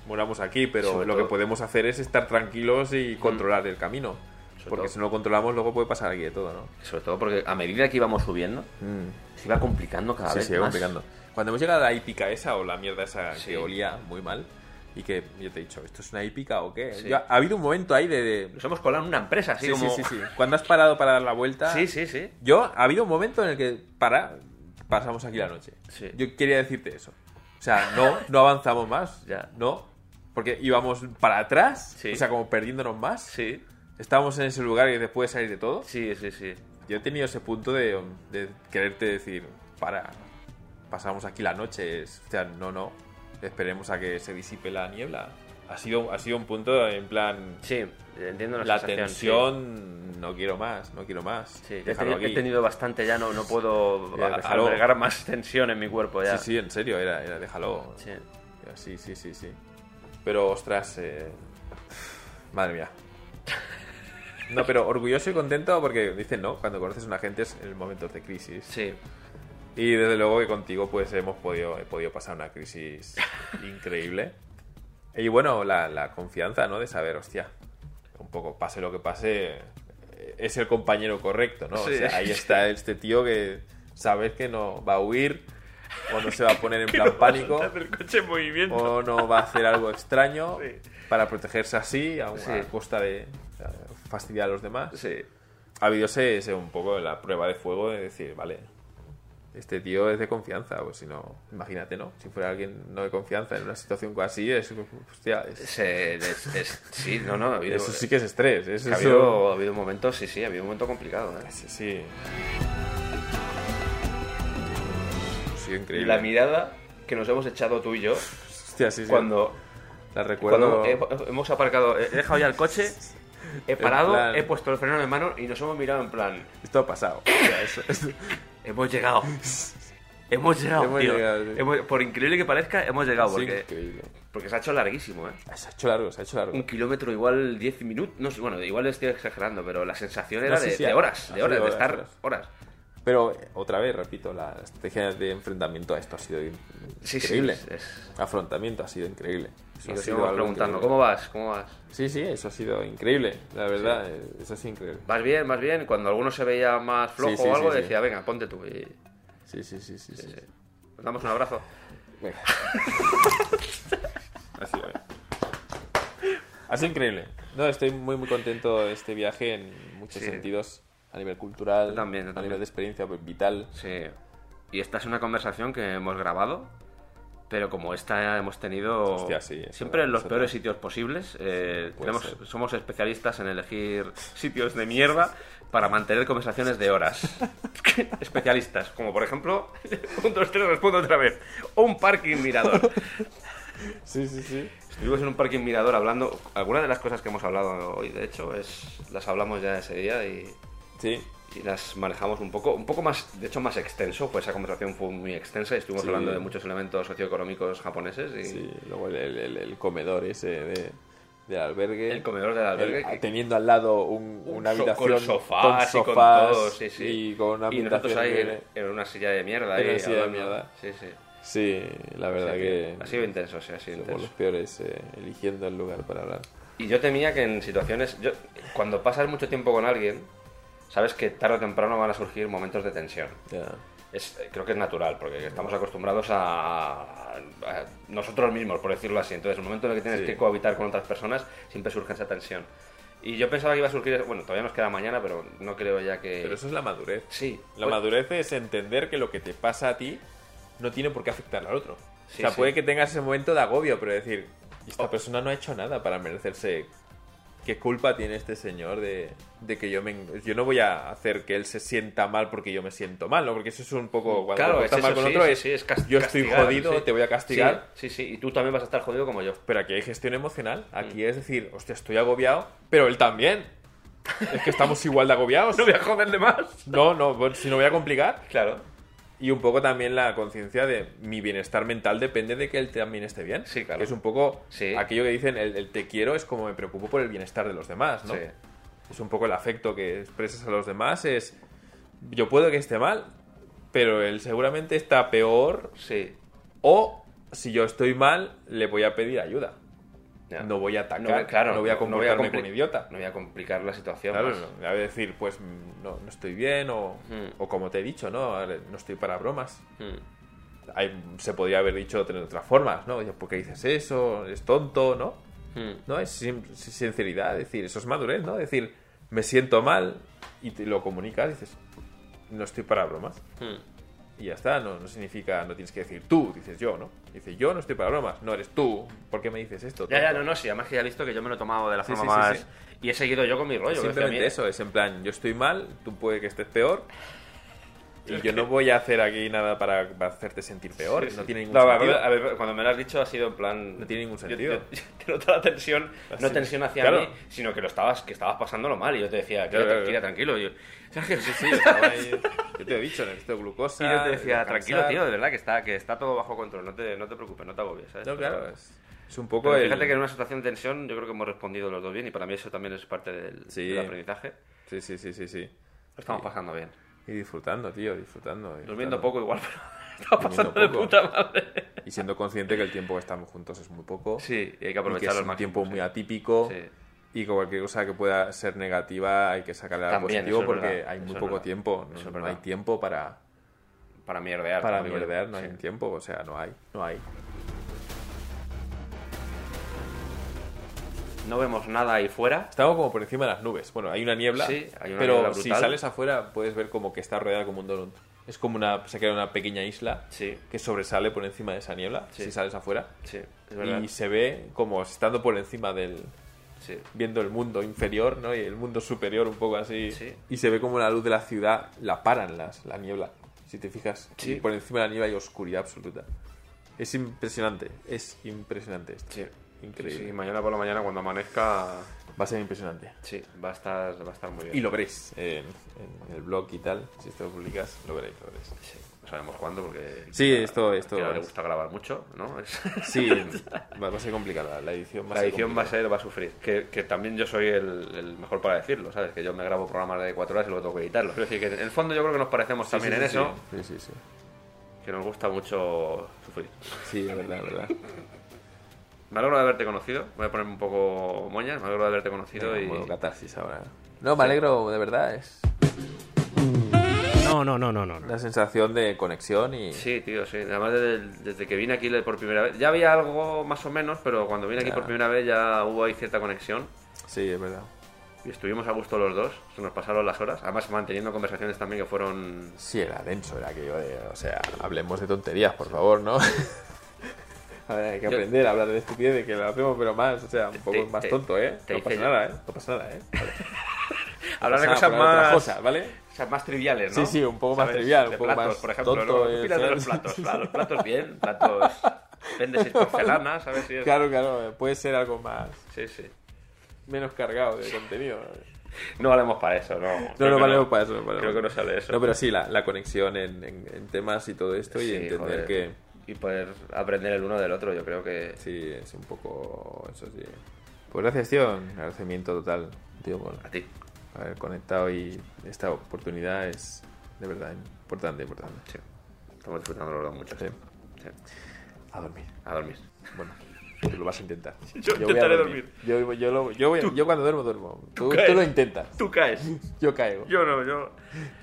muramos aquí, pero lo que podemos hacer es estar tranquilos y controlar el camino. porque si no lo controlamos, luego puede pasar aquí de todo, ¿no? Sobre todo porque a medida que íbamos subiendo, mm. se iba complicando cada vez se iba complicando. Cuando hemos llegado a la hípica esa o la mierda esa que olía muy mal, y que yo te he dicho, ¿esto es una hípica o qué? ha habido un momento ahí de, Nos hemos colado en una empresa, así como... Sí, sí, sí. Cuando has parado para dar la vuelta... Sí, sí, sí. Yo, ha habido un momento en el que para pasamos aquí la noche. Sí. Yo quería decirte eso. O sea, no, no avanzamos más. Ya. No. Porque íbamos para atrás. Sí. O sea, como perdiéndonos más. Sí, Estábamos en ese lugar que te puede salir de todo. sí, sí, sí. Yo he tenido ese punto de, de quererte decir, para, pasamos aquí la noche. O sea, no, no. Esperemos a que se disipe la niebla. Ha sido, ha sido un punto en plan. Sí, entiendo la, La sensación, sí. tensión, no quiero más, no quiero más. Sí, he tenido, he tenido bastante ya, no, no puedo Ya, a- déjalo. albergar más tensión en mi cuerpo ya. Sí, sí, en serio, era, era déjalo. Sí. Sí, sí, sí, sí. Pero, ostras, eh, madre mía. No, pero orgulloso y contento porque dicen, ¿no? Cuando conoces a una gente es en momentos de crisis. Sí, Y desde luego que contigo pues hemos podido, he podido pasar una crisis *laughs* increíble. Y bueno, la, la confianza, ¿no? De saber, hostia, un poco, pase lo que pase, eh, es el compañero correcto, ¿no? Sí. O sea, ahí está este tío que sabes que no va a huir o no se va a poner en *laughs* plan pánico el coche en movimiento. o no va a hacer algo extraño Sí. para protegerse así a, Sí. a costa de fastidiar a los demás. Sí, Ha habido ese, ese un poco la prueba de fuego de decir, vale, este tío es de confianza, pues si no, imagínate, ¿no? Si fuera alguien no de confianza en una situación así, es, hostia, es- Se- es- es- sí, no, no, ha *laughs* habido, eso sí que es estrés, eso, ha habido, ha habido momentos, sí, sí, ha habido un momento complicado, ¿eh? sí, sí. Y increíble. la mirada que nos hemos echado tú y yo Hostia, sí, sí. cuando, la recuerdo. cuando he- hemos aparcado, he dejado ya el coche, *laughs* he parado, plan- he puesto el freno de mano y nos hemos mirado en plan, Esto ha pasado. *laughs* O sea, eso- eso- *laughs* hemos llegado. Hemos llegado, Hemos tío. llegado, sí. Hemos- por increíble que parezca, hemos llegado. es Porque, increíble. porque se ha hecho larguísimo, ¿eh? Se ha hecho largo, se ha hecho largo. Un kilómetro igual 10 minutos. No sé, bueno, igual estoy exagerando, pero la sensación No, era sí, de, sí, de horas, ha de horas, sido de horas, estar horas. horas. Pero otra vez, repito, la estrategia de enfrentamiento a esto ha sido Sí, increíble. es- Afrontamiento ha sido increíble. Eso Y algo preguntando, increíble. ¿cómo vas? ¿Cómo vas? Sí, sí, eso ha sido increíble, la verdad, eh, eso ha sido increíble. ¿Vas bien? ¿Vas bien? Cuando alguno se veía más flojo o algo, decía, venga, ponte tú. Y Sí, sí, sí, sí. sí. nos damos un abrazo. Venga. ha sido bien. Ha sido increíble. No, estoy muy, muy contento de este viaje en muchos sentidos. A nivel cultural, Yo también, yo a también. nivel de experiencia vital. Sí. Y esta es una conversación que hemos grabado, pero como esta hemos tenido Hostia, sí, siempre en los eso peores sitios posibles. eh, Puede tenemos, ser. somos especialistas en elegir sitios de mierda para mantener conversaciones de horas. *laughs* especialistas, como por ejemplo, *laughs* un, dos, tres, respondo otra vez, un parking mirador. Sí, sí, sí. Estuvimos en un parking mirador hablando, algunas de las cosas que hemos hablado hoy, de hecho, es las hablamos ya ese día y Sí, y las manejamos un poco, un poco más, de hecho más extenso, pues esa conversación fue muy extensa y estuvimos Sí. hablando de muchos elementos socioeconómicos japoneses y sí. Luego el, el- el comedor ese de, del albergue. el comedor del albergue. El- que- teniendo al lado un- un una habitación con sofás, y con todo, sí, sí. y con una Y nosotros ahí que- en, una silla de mierda. En ahí una silla de hablando. mierda. Sí, sí. Sí, la verdad que, Ha sido intenso, sí, ha sido somos los intenso. peores eh, eligiendo el lugar para hablar. Y yo temía que en situaciones... Yo, cuando pasas mucho tiempo con alguien, sabes que tarde o temprano van a surgir momentos de tensión. Ya. Es, creo que es natural, porque estamos acostumbrados a, a nosotros mismos, por decirlo así. Entonces, el momento en el que tienes Sí. que cohabitar con otras personas, siempre surge esa tensión. Y yo pensaba que iba a surgir, bueno, todavía nos queda mañana, pero no creo ya que... Pero eso es la madurez. Sí. La Pues- madurez es entender que lo que te pasa a ti no tiene por qué afectar al otro. Sí, o sea, sí. puede que tengas ese momento de agobio, pero decir, esta Oh. persona no ha hecho nada para merecerse. ¿Qué culpa tiene este señor de, de que yo me... Yo no voy a hacer que él se sienta mal porque yo me siento mal, ¿no? Porque eso es un poco... Cuando Mm, Claro, te es mal eso, con sí, otro sí, es, sí, es yo estoy jodido, te voy a castigar. Sí, sí, sí, y tú también vas a estar jodido como yo. Pero aquí hay gestión emocional. Mm. Aquí es decir, hostia, estoy agobiado, pero él también. Es que estamos igual de agobiados. *laughs* No voy a joderle más. No, no, si no voy a complicar. Claro. Y un poco también la conciencia de mi bienestar mental depende de que él también esté bien. Sí, claro. Que es un poco Sí. aquello que dicen, el, el te quiero es como me preocupo por el bienestar de los demás, ¿no? Sí. Es un poco el afecto que expresas a los demás, es yo puedo que esté mal, pero él seguramente está peor Sí. o si yo estoy mal, le voy a pedir ayuda. No voy a atacar, No, voy- claro, no voy a comportarme como un idiota. No voy a complicar la situación. Claro, más. no, voy a decir, pues no, no estoy bien o, Mm. o como te he dicho, ¿no? No estoy para bromas. Mm. Hay- se podría haber dicho de otras formas, ¿no? ¿Por qué dices eso? Es tonto, ¿no? Mm. No, es sinceridad, es decir, eso es madurez, ¿no? Decir, me siento mal y te lo comunicas, dices, no estoy para bromas. Y ya está, no, no significa, no tienes que decir tú, dices yo, ¿no? Dice yo no estoy para bromas, no eres tú, ¿por qué me dices esto? Ya, ya, no, no, sí, además que ya he visto que yo me lo he tomado de la Sí, forma sí, más... sí. Y he seguido yo con mi rollo. Simplemente eso, es en plan, yo estoy mal, tú puede que estés peor. Y yo no voy a hacer aquí nada para, hacerte sentir peor. Sí, sí. No tiene ningún No, sentido. a ver, cuando me lo has dicho ha sido en plan... No tiene ningún sentido. Yo, yo te *laughs* noto la tensión, no Así. tensión hacia Claro. mí, sino que lo estabas, que estabas pasándolo mal y yo te decía, Claro, "Quédate, claro. tranquila, tranquilo. Y yo, ¿sabes *laughs* qué? Sí, sí, ahí. Yo te he dicho, necesito glucosa. Y yo te decía, tranquilo, tío, de verdad que está, que está todo bajo control, no te, no te preocupes, no te agobies, ¿sabes? No, claro, es, es un poco Pero el... fíjate que en una situación de tensión yo creo que hemos respondido los dos bien y para mí eso también es parte del, Sí. del aprendizaje. Sí, sí, sí, sí, sí. Lo estamos pasando bien. Y disfrutando, tío, disfrutando. Durmiendo poco igual, *laughs* pero Durmiendo pasando de puta madre. Y siendo consciente que el tiempo que estamos juntos es muy poco. Sí, y hay que aprovecharlo es un tiempo sí. muy atípico. Sí. Y que cualquier cosa que pueda ser negativa hay que sacarle al También, positivo es porque verdad, hay muy poco tiempo. No, hay tiempo para, Para mierdear. para mierdear, no hay Sí. tiempo. O sea, no hay. No hay. No vemos nada ahí fuera. Estamos como por encima de las nubes. Bueno, hay una niebla. Sí, hay una pero niebla si sales afuera puedes ver como que está rodeada como un donut. Es como una. Se crea una pequeña isla Sí, que sobresale por encima de esa niebla. Sí. Si sales afuera. sí, es verdad. Y se ve como estando por encima del, viendo el mundo inferior, ¿no? Y el mundo superior un poco así. Sí. Y se ve como la luz de la ciudad la paran las, la niebla. Si te fijas. Y por encima de la niebla hay oscuridad absoluta. Es impresionante, es impresionante esto. Sí. Increíble. Sí, mañana por la mañana cuando amanezca, Va a ser impresionante. sí, va a estar, va a estar muy bien. Y lo veréis en, en el blog y tal. Si esto lo publicas, lo veréis, lo veréis. Sí, no sabemos cuándo porque... Sí, a- esto- esto le es- gusta grabar mucho, ¿no? Es- *laughs* Sí, va, va a ser complicada. La edición va a La edición va a ser, va a sufrir. Que, que también yo soy el, el mejor para decirlo, ¿sabes? Que yo me grabo programas de cuatro horas y luego tengo que editarlos. Quiero decir que en el fondo yo creo que nos parecemos Sí, también sí, en sí, eso, Sí, sí, sí. que nos gusta mucho sufrir. Sí, es verdad, es verdad. *laughs* Me alegro de haberte conocido, voy a ponerme un poco moñas, me alegro de haberte conocido y... modo catarsis ahora. No, me alegro, de verdad. Es No, no, no, no, no. una sensación de conexión y... Sí, tío, sí. Además, desde, desde que vine aquí por primera vez, ya había algo más o menos, pero cuando vine aquí Ya. por primera vez ya hubo ahí cierta conexión. Sí, es verdad. Y estuvimos a gusto los dos, se nos pasaron las horas, además manteniendo conversaciones también que fueron... Sí, era denso, era aquello de... O sea, hablemos de tonterías, por favor, ¿no? *laughs* *laughs* A ver, hay que Yo- aprender a hablar de estupidez, que lo hacemos, pero más, o sea, un poco te- más te- tonto, ¿eh? te No pasa yo- nada, ¿eh? No pasa nada, ¿eh? *laughs* Vale. Hablar de cosas más... cosas, ¿vale? O sea, más triviales, ¿no? Sí, sí, un poco más trivial, un poco platos, más por ejemplo, tonto, ¿no? ¿Qué eh, opinas de los platos? Claro, los platos *laughs* bien, platos... Vendes porcelana, ¿sabes? Sí, Claro, claro, puede ser algo más... sí, sí. Menos cargado de contenido. No valemos para eso, ¿no? No, no valemos para eso. no. Creo que no sale eso. No, pero sí, la, la conexión en, en- en temas y todo esto y Sí, entender joder. que Y poder aprender el uno del otro, yo creo que... sí, es un poco eso sí. Pues gracias, tío. Agradecimiento total, tío, por A ti. haber conectado y esta oportunidad es de verdad importante, importante. Sí. Estamos disfrutando los dos mucho. Sí. Sí. A dormir. A dormir. Bueno, tú *laughs* lo vas a intentar. *laughs* Yo voy a intentaré dormir. Yo, yo, lo- yo, voy a- yo cuando duermo, duermo. Tú, lo intentas. Tú caes. *laughs* Yo caigo. Yo no, yo...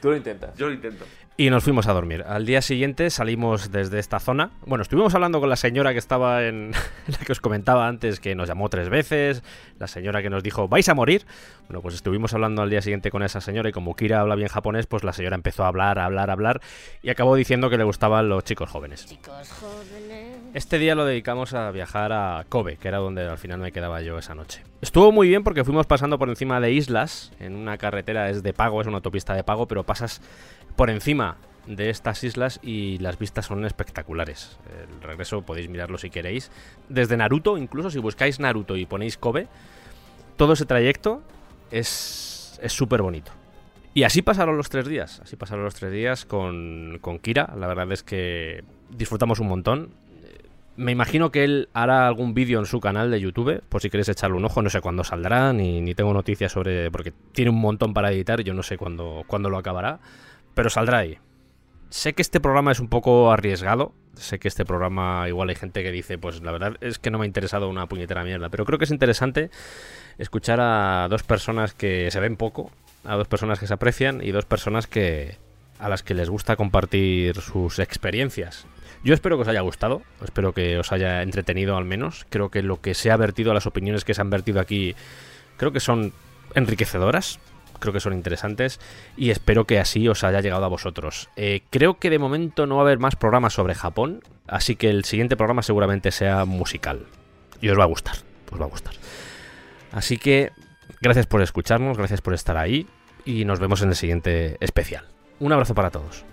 Tú lo intentas. Yo lo intento. Y nos fuimos a dormir. Al día siguiente salimos desde esta zona. Bueno, estuvimos hablando con la señora que estaba en la que os comentaba antes, que nos llamó tres veces. La señora que nos dijo, vais a morir. Bueno, pues estuvimos hablando al día siguiente con esa señora y como Kira habla bien japonés, pues la señora empezó a hablar, a hablar, a hablar y acabó diciendo que le gustaban los chicos jóvenes. Chicos jóvenes. Este día lo dedicamos a viajar a Kobe, que era donde al final me quedaba yo esa noche. Estuvo muy bien porque fuimos pasando por encima de islas, en una carretera es de pago, es una autopista de pago, pero pasas por encima de estas islas y las vistas son espectaculares. El regreso podéis mirarlo si queréis. Desde Naruto, incluso si buscáis Naruto y ponéis Kobe, todo ese trayecto es súper bonito. Y así pasaron los tres días, así pasaron los tres días con, con Kira. La verdad es que disfrutamos un montón. Me imagino que él hará algún vídeo en su canal de YouTube, por si queréis echarle un ojo. No sé cuándo saldrá, ni, ni tengo noticias sobre. porque tiene un montón para editar, yo no sé cuándo, cuándo lo acabará, pero saldrá ahí. Sé que este programa es un poco arriesgado. Sé que este programa, igual hay gente que dice, pues la verdad es que no me ha interesado una puñetera mierda. Pero creo que es interesante escuchar a dos personas que se ven poco, a dos personas que se aprecian y dos personas que a las que les gusta compartir sus experiencias. Yo espero que os haya gustado, espero que os haya entretenido al menos. Creo que lo que se ha vertido, las opiniones que se han vertido aquí, creo que son enriquecedoras. creo que son interesantes y espero que así os haya llegado a vosotros. Eh, creo que de momento no va a haber más programas sobre Japón, así que el siguiente programa seguramente sea musical. Y os va a gustar, os va a gustar. Así que gracias por escucharnos, gracias por estar ahí y nos vemos en el siguiente especial. Un abrazo para todos.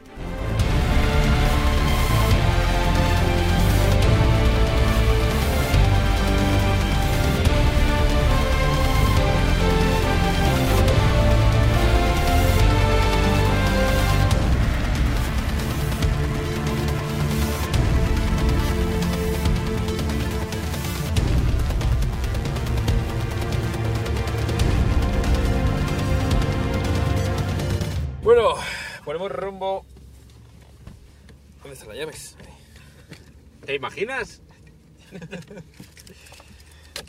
¿Dónde están las llaves? ¿Te imaginas?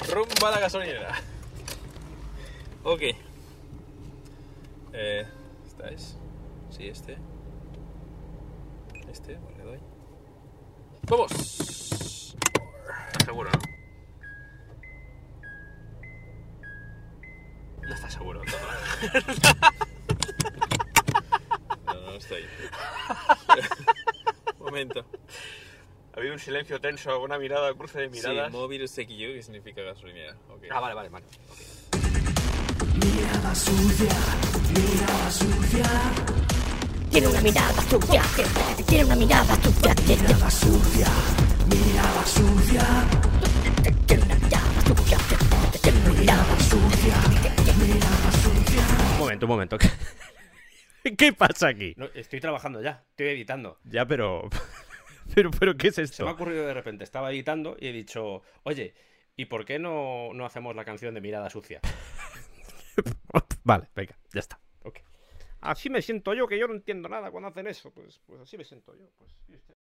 rumbo a la gasolinera. Ok. Eh, ¿Esta es? Sí, este. Este, pues le doy. ¡Vamos! Seguro, ¿no? No estás seguro. *laughs* No, no estoy. *laughs* Momento. *laughs* Ha habido un silencio tenso, una mirada, cruce de miradas. Sí, móvil Sekiyu, que significa gasolinera. Ah, vale, vale, vale. Tiene una mirada sucia, tiene- tiene una mirada sucia, tiene mirada sucia, mirada sucia. Tiene una mirada sucia, tiene una mirada sucia, mirada sucia. Un momento, un momento. *laughs* *laughs* ¿Qué pasa aquí? No, estoy trabajando ya, estoy editando. Ya, pero. *laughs* pero, pero, ¿qué es Se me ha esto? ocurrido de repente, estaba editando y he dicho, oye, ¿y por qué no, no hacemos la canción de Mirada Sucia? *laughs* vale, venga, ya está. Así me siento yo, que yo no entiendo nada cuando hacen eso. Pues, pues así me siento yo. Pues,